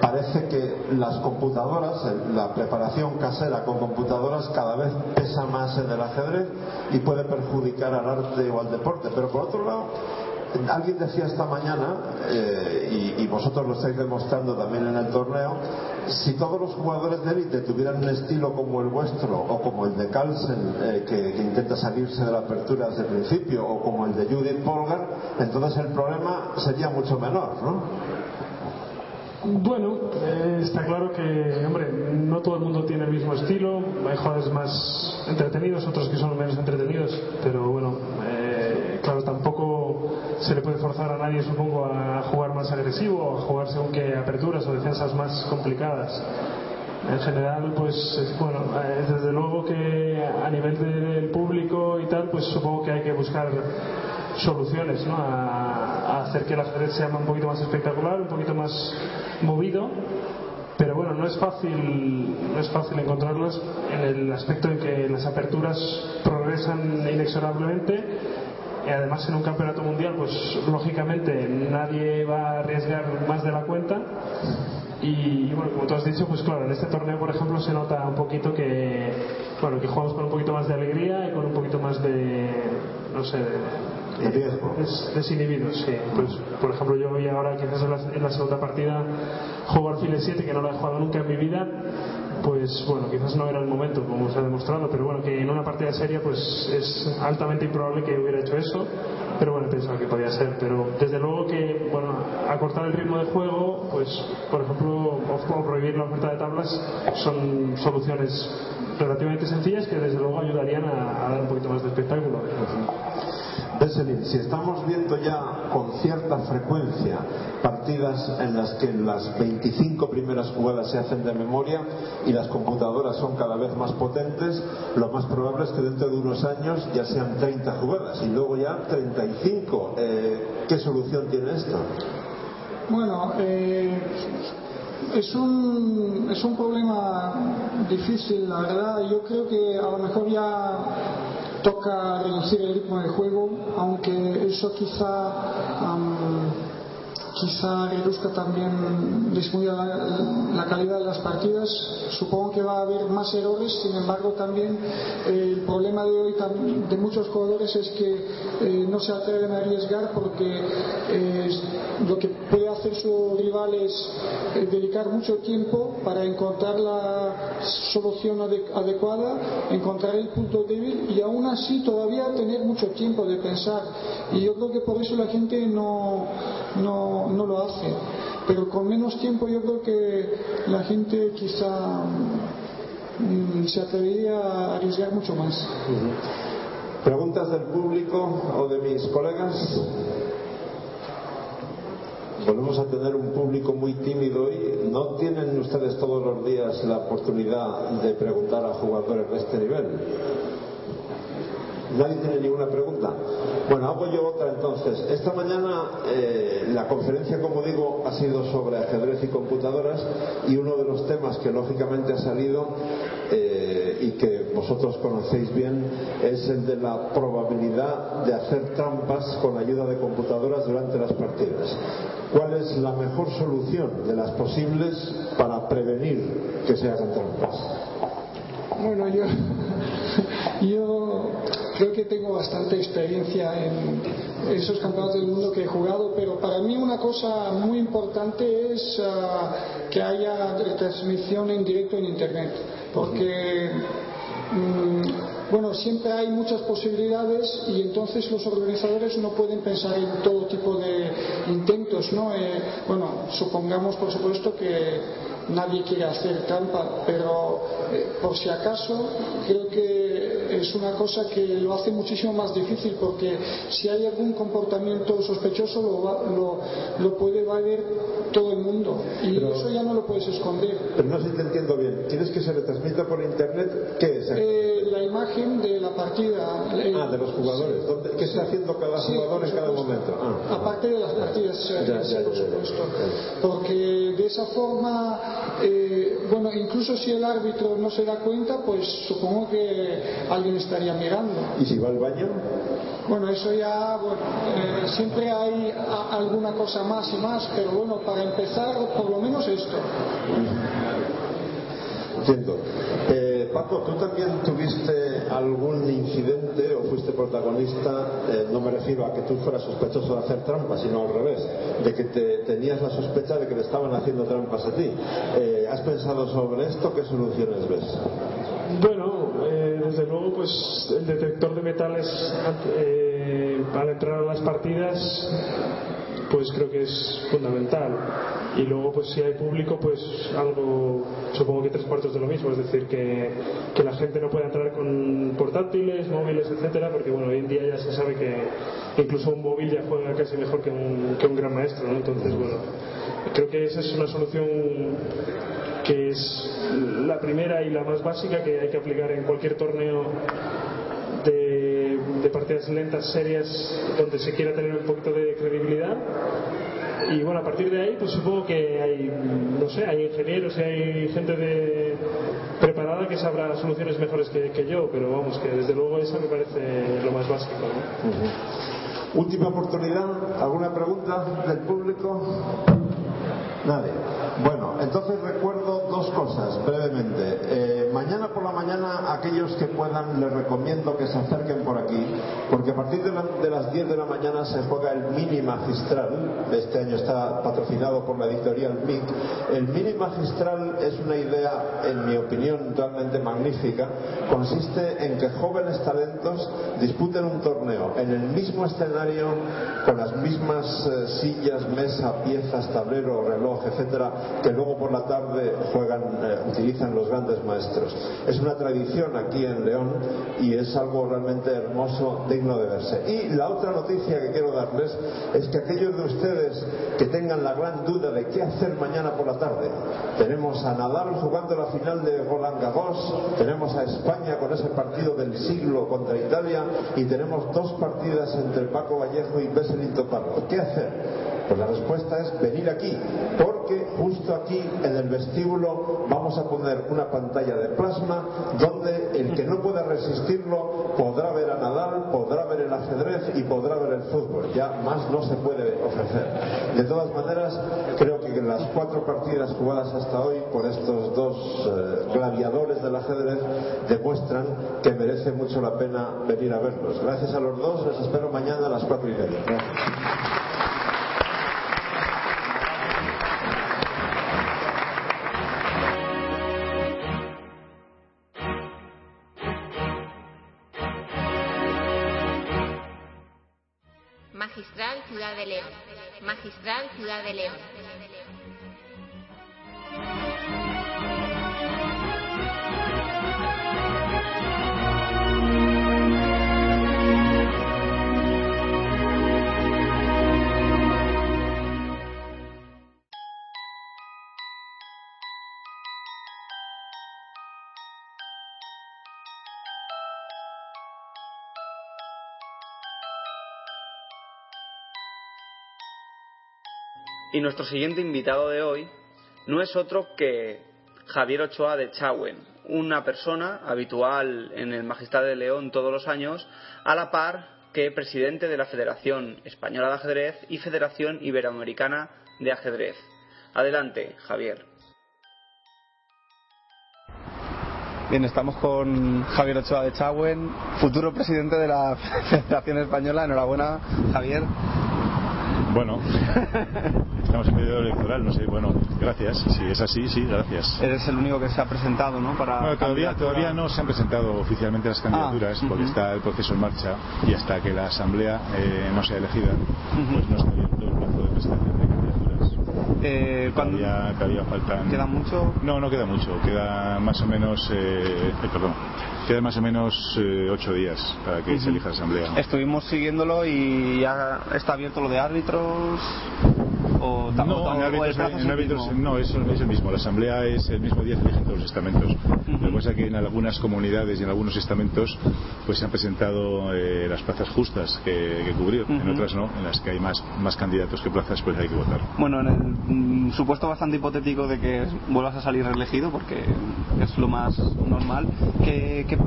Speaker 8: parece que las computadoras, la preparación casera con computadoras cada vez pesa más en el ajedrez y puede perjudicar al arte o al deporte. Pero por otro lado, Alguien decía esta mañana, eh, y, vosotros lo estáis demostrando también en el torneo, si todos los jugadores de élite tuvieran un estilo como el vuestro o como el de Carlsen, eh, que, intenta salirse de la apertura desde el principio, o como el de Judith Polgar, entonces el problema sería mucho menor, ¿no?
Speaker 9: Bueno, eh, está claro que, hombre, no todo el mundo tiene el mismo estilo. Hay jugadores más entretenidos, otros que son menos entretenidos, pero bueno, claro, tampoco se le puede forzar a nadie, supongo, a jugar más agresivo a jugar según que aperturas o defensas más complicadas. En general, pues bueno, desde luego que a nivel del público y tal, pues supongo que hay que buscar soluciones ¿no? a, hacer que el ajedrez sea un poquito más espectacular, un poquito más movido pero bueno, no es fácil, no es fácil encontrarlas en el aspecto en que las aperturas progresan inexorablemente y además en un campeonato mundial pues lógicamente nadie va a arriesgar más de la cuenta. Y, bueno como tú has dicho pues claro en este torneo por ejemplo se nota un poquito que bueno que jugamos con un poquito más de alegría y con un poquito más de no sé de, desinhibidos sí. Pues por ejemplo yo voy ahora quizás en la, en la segunda partida juego al file 7 que no lo he jugado nunca en mi vida pues bueno, quizás no era el momento, como se ha demostrado, pero bueno, que en una partida seria pues es altamente improbable que hubiera hecho eso, pero bueno, pensaba que podía ser, pero desde luego que, bueno, acortar el ritmo de juego, pues por ejemplo, o prohibir la oferta de tablas son soluciones relativamente sencillas que desde luego ayudarían a, a dar un poquito más de espectáculo
Speaker 8: si estamos viendo ya con cierta frecuencia partidas en las que las 25 primeras jugadas se hacen de memoria y las computadoras son cada vez más potentes, lo más probable es que dentro de unos años ya sean 30 jugadas y luego ya 35. Eh, ¿Qué solución tiene esto?
Speaker 10: Bueno, eh, es un, es un problema difícil, la verdad. Yo creo que a lo mejor ya toca reducir el ritmo del juego, aunque eso quizá quizá reduzca también, disminuya la, calidad de las partidas. Supongo que va a haber más errores, sin embargo también el problema de hoy de muchos jugadores es que eh, no se atreven a arriesgar porque eh, lo que puede hacer su rival es dedicar mucho tiempo para encontrar la solución adecuada, encontrar el punto débil y aún así todavía tener mucho tiempo de pensar. Y yo creo que por eso la gente no, no, no lo hace. Pero con menos tiempo yo creo que la gente quizá mm, se atrevería a arriesgar mucho más.
Speaker 8: ¿Preguntas del público o de mis colegas? Volvemos a tener un público muy tímido y no tienen ustedes todos los días la oportunidad de preguntar a jugadores de este nivel. ¿Nadie tiene ninguna pregunta? Bueno, hago yo otra entonces. Esta mañana eh, la conferencia, como digo, ha sido sobre ajedrez y computadoras y uno de los temas que lógicamente ha salido eh, y que vosotros conocéis bien es el de la probabilidad de hacer trampas con ayuda de computadoras durante las partidas. ¿Cuál es la mejor solución de las posibles para prevenir que se hagan trampas?
Speaker 10: Bueno, yo, yo creo que tengo bastante experiencia en esos campeonatos del mundo que he jugado, pero para mí una cosa muy importante es ah, que haya retransmisión en directo en Internet, porque mm, bueno, siempre hay muchas posibilidades y entonces los organizadores no pueden pensar en todo tipo de intentos, ¿no? Eh, bueno, supongamos por supuesto que nadie quiere hacer trampa, pero eh, por si acaso creo que es una cosa que lo hace muchísimo más difícil porque si hay algún comportamiento sospechoso lo, lo, puede valer todo el mundo y eso ya no lo puedes esconder.
Speaker 8: Pero no sé si te entiendo bien. ¿Tienes que se retransmita por internet? ¿Qué es?
Speaker 10: Eh, imagen de la partida.
Speaker 8: ah, de los jugadores. ¿Qué está haciendo cada jugador en cada momento?
Speaker 10: Ah, Aparte de las partidas, eh, por supuesto. Porque de esa forma eh, bueno, incluso si el árbitro no se da cuenta, pues supongo que alguien estaría mirando.
Speaker 8: ¿Y si va al baño?
Speaker 10: Bueno, eso ya, bueno, eh, siempre hay alguna cosa más y más, pero bueno, para empezar, por lo menos esto.
Speaker 8: Entiendo. Eh, Paco, ¿tú también tuviste algún incidente o fuiste protagonista? Eh, no me refiero a que tú fueras sospechoso de hacer trampas, sino al revés, de que te, tenías la sospecha de que le estaban haciendo trampas a ti. Eh, ¿Has pensado sobre esto? ¿Qué soluciones ves?
Speaker 9: Bueno, desde luego, pues el detector de metales al entrar a las partidas pues creo que es fundamental. Y luego, pues si hay público, pues algo, supongo que tres cuartos de lo mismo, es decir, que, que la gente no pueda entrar con portátiles, móviles, etcétera, porque bueno, hoy en día ya se sabe que incluso un móvil ya juega casi mejor que un, que un gran maestro, ¿no? Entonces, bueno, creo que esa es una solución que es la primera y la más básica que hay que aplicar en cualquier torneo de, partidas lentas, serias, donde se quiera tener un poquito de credibilidad. Y bueno, a partir de ahí, pues supongo que hay, no sé, hay ingenieros y hay gente de, preparada que sabrá soluciones mejores que, yo, pero vamos, que desde luego esa me parece lo más básico.
Speaker 8: Última oportunidad, ¿alguna pregunta del público? Nadie. Bueno, entonces recuerdo dos cosas brevemente. Mañana aquellos que puedan, les recomiendo que se acerquen por aquí, porque a partir de, las 10 de la mañana se juega el mini magistral. Este año está patrocinado por la editorial MIC. El mini magistral es una idea, en mi opinión, realmente magnífica. Consiste en que jóvenes talentos disputen un torneo en el mismo escenario, con las mismas eh, sillas, mesa, piezas, tablero, reloj etcétera, que luego por la tarde juegan, eh, utilizan los grandes maestros. Es una tradición aquí en León y es algo realmente hermoso, digno de verse. Y la otra noticia que quiero darles es que aquellos de ustedes que tengan la gran duda de qué hacer mañana por la tarde, tenemos a Nadal jugando la final de Roland Garros, tenemos a España con ese partido del siglo contra Italia y tenemos dos partidas entre Paco Vallejo y Beselito Parro. ¿Qué hacer? Pues la respuesta es venir aquí, porque justo aquí en el vestíbulo vamos a poner una pantalla de plasma donde el que no pueda resistirlo podrá ver a Nadal, podrá ver el ajedrez y podrá ver el fútbol. Ya más no se puede ofrecer. De todas maneras, creo que las cuatro partidas jugadas hasta hoy por estos dos eh, gladiadores del ajedrez demuestran que merece mucho la pena venir a verlos. Gracias a los dos, les espero mañana a las cuatro y media.
Speaker 1: Ciudad de León. Magistral Ciudad de León.
Speaker 6: Nuestro siguiente invitado de hoy no es otro que Javier Ochoa de Chauen, una persona habitual en el Magistrado de León todos los años, a la par que presidente de la Federación Española de Ajedrez y Federación Iberoamericana de Ajedrez. Adelante, Javier.
Speaker 2: Bien, estamos con Javier Ochoa de Chauen, futuro presidente de la Federación Española. Enhorabuena, Javier.
Speaker 13: Bueno, estamos en medio electoral, no sé, bueno, gracias. Si es así, sí, gracias.
Speaker 2: Eres el único que se ha presentado, ¿no? Para
Speaker 13: Bueno, todavía, todavía no se han presentado oficialmente las candidaturas
Speaker 2: Ah,
Speaker 13: porque
Speaker 2: ujú.
Speaker 13: está el proceso en marcha y hasta que la Asamblea eh, no sea elegida, pues no está abierto el plazo de presentación candidaturas.
Speaker 2: Eh, ¿cuándo-
Speaker 13: Todavía, todavía faltan...
Speaker 2: ¿Queda mucho?
Speaker 13: No, no queda mucho. Queda más o menos... Eh, eh, perdón. Queda más o menos eh, ocho días para que se elija la Asamblea.
Speaker 2: Estuvimos siguiéndolo y ya está abierto lo de árbitros. O, o
Speaker 13: No,
Speaker 2: ta-
Speaker 13: en
Speaker 2: o
Speaker 13: árbitros, en árbitros- no, es, es el mismo. La asamblea es el mismo día que eligen todos los estamentos. Lo que pasa es que en algunas comunidades y en algunos estamentos pues se han presentado eh, las plazas justas que, que cubrir. En
Speaker 2: Ujú.
Speaker 13: otras no, en las que hay más, más candidatos que plazas, pues hay que votar.
Speaker 2: Bueno, en el mm, supuesto bastante hipotético de que vuelvas a salir reelegido, porque es lo más normal, ¿qué, qué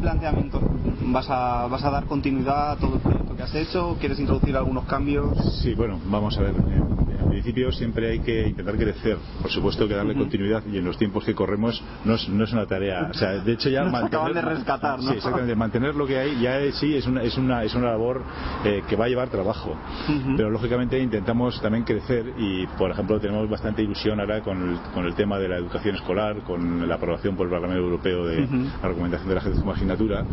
Speaker 2: planteamiento vas a, vas a dar continuidad a todo el proyecto que has hecho? ¿Quieres introducir algunos cambios?
Speaker 13: Sí, bueno, vamos a ver. En, en principio siempre hay que intentar crecer. Por supuesto que darle
Speaker 2: Ujú.
Speaker 13: continuidad y en los tiempos que corremos no es, no es una tarea. O sea, de hecho ya
Speaker 2: Nos acaban de rescatar, ¿no?
Speaker 13: Sí, exactamente. Mantener lo que hay ya es- sí es una, es una, es una labor eh, que va a llevar trabajo.
Speaker 2: Ujú.
Speaker 13: Pero lógicamente intentamos también crecer y, por ejemplo, tenemos bastante ilusión ahora con el, con el tema de la educación escolar, con la aprobación por el Parlamento Europeo de
Speaker 2: Ujú.
Speaker 13: la recomendación de la agencia como asignatura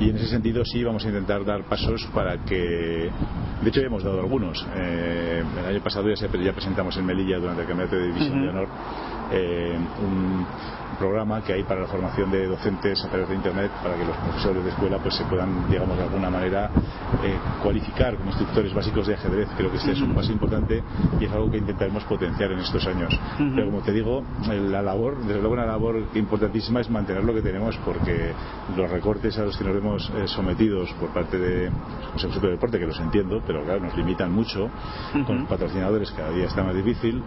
Speaker 13: y en ese sentido sí vamos a intentar dar pasos para que de hecho ya hemos dado algunos Eh, el año pasado ya, se- ya presentamos en Melilla durante el campeonato de división de honor eh, un programa que hay para la formación de docentes a través de internet para que los profesores de escuela pues se puedan digamos de alguna manera eh, cualificar como instructores básicos de ajedrez. Creo que este es un paso importante y es algo que intentaremos potenciar en estos años. Pero como te digo la labor desde luego una labor importantísima es mantener lo que tenemos porque los recortes a los que nos vemos eh, sometidos por parte de Consejo Superior de Deporte que los entiendo pero claro nos limitan mucho con los patrocinadores cada día está más difícil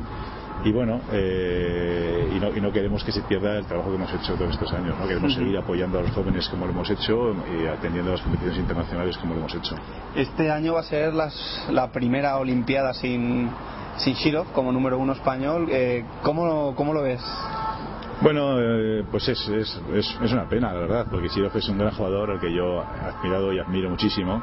Speaker 13: y bueno eh, y, no, y no queremos que se pierda el trabajo que hemos hecho todos estos años ¿no? queremos seguir apoyando a los jóvenes como lo hemos hecho y atendiendo a las competiciones internacionales como lo hemos hecho
Speaker 2: Este año va a ser las- la primera Olimpiada sin, sin Shirov como número uno español. Eh, ¿cómo, ¿Cómo lo ves?
Speaker 13: Bueno, eh, pues es, es, es, es una pena, la verdad, porque Sirov es un gran jugador al que yo he admirado y admiro muchísimo.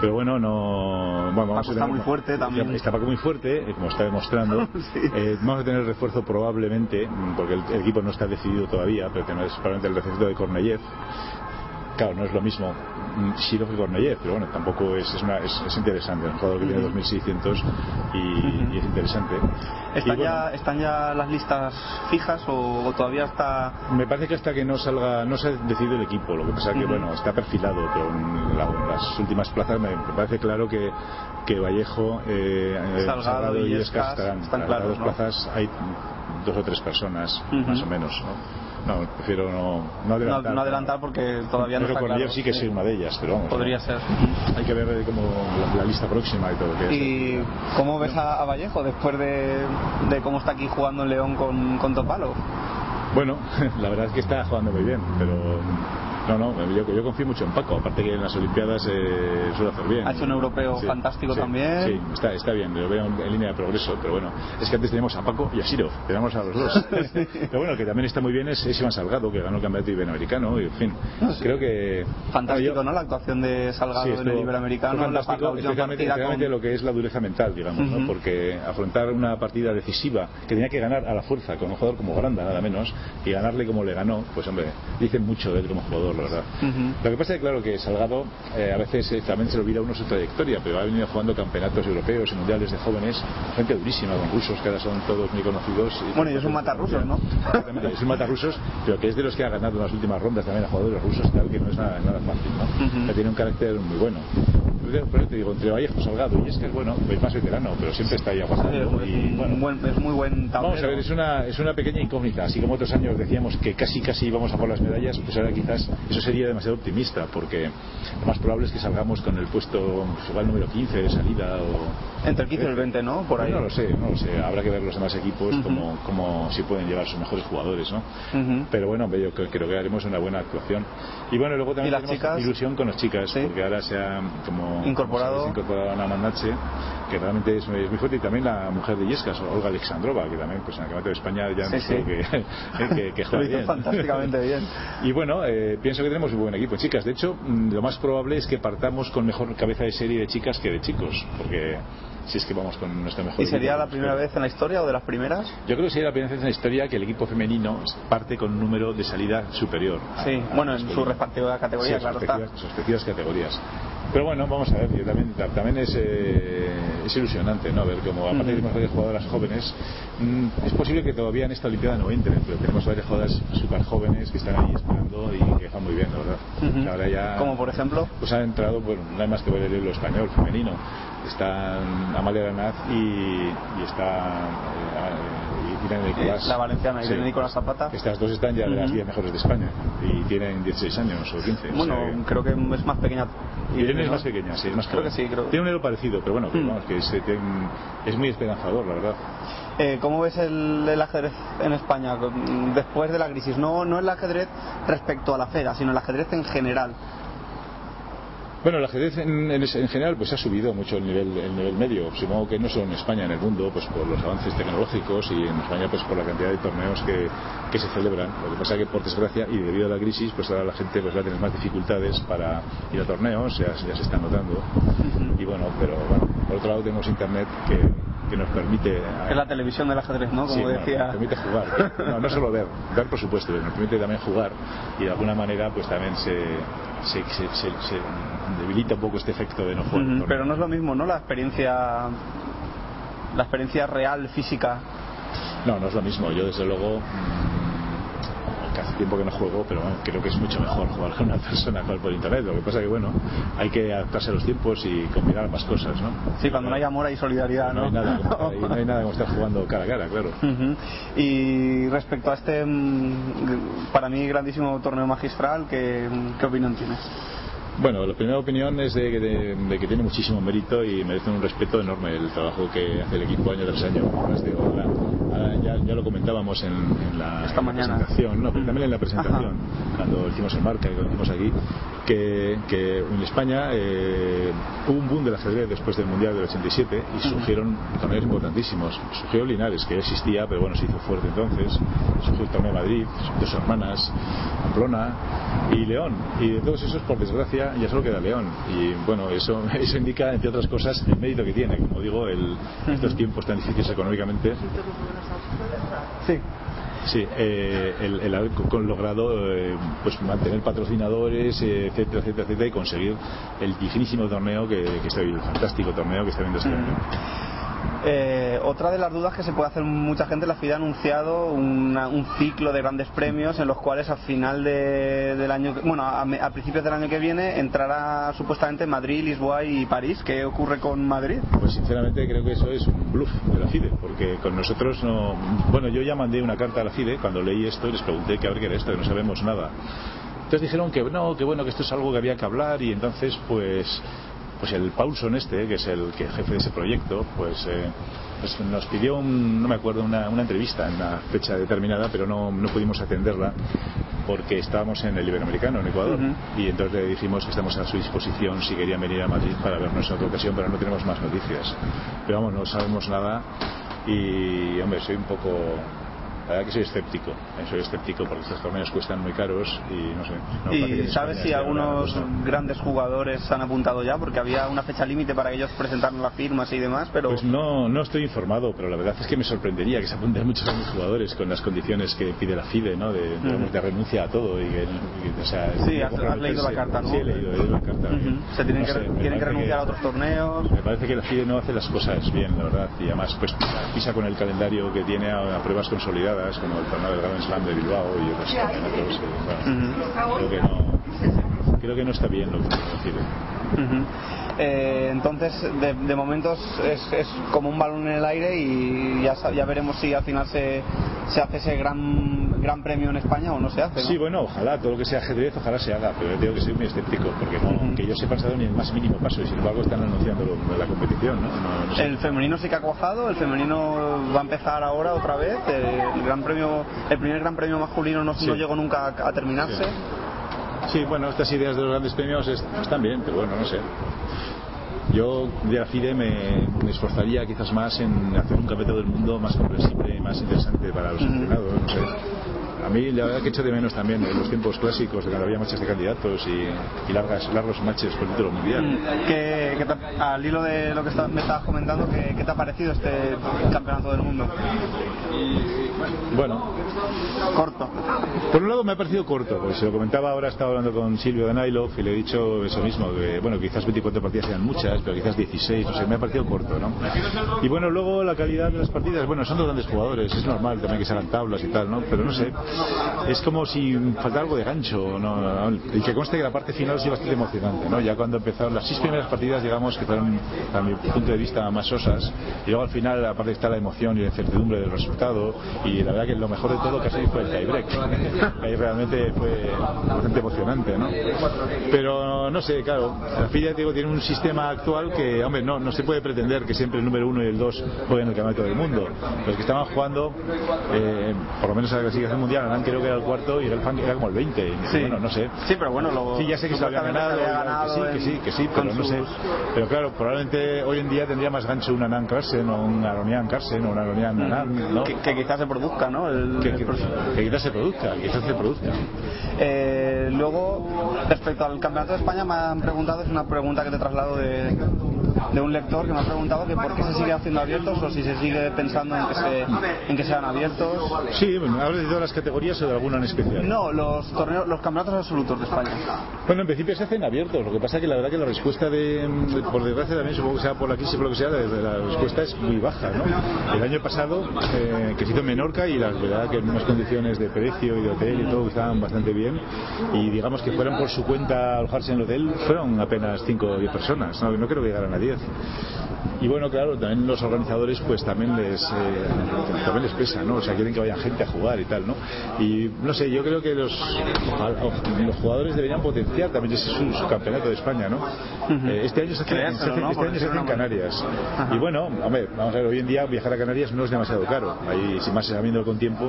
Speaker 13: Pero bueno, no. Bueno, vamos
Speaker 2: Paco
Speaker 13: a
Speaker 2: está
Speaker 13: tener-
Speaker 2: muy fuerte también.
Speaker 13: Está Paco muy fuerte, eh, como está demostrando. Eh, vamos a tener refuerzo probablemente, mm, porque el, el equipo no está decidido todavía, pero tenemos probablemente el refuerzo de Korneyev. Claro, no es lo mismo mm, Shirov que Korneyev, pero bueno, tampoco es, es, una- es, es interesante. Un jugador que tiene 2600 y, y es interesante.
Speaker 2: ¿Están,
Speaker 13: bueno,
Speaker 2: ya, ¿Están ya las listas fijas o, o todavía está.?
Speaker 13: Me parece que hasta que no salga, no se ha decidido el equipo. Lo que pasa que bueno, está perfilado con la- las últimas plazas. Me, me parece claro que, que Vallejo, eh, eh,
Speaker 2: Salgado y
Speaker 13: y
Speaker 2: Illescas
Speaker 13: estarán.
Speaker 2: están
Speaker 13: Las dos
Speaker 2: ¿no?
Speaker 13: plazas hay dos o tres personas, más o menos. ¿no? No, prefiero no, no adelantar.
Speaker 2: no adelantar porque todavía no
Speaker 13: Pero
Speaker 2: está claro.
Speaker 13: sí que es una de ellas, pero vamos.
Speaker 2: Podría ser.
Speaker 13: Hay que ver como la, la lista próxima y todo. que
Speaker 2: ¿Y cómo ves a, a Vallejo después de, de cómo está aquí jugando en León con, con Topalo?
Speaker 13: Bueno, la verdad es que está jugando muy bien, pero no, no, yo, yo confío mucho en Paco, aparte que en las Olimpiadas eh, suele hacer bien.
Speaker 2: Ha hecho un europeo fantástico también.
Speaker 13: Sí, está, está bien, lo veo en, línea de progreso, pero bueno, es que antes teníamos a Paco y a Sirov, tenemos a los dos. pero bueno, que también está muy bien es, Iván Salgado, que ganó el campeonato iberoamericano, y en fin, creo que...
Speaker 2: Fantástico, ¿no? La actuación de Salgado en el iberoamericano.
Speaker 13: Fantástico, especialmente, lo que es la dureza mental, digamos, ¿no? Porque afrontar una partida decisiva que tenía que ganar a la fuerza con un jugador como Granda, nada menos, y ganarle como le ganó, pues hombre, dice mucho de él como jugador verdad. Lo que pasa es claro, que Salgado eh, a veces eh, también se olvida uno su trayectoria, pero ha venido jugando campeonatos europeos y mundiales de jóvenes, gente durísima, con rusos, que ahora son todos muy conocidos.
Speaker 2: Bueno, y es un matarrusos, ¿no?
Speaker 13: es un matarrusos, pero que es de los que ha ganado en las últimas rondas también a jugadores rusos, tal, que no es nada, nada fácil, ¿no? Tiene un carácter muy bueno por te digo, entre Vallejo, Salgado y es que es bueno, es más veterano, pero siempre está ahí aguantando.
Speaker 2: y, bueno, es muy buen tablero.
Speaker 13: Vamos a ver, es una, es una pequeña incógnita. Así como otros años decíamos que casi casi íbamos a por las medallas, pues ahora quizás eso sería demasiado optimista, porque lo más probable es que salgamos con el puesto, pues, el número 15 de salida o...
Speaker 2: Entre el 15 y el 20, ¿no? Por ahí.
Speaker 13: No lo sé, no lo sé. Habrá que ver los demás equipos como, como si pueden llevar sus mejores jugadores, ¿no? Pero bueno, yo creo, que haremos una buena actuación. Y bueno, luego también tenemos ilusión con las chicas, porque ahora se ha como
Speaker 2: incorporado,
Speaker 13: incorporado a Ana Mandache, que realmente es, muy fuerte, y también la mujer de Yescas, Olga Alexandrova, que también pues en el campeonato de España ya sí, sí. que, que, juega bien.
Speaker 2: fantásticamente bien.
Speaker 13: Y bueno, eh, pienso que tenemos un buen equipo. Chicas, de hecho, mm, lo más probable es que partamos con mejor cabeza de serie de chicas que de chicos, porque si es que vamos con nuestra mejor.
Speaker 2: ¿Y sería la primera vez en la historia o de las primeras?
Speaker 13: Yo creo que sería la primera vez en la historia que el equipo femenino parte con un número de salida superior.
Speaker 2: Sí, bueno, en su respectiva categoría, claro
Speaker 13: está. Sus respectivas categorías. Pero bueno, vamos a ver, yo también, también es, eh, es ilusionante, ¿no? Ver cómo, aparte de tenemos varias jugadoras jóvenes, mm, es posible que todavía en esta Olimpiada no entren, pero tenemos varias jugadoras súper jóvenes que están ahí esperando y que están muy bien,
Speaker 2: ¿verdad? Ahora ya,
Speaker 13: ¿Como
Speaker 2: por ejemplo?
Speaker 13: Pues han entrado, bueno, no hay más que ver el libro español, femenino. Está Amalia Aranaz y, y está
Speaker 2: eh, Irene Nicolás. La valenciana, Irene Nicolás Zapata.
Speaker 13: Estas dos están ya de las 10 mejores de España y tienen 16 años o 15.
Speaker 2: Bueno, creo que es más pequeña.
Speaker 13: Irene es más pequeña, sí, es más
Speaker 2: Creo que sí, creo.
Speaker 13: Tiene un ero parecido, pero bueno, que es, es muy esperanzador, la verdad.
Speaker 2: Eh, ¿Cómo ves el, el, ajedrez en España después de la crisis? No, no el ajedrez respecto a la FEDA, sino el ajedrez en general.
Speaker 13: Bueno, el ajedrez en, general pues ha subido mucho el nivel, el nivel medio. Supongo que no solo en España, en el mundo, pues por los avances tecnológicos y en España pues por la cantidad de torneos que, que se celebran. Lo que pasa es que por desgracia y debido a la crisis pues ahora la gente pues va a tener más dificultades para ir a torneos, ya, ya se está notando. Y bueno, pero bueno, por otro lado tenemos internet que que nos permite...
Speaker 2: Es la televisión del ajedrez, ¿no? Como decía...
Speaker 13: nos permite jugar. No, no solo ver, ver por supuesto, nos permite también jugar y de alguna manera pues también se, se, se, se debilita un poco este efecto de no jugar.
Speaker 2: Pero no es lo mismo, ¿no? La experiencia, la experiencia real, física.
Speaker 13: No, no es lo mismo. Yo desde luego hace tiempo que no juego, pero creo que es mucho mejor jugar con una persona jugar por internet. Lo que pasa que, bueno, hay que adaptarse a los tiempos y combinar más cosas, ¿no?
Speaker 2: Sí, cuando no hay amor hay solidaridad, ¿no?
Speaker 13: No, hay nada, como, no hay nada como estar jugando cara a cara, claro.
Speaker 2: Y respecto a este, mm, para mí, grandísimo torneo magistral, ¿qué, qué opinión tienes?
Speaker 13: Bueno, la primera opinión es de, de, que tiene muchísimo mérito y merece un respeto enorme el trabajo que hace el equipo año tras año. ya, ya, lo comentábamos en, la, presentación, no, pero también en la presentación, cuando hicimos el marca y lo hicimos aquí, que, que en España eh, hubo un boom del ajedrez después del Mundial del 87 y surgieron torneos importantísimos. Surgió Linares, que ya existía, pero bueno, se hizo fuerte entonces. Surgió el torneo de Madrid, dos hermanas, Pamplona y León. Y de todos esos, por desgracia, ya solo queda León. Y bueno, eso, eso indica, entre otras cosas, el mérito que tiene, como digo, el, estos tiempos tan difíciles económicamente.
Speaker 2: Sí.
Speaker 13: Sí, eh, el, haber logrado eh, pues mantener patrocinadores, eh, etcétera, etcétera, etcétera, y conseguir el dignísimo torneo que, que está viendo, el fantástico torneo que está viendo este año.
Speaker 2: Eh, otra de las dudas que se puede hacer mucha gente, la FIDE ha anunciado un ciclo de grandes premios en los cuales al final del año, bueno, a, principios del año que viene entrará supuestamente Madrid, Lisboa y París. ¿Qué ocurre con Madrid?
Speaker 13: Pues sinceramente creo que eso es un bluff de la FIDE, porque con nosotros no. Bueno, yo ya mandé una carta a la FIDE cuando leí esto y les pregunté que a ver qué era esto, que no sabemos nada. Entonces dijeron que no, que bueno, que esto es algo que había que hablar y entonces pues pues el Paulson este, que es el que jefe de ese proyecto, pues, eh, pues nos pidió, un, no me acuerdo, una, una, entrevista en una fecha determinada, pero no, no pudimos atenderla porque estábamos en el Iberoamericano, en Ecuador, uh -huh. y entonces le dijimos que estamos a su disposición si querían venir a Madrid para vernos en otra ocasión, pero no tenemos más noticias. Pero vamos, no sabemos nada y, hombre, soy un poco verdad que soy escéptico, eh, soy escéptico porque estos torneos cuestan muy caros y no sé. No
Speaker 2: ¿Y sabes si algunos grandes jugadores han apuntado ya? Porque había una fecha límite para que ellos presentaran las firmas y demás, pero...
Speaker 13: Pues no, no estoy informado, pero la verdad es que me sorprendería que se apunten muchos grandes jugadores con las condiciones que pide la FIDE, ¿no? De, de, de renuncia a todo y que, y, o sea,
Speaker 2: Sí, has, has leído la carta, ¿no?
Speaker 13: Sí, he leído, he leído la carta.
Speaker 2: Uh -huh. Se tienen, no que, sé, tienen que renunciar
Speaker 13: que,
Speaker 2: a otros torneos.
Speaker 13: Me parece que la FIDE no hace las cosas bien, la verdad, y además pues pisa con el calendario que tiene a, a pruebas consolidadas, como el torneo del Grand Slam de Bilbao y otros campeonatos. Y, bueno, -huh. creo, que no, creo que no está bien lo que.
Speaker 2: Uh -huh. eh, entonces, de, de momentos es, es, como un balón en el aire y ya, ya veremos si al final se, se hace ese gran, gran premio en España o no se hace. ¿no?
Speaker 13: Sí, bueno, ojalá, todo lo que sea ajedrez, ojalá se haga, pero yo tengo que soy muy escéptico porque no, uh -huh. que yo sepa, se ha dado ni el más mínimo paso y sin embargo están anunciando lo, la competición. ¿no? No,
Speaker 2: no sé. El femenino sí que ha cuajado, el femenino va a empezar ahora otra vez, el, gran premio, el primer gran premio masculino no, sí. no llegó nunca a, a terminarse.
Speaker 13: Sí. Sí, bueno, estas ideas de los grandes premios están bien, pero bueno, no sé. Yo de la FIDE me, me, esforzaría quizás más en hacer un campeonato del mundo más comprensible, más interesante para los aficionados, no sé. A mí la verdad que echo de menos también en los tiempos clásicos de cuando había matches de candidatos y, y largas, largos matches por el título mundial.
Speaker 2: ¿Qué, qué te, al hilo de lo que está, me estabas comentando, ¿qué, ¿qué, te ha parecido este campeonato del mundo?
Speaker 13: Bueno,
Speaker 2: corto.
Speaker 13: Por un lado me ha parecido corto, porque se lo comentaba ahora, estaba hablando con Silvio Danailov y le he dicho eso mismo, que bueno, quizás 24 partidas sean muchas, pero quizás 16, no sé, me ha parecido corto, ¿no? Y bueno, luego la calidad de las partidas, bueno, son dos grandes jugadores, es normal también que se hagan tablas y tal, ¿no? Pero no sé, es como si faltara algo de gancho, ¿no? Y que conste que la parte final sí bastante emocionante, ¿no? Ya cuando empezaron las seis primeras partidas, digamos, que fueron, a mi punto de vista, más sosas, y luego al final, aparte está la emoción y la incertidumbre del resultado, y la verdad que lo mejor de todo casi fue el tiebreak. Ahí realmente fue bastante emocionante, ¿no? Pero no sé, claro, la FIDE digo, tiene un sistema actual que, hombre, no, no se puede pretender que siempre el número uno y el dos jueguen el campeonato del mundo. Los que estaban jugando, eh, por lo menos a la clasificación mundial, Anán creo que era el cuarto y el Fan era como el 20.
Speaker 2: Sí.
Speaker 13: Bueno, no sé.
Speaker 2: Sí, pero bueno, lo,
Speaker 13: sí, ya sé que se lo había ganado,
Speaker 2: había ganado
Speaker 13: que sí, que sí, que sí, pero no sé. Pero claro, probablemente hoy en día tendría más gancho un Anán Carlsen o un Aronian Carlsen o un Aronian Anán, ¿no?
Speaker 2: Que, que, quizás se produzca, ¿no? El,
Speaker 13: que, que, que, quizás se produzca, quizás se produzca.
Speaker 2: Eh, luego, respecto al Campeonato de España, me han preguntado, es una pregunta que te traslado de, de un lector que me ha preguntado que por qué se sigue haciendo abiertos o si se sigue pensando en que, se, en que sean abiertos.
Speaker 13: Sí, bueno, ¿hablas de todas las categorías o de alguna en especial?
Speaker 2: No, los torneos, los campeonatos absolutos de España.
Speaker 13: Bueno, en principio se hacen abiertos. Lo que pasa es que la verdad que la respuesta de, por desgracia también supongo que sea por la crisis por lo que sea, la, respuesta es muy baja, ¿no? El año pasado, eh, que se hizo en Menorca y la verdad que en unas condiciones de precio y de hotel y todo estaban bastante bien y digamos que fueron por su cuenta a alojarse en el hotel fueron apenas 5 o 10 personas, no, no creo que llegaran a 10 y bueno claro también los organizadores pues también les eh, también les pesa no o sea quieren que vaya gente a jugar y tal no y no sé yo creo que los los jugadores deberían potenciar también ese su, su campeonato de España no uh -huh. eh, este año se hace, se hace, ¿no? este año se hace en Canarias. Ajá. y bueno hombre vamos a ver hoy en día viajar a Canarias no es demasiado caro. Ahí si más sabiendo con tiempo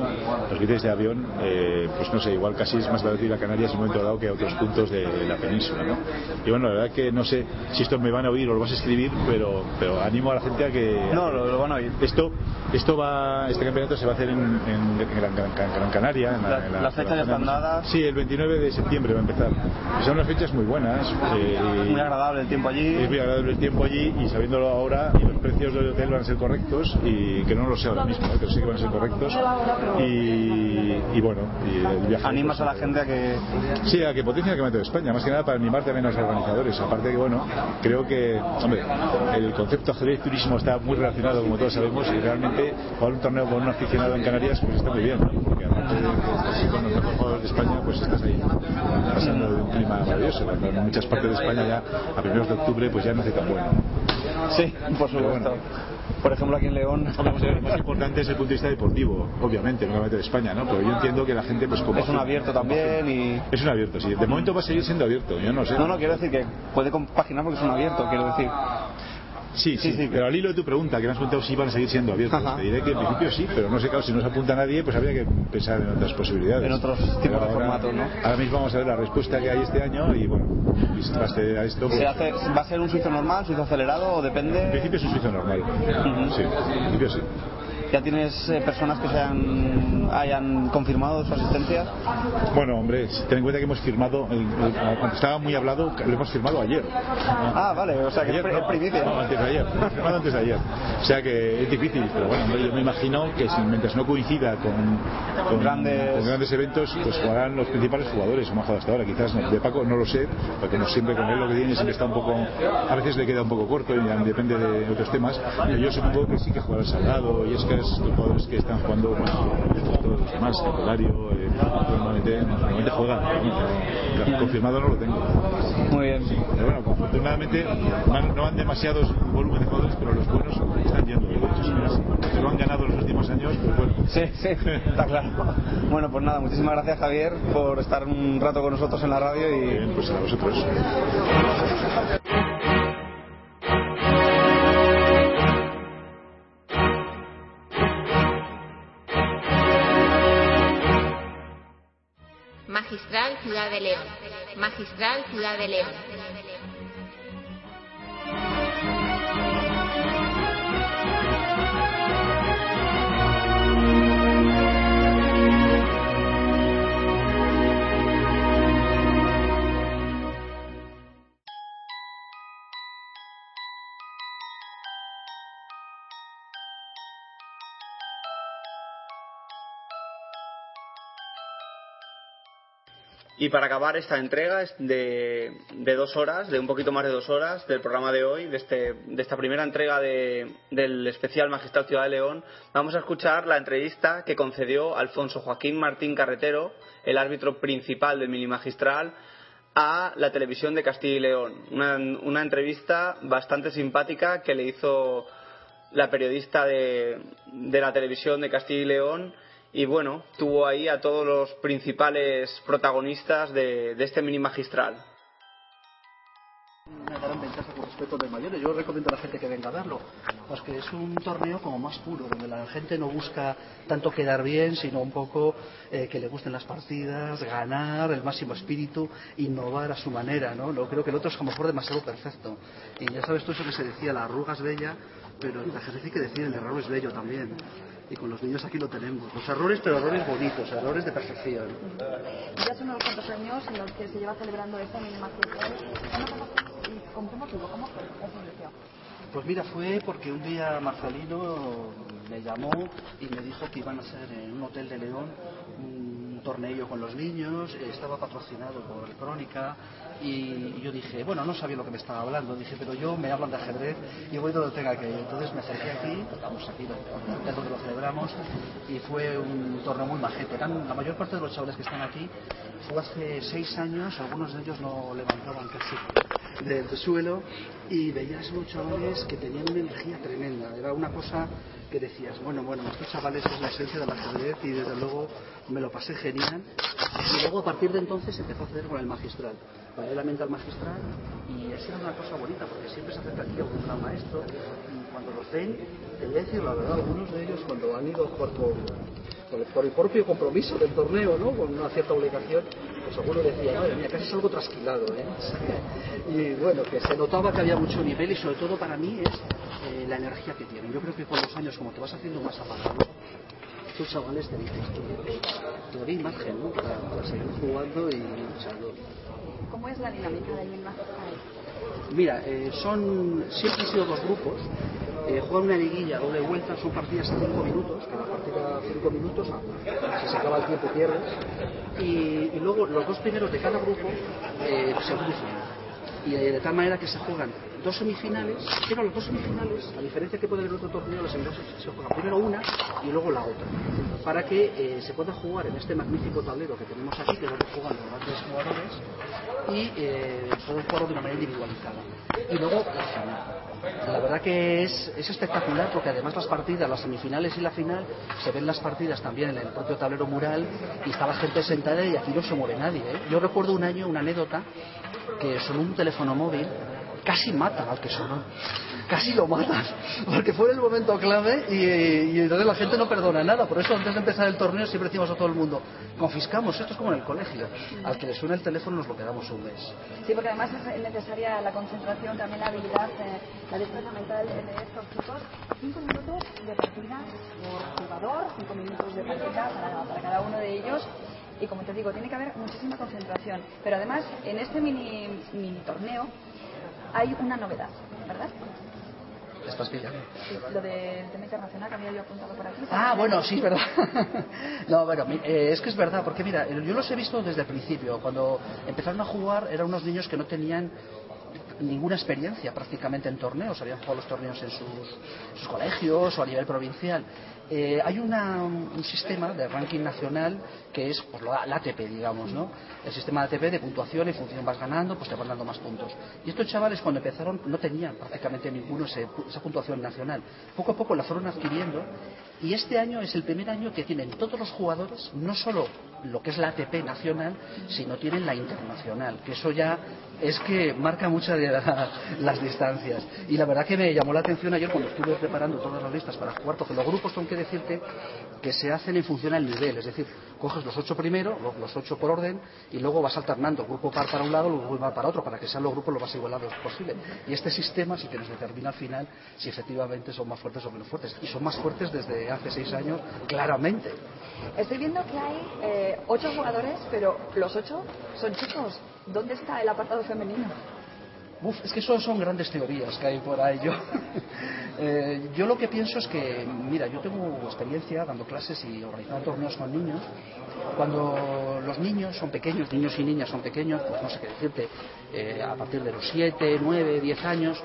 Speaker 13: los billetes de avión eh, pues no sé igual casi es más barato ir a Canarias en un momento dado que a otros puntos de la península no y bueno la verdad que no sé si estos me van a oír o lo vas a escribir pero, pero animo a la gente a que
Speaker 2: no lo, lo van a oír.
Speaker 13: Esto esto va este campeonato se va a hacer en, en, en Gran, Gran, Gran, Canaria en
Speaker 2: la, la, en la, las fechas ya están dadas
Speaker 13: sí el 29 de septiembre va a empezar. Y son unas fechas muy buenas
Speaker 2: eh, muy agradable el tiempo allí.
Speaker 13: Es muy agradable el tiempo allí y sabiéndolo ahora y los precios del hotel van a ser correctos y que no lo sé ahora mismo ¿eh? pero sí que van a ser correctos. Y, y bueno y el viaje
Speaker 2: animas
Speaker 13: pues,
Speaker 2: a la gente a que
Speaker 13: sí a que potencie el campeonato de España más que nada para animar también a los organizadores. Aparte que bueno creo que hombre el concepto ajedrez turismo está muy relacionado como todos sabemos y realmente jugar un torneo con un aficionado en Canarias pues está muy bien ¿no? porque aparte de que con los mejores jugadores de España pues estás ahí pasando de un clima maravilloso cuando en muchas partes de España ya a primeros de octubre pues ya no hace tan bueno
Speaker 2: Sí, por supuesto. Por ejemplo, aquí en León.
Speaker 13: lo más importante es el punto de vista deportivo, obviamente, no de España, ¿no? Pero yo entiendo que la gente, pues como.
Speaker 2: Es un abierto también y.
Speaker 13: Es un abierto, sí. De momento va a seguir siendo abierto, yo no sé.
Speaker 2: No, no, quiero decir que puede compaginar porque es un abierto, quiero decir.
Speaker 13: Sí, sí, sí, pero al hilo de tu pregunta, que me has preguntado si van a seguir siendo abiertos, te diré que en principio sí, pero no sé, claro, si no se apunta a nadie, pues habría que pensar en otras posibilidades.
Speaker 2: En otros tipos de formatos, ¿no?
Speaker 13: Ahora mismo vamos a ver la respuesta que hay este año y bueno, base a esto.
Speaker 2: Pues... ¿Se hace, ¿Va a ser un suizo normal, suizo acelerado o depende?
Speaker 13: En principio es un suizo normal. Sí, en principio sí.
Speaker 2: ¿Ya tienes eh, personas que se han, hayan confirmado su asistencia?
Speaker 13: Bueno, hombre, ten en cuenta que hemos firmado, el, cuando estaba muy hablado, lo hemos firmado ayer.
Speaker 2: Ah, vale, o sea que ayer, es primicia.
Speaker 13: No, antes de ayer, firmado antes de ayer. O sea que es difícil, pero bueno, yo me imagino que si, mientras no coincida con,
Speaker 2: con, grandes...
Speaker 13: con grandes eventos, pues jugarán los principales jugadores, como ha jugado hasta ahora. Quizás de Paco no lo sé, porque no siempre con él lo que tiene siempre está un poco, a veces le queda un poco corto y depende de otros temas. Pero yo supongo que sí que jugará Salgado y es que los jugadores que están jugando pues, todos demás, Candelario, eh, normalmente, normalmente juegan, confirmado no lo tengo.
Speaker 2: Muy bien.
Speaker 13: Pero bueno, afortunadamente no han demasiados volumen de jugadores, pero los buenos están yendo. Si lo han ganado los últimos años, pues bueno.
Speaker 2: Sí, sí, está claro. Bueno, pues nada, muchísimas gracias Javier por estar un rato con nosotros en la radio y...
Speaker 13: Bien, pues a vosotros.
Speaker 1: Magistral Ciudad de León. Magistral Ciudad de León.
Speaker 6: Y para acabar esta entrega de, dos horas, de un poquito más de dos horas del programa de hoy, de, este, de esta primera entrega de, del especial Magistral Ciudad de León, vamos a escuchar la entrevista que concedió Alfonso Joaquín Martín Carretero, el árbitro principal del mini magistral, a la televisión de Castilla y León. Una, una entrevista bastante simpática que le hizo la periodista de, de la televisión de Castilla y León y bueno, tuvo ahí a todos los principales protagonistas de, este mini magistral.
Speaker 14: Una gran ventaja con respecto de mayores. Yo recomiendo a la gente que venga a verlo, pues que es un torneo como más puro, donde la gente no busca tanto quedar bien, sino un poco eh, que le gusten las partidas, ganar, el máximo espíritu, innovar a su manera, ¿no? Lo creo que el otro es como mejor demasiado perfecto. Y ya sabes tú eso que se decía, la arruga es bella, pero el ejercicio que decir, el error es bello también y con los niños aquí lo tenemos. Los errores, pero errores bonitos, errores de perfección.
Speaker 15: Ya son unos cuantos años en los que se lleva celebrando esta mínima ¿Cómo, cómo? ¿Cómo fue
Speaker 14: Pues mira, fue porque un día Marcelino me llamó y me dijo que iban a hacer en un hotel de León un torneo con los niños, estaba patrocinado por el Crónica y yo dije, bueno, no sabía lo que me estaba hablando, dije, pero yo me hablan de ajedrez y voy donde tenga que ir. Entonces me acerqué aquí, estamos aquí, es donde lo celebramos, y fue un torneo muy majete. Eran, la mayor parte de los chavales que están aquí fue hace seis años, algunos de ellos no levantaban casi del suelo y veías unos chavales que tenían una energía tremenda. Era una cosa que decías, bueno, bueno, estos chavales es la esencia del ajedrez y desde luego me lo pasé genial. Y luego a partir de entonces empezó a hacer con el magistral paralelamente al magistral y esa era una cosa bonita porque siempre se acerca aquí a un gran maestro y cuando los ven, te voy a decir la verdad, algunos de ellos cuando han ido por, por, por, el, propio compromiso del torneo, ¿no? con una cierta obligación, pues alguno decía, madre mía, casi es algo trasquilado. ¿eh? y bueno, que se notaba que había mucho nivel y sobre todo para mí es eh, la energía que tienen. Yo creo que con los años, como te vas haciendo más apagado, tus chavales te dicen que te doy margen ¿no? para, para, seguir jugando y luchando.
Speaker 15: ¿Cómo es la dinámica de ahí en Magistral?
Speaker 14: Mira, eh, son, siempre han sido dos grupos. Eh, juegan una liguilla, doble vuelta, son partidas a cinco minutos, cada partida cinco minutos, si se acaba el tiempo pierdes. Y, y, luego los dos primeros de cada grupo eh, se cruzan. Y eh, de tal manera que se juegan dos semifinales, pero las dos semifinales, a diferencia que puede haber otro torneo, las semifinales se juega primero una y luego la otra, para que eh, se pueda jugar en este magnífico tablero que tenemos aquí, que es donde juegan los grandes jugadores, y eh, poder jugarlo de una manera individualizada. Y luego la final. La verdad que es, es espectacular porque además las partidas, las semifinales y la final, se ven las partidas también en el propio tablero mural y está la gente sentada y aquí no se mueve nadie. ¿eh? Yo recuerdo un año, una anécdota, que sonó un teléfono móvil, casi matan al que sonó. Casi lo matan, porque fue el momento clave y, y entonces la gente no perdona nada. Por eso antes de empezar el torneo siempre decimos a todo el mundo, confiscamos, esto es como en el colegio. Al que le suene el teléfono nos lo quedamos un mes.
Speaker 15: Sí, porque además es necesaria la concentración, también la habilidad, eh, la destreza mental de estos chicos. Cinco minutos de partida por jugador, cinco minutos de partida para cada uno de ellos. Y como te digo, tiene que haber muchísima concentración. Pero además, en este mini, mini torneo hay una novedad, ¿verdad?
Speaker 14: ¿Estás pillando?
Speaker 15: Sí, lo del tema internacional que había yo apuntado por aquí.
Speaker 14: Ah, bueno, sí, es verdad. no, bueno, eh, es que es verdad, porque mira, yo los he visto desde el principio. Cuando empezaron a jugar eran unos niños que no tenían ninguna experiencia prácticamente en torneos, habían jugado los torneos en sus, sus colegios o a nivel provincial. Eh, hay un sistema de ranking nacional que es pues, la, ATP, digamos, ¿no? El sistema de ATP de puntuación, en función vas ganando, pues te van dando más puntos. Y estos chavales cuando empezaron no tenían prácticamente ninguno esa puntuación nacional. Poco a poco la fueron adquiriendo y este año es el primer año que tienen todos los jugadores, no solo lo que es la ATP nacional, sino tienen la internacional, que eso ya es que marca muchas de la, las distancias. Y la verdad que me llamó la atención ayer cuando estuve preparando todas las listas para jugar, porque los grupos tengo que decirte que se hacen en función al nivel, es decir, coges los ocho primero, los, ocho por orden, y luego vas alternando grupo par para un lado, grupo par para otro, para que sean los grupos lo más igualados posible. Y este sistema sí que nos determina al final si efectivamente son más fuertes o menos fuertes. Y son más fuertes desde hace seis años, claramente.
Speaker 15: Estoy viendo que hay eh, ocho jugadores, pero los ocho son chicos. ¿Dónde está el apartado femenino?
Speaker 14: Uf, es que eso son grandes teorías que hay por ahí. Yo, eh, yo lo que pienso es que, mira, yo tengo experiencia dando clases y organizando torneos con niños. Cuando los niños son pequeños, niños y niñas son pequeños, pues no sé qué decirte, eh, a partir de los 7, 9, 10 años,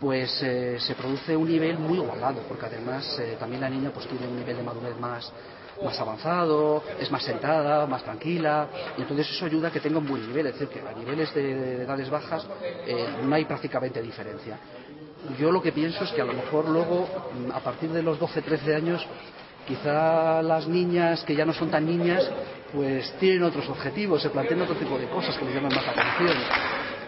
Speaker 14: pues eh, se produce un nivel muy igualado, porque además también la niña pues tiene un nivel de madurez más, más avanzado, es más sentada, más tranquila, y entonces eso ayuda a que tenga un buen nivel, es decir, que a niveles de, de edades bajas eh, no hay prácticamente diferencia. Yo lo que pienso es que a lo mejor luego, a partir de los 12-13 años, quizá las niñas que ya no son tan niñas, pues tienen otros objetivos, se plantean otro tipo de cosas que les llaman más la atención.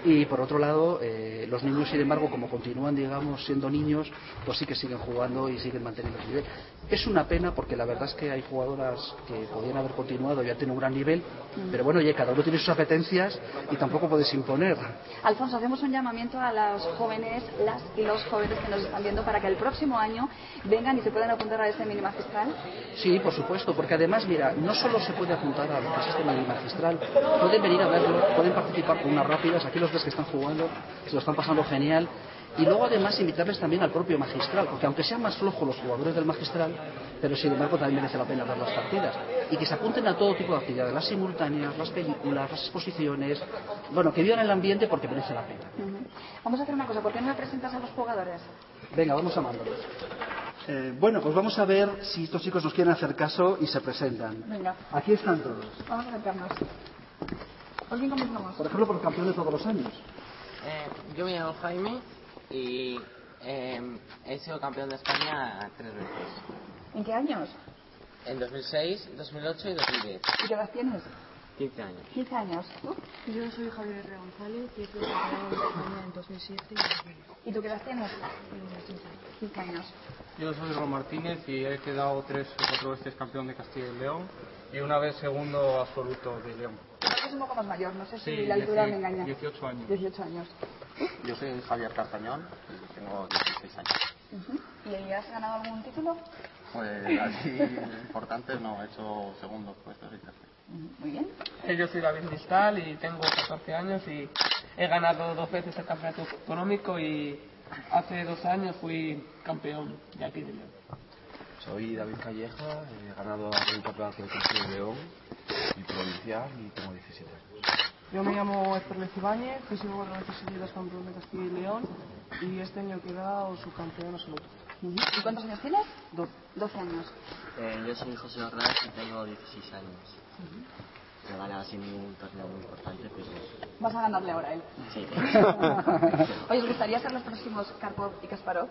Speaker 14: Y por otro lado, eh, los niños, sin embargo, como continúan, digamos, siendo niños, pues sí que siguen jugando y siguen manteniendo el nivel. Es una pena porque la verdad es que hay jugadoras que podían haber continuado y ya tienen un gran nivel, pero bueno, oye, cada uno tiene sus apetencias y tampoco puedes imponer.
Speaker 15: Alfonso, hacemos un llamamiento a los jóvenes, las y los jóvenes que nos están viendo para que el próximo año vengan y se puedan apuntar a este mini magistral.
Speaker 14: Sí, por supuesto, porque además, mira, no solo se puede apuntar a lo que es este mini magistral, pueden venir a verlo, pueden participar con unas rápidas, aquí los ves que están jugando, se lo están pasando genial. Y luego además invitarles también al propio magistral, porque aunque sean más flojos los jugadores del magistral, pero sin embargo también merece la pena ver las partidas. Y que se apunten a todo tipo de actividades, las simultáneas, las películas, las exposiciones, bueno, que vivan el ambiente porque merece la pena.
Speaker 15: Uh -huh. Vamos a hacer una cosa, ¿por qué no me presentas a los jugadores?
Speaker 14: Venga, vamos a mandarlos. Eh, bueno, pues vamos a ver si estos chicos nos quieren hacer caso y se presentan.
Speaker 15: Venga.
Speaker 14: Aquí están todos.
Speaker 15: Vamos a acercarnos. ¿Por quién comenzamos?
Speaker 14: Por ejemplo, por campeón de todos los años.
Speaker 16: Eh, yo me llamo Jaime y eh, he sido campeón de España tres veces.
Speaker 15: ¿En qué años?
Speaker 16: En 2006, 2008 y 2010.
Speaker 15: ¿Y qué edad tienes?
Speaker 16: 15 años.
Speaker 15: 15 años. ¿Tú?
Speaker 17: Yo soy Javier R. González y he sido campeón de España en 2007 y 2010.
Speaker 15: ¿Y tú qué edad tienes?
Speaker 17: 15
Speaker 15: años.
Speaker 18: Yo soy Ron Martínez y he quedado tres o cuatro veces campeón de Castilla y León y una vez segundo absoluto de León.
Speaker 15: Es un poco más mayor, no sé si
Speaker 18: Sí,
Speaker 15: la altura me engaña.
Speaker 18: 18 años.
Speaker 15: 18 años.
Speaker 19: Yo soy Javier Cartañón tengo 16 años.
Speaker 15: Ujú. ¿Y has ganado algún título?
Speaker 19: Pues así importante no, he hecho segundos puestos y terceros.
Speaker 15: Muy bien.
Speaker 20: Eh, Yo soy David Cristal y tengo 14 años y he ganado dos veces el campeonato autonómico y hace dos años fui campeón de aquí de León.
Speaker 21: Soy David Calleja, he ganado un campeonato de Castilla y León y provincial y tengo 17 años.
Speaker 22: Yo me llamo Esperlez Ibáñez, he sido cuatro veces seguidas campeón de Castilla y León y este año he quedado subcampeón absoluto.
Speaker 15: ¿Y cuántos años tienes?
Speaker 22: Doce.
Speaker 15: 12 años.
Speaker 23: Eh, yo soy José Ordaz y tengo 16 años. No he ganado así ningún torneo muy importante, pero
Speaker 15: Vas a ganarle ahora a él.
Speaker 23: sí.
Speaker 15: Oye, ¿os gustaría ser los próximos Karpov y Kasparov?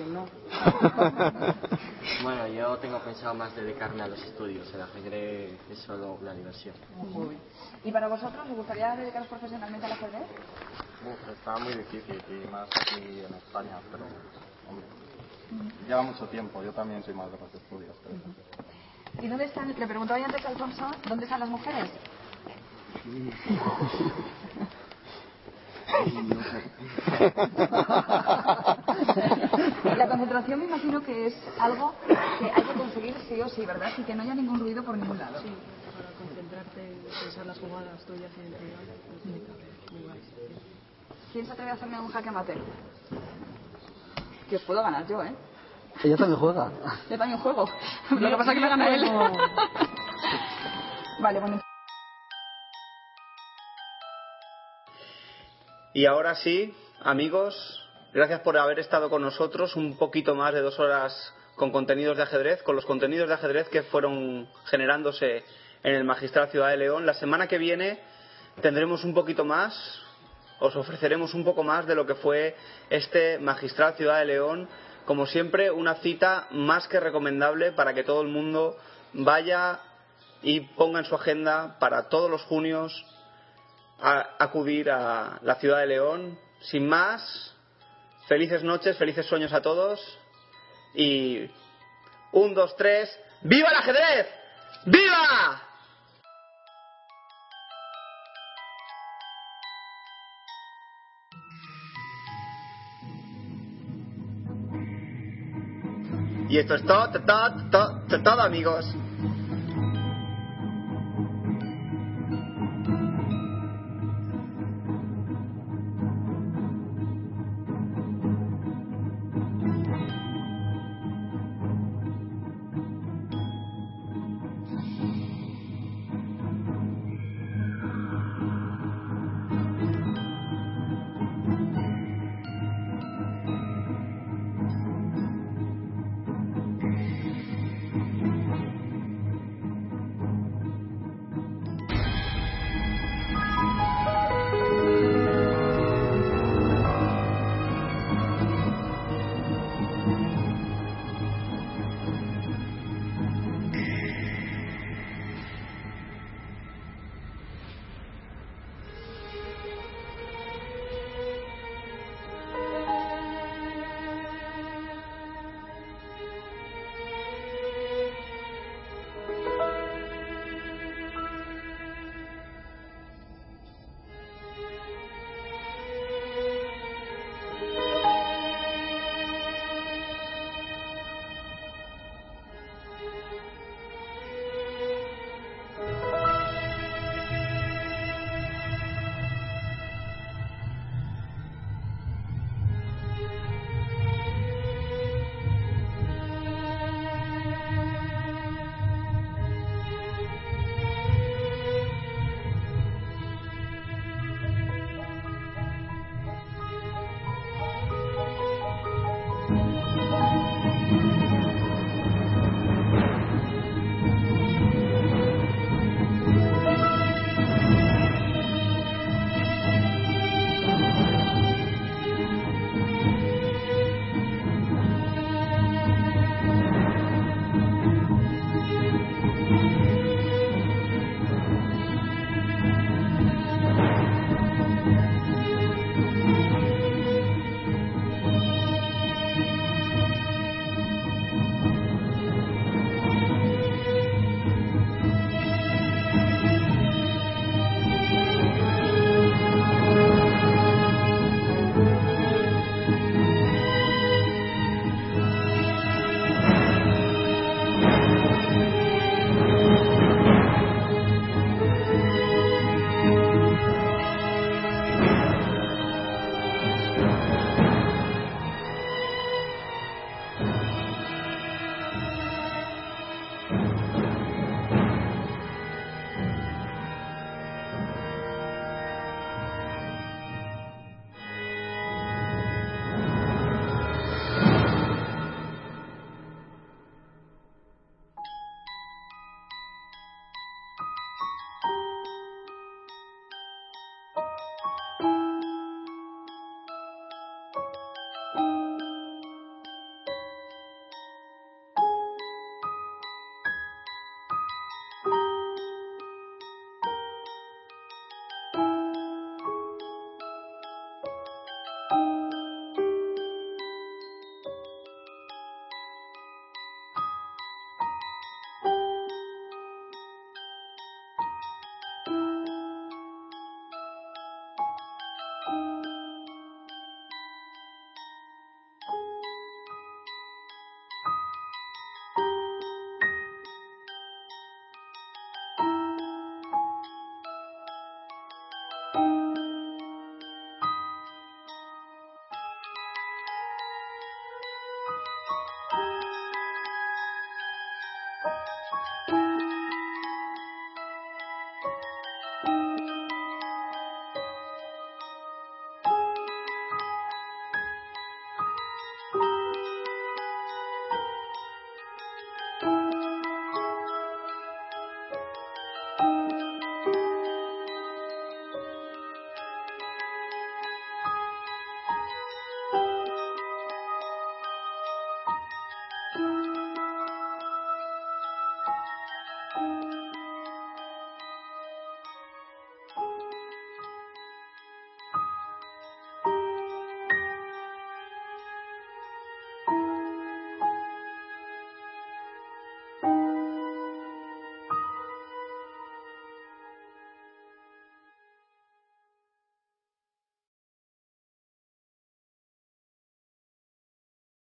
Speaker 22: Que no.
Speaker 23: bueno, yo tengo pensado más dedicarme a los estudios. El ajedrez es solo una diversión.
Speaker 15: ¿Y para vosotros os gustaría dedicaros profesionalmente al ajedrez?
Speaker 19: Uf, está muy difícil y más aquí en España, pero hombre, lleva mucho tiempo. Yo también soy más de los estudios. pero-
Speaker 15: ¿Y dónde están? Le preguntaba yo antes a Alfonso, ¿dónde están las mujeres? La concentración me imagino que es algo que hay que conseguir sí o sí, ¿verdad? Y que no haya ningún ruido por ningún lado.
Speaker 22: Sí, para concentrarte, pensar las jugadas tuyas y entregar, es muy, muy guay.
Speaker 15: ¿Quién se atreve a hacerme un jaque mate? Que os puedo ganar yo, ¿eh?
Speaker 24: Ella también juega.
Speaker 15: Yo también juego. Lo que pasa es que me gana él. vale, bueno.
Speaker 2: Y ahora sí, amigos, gracias por haber estado con nosotros un poquito más de dos horas con contenidos de ajedrez, con los contenidos de ajedrez que fueron generándose en el Magistral Ciudad de León. La semana que viene tendremos un poquito más, os ofreceremos un poco más de lo que fue este Magistral Ciudad de León. Como siempre, una cita más que recomendable para que todo el mundo vaya y ponga en su agenda para todos los junios acudir a la ciudad de León. Sin más, felices noches, felices sueños a todos. Y un, dos, tres, ¡viva el ajedrez! ¡Viva! Y esto es todo, todo, todo, todo amigos.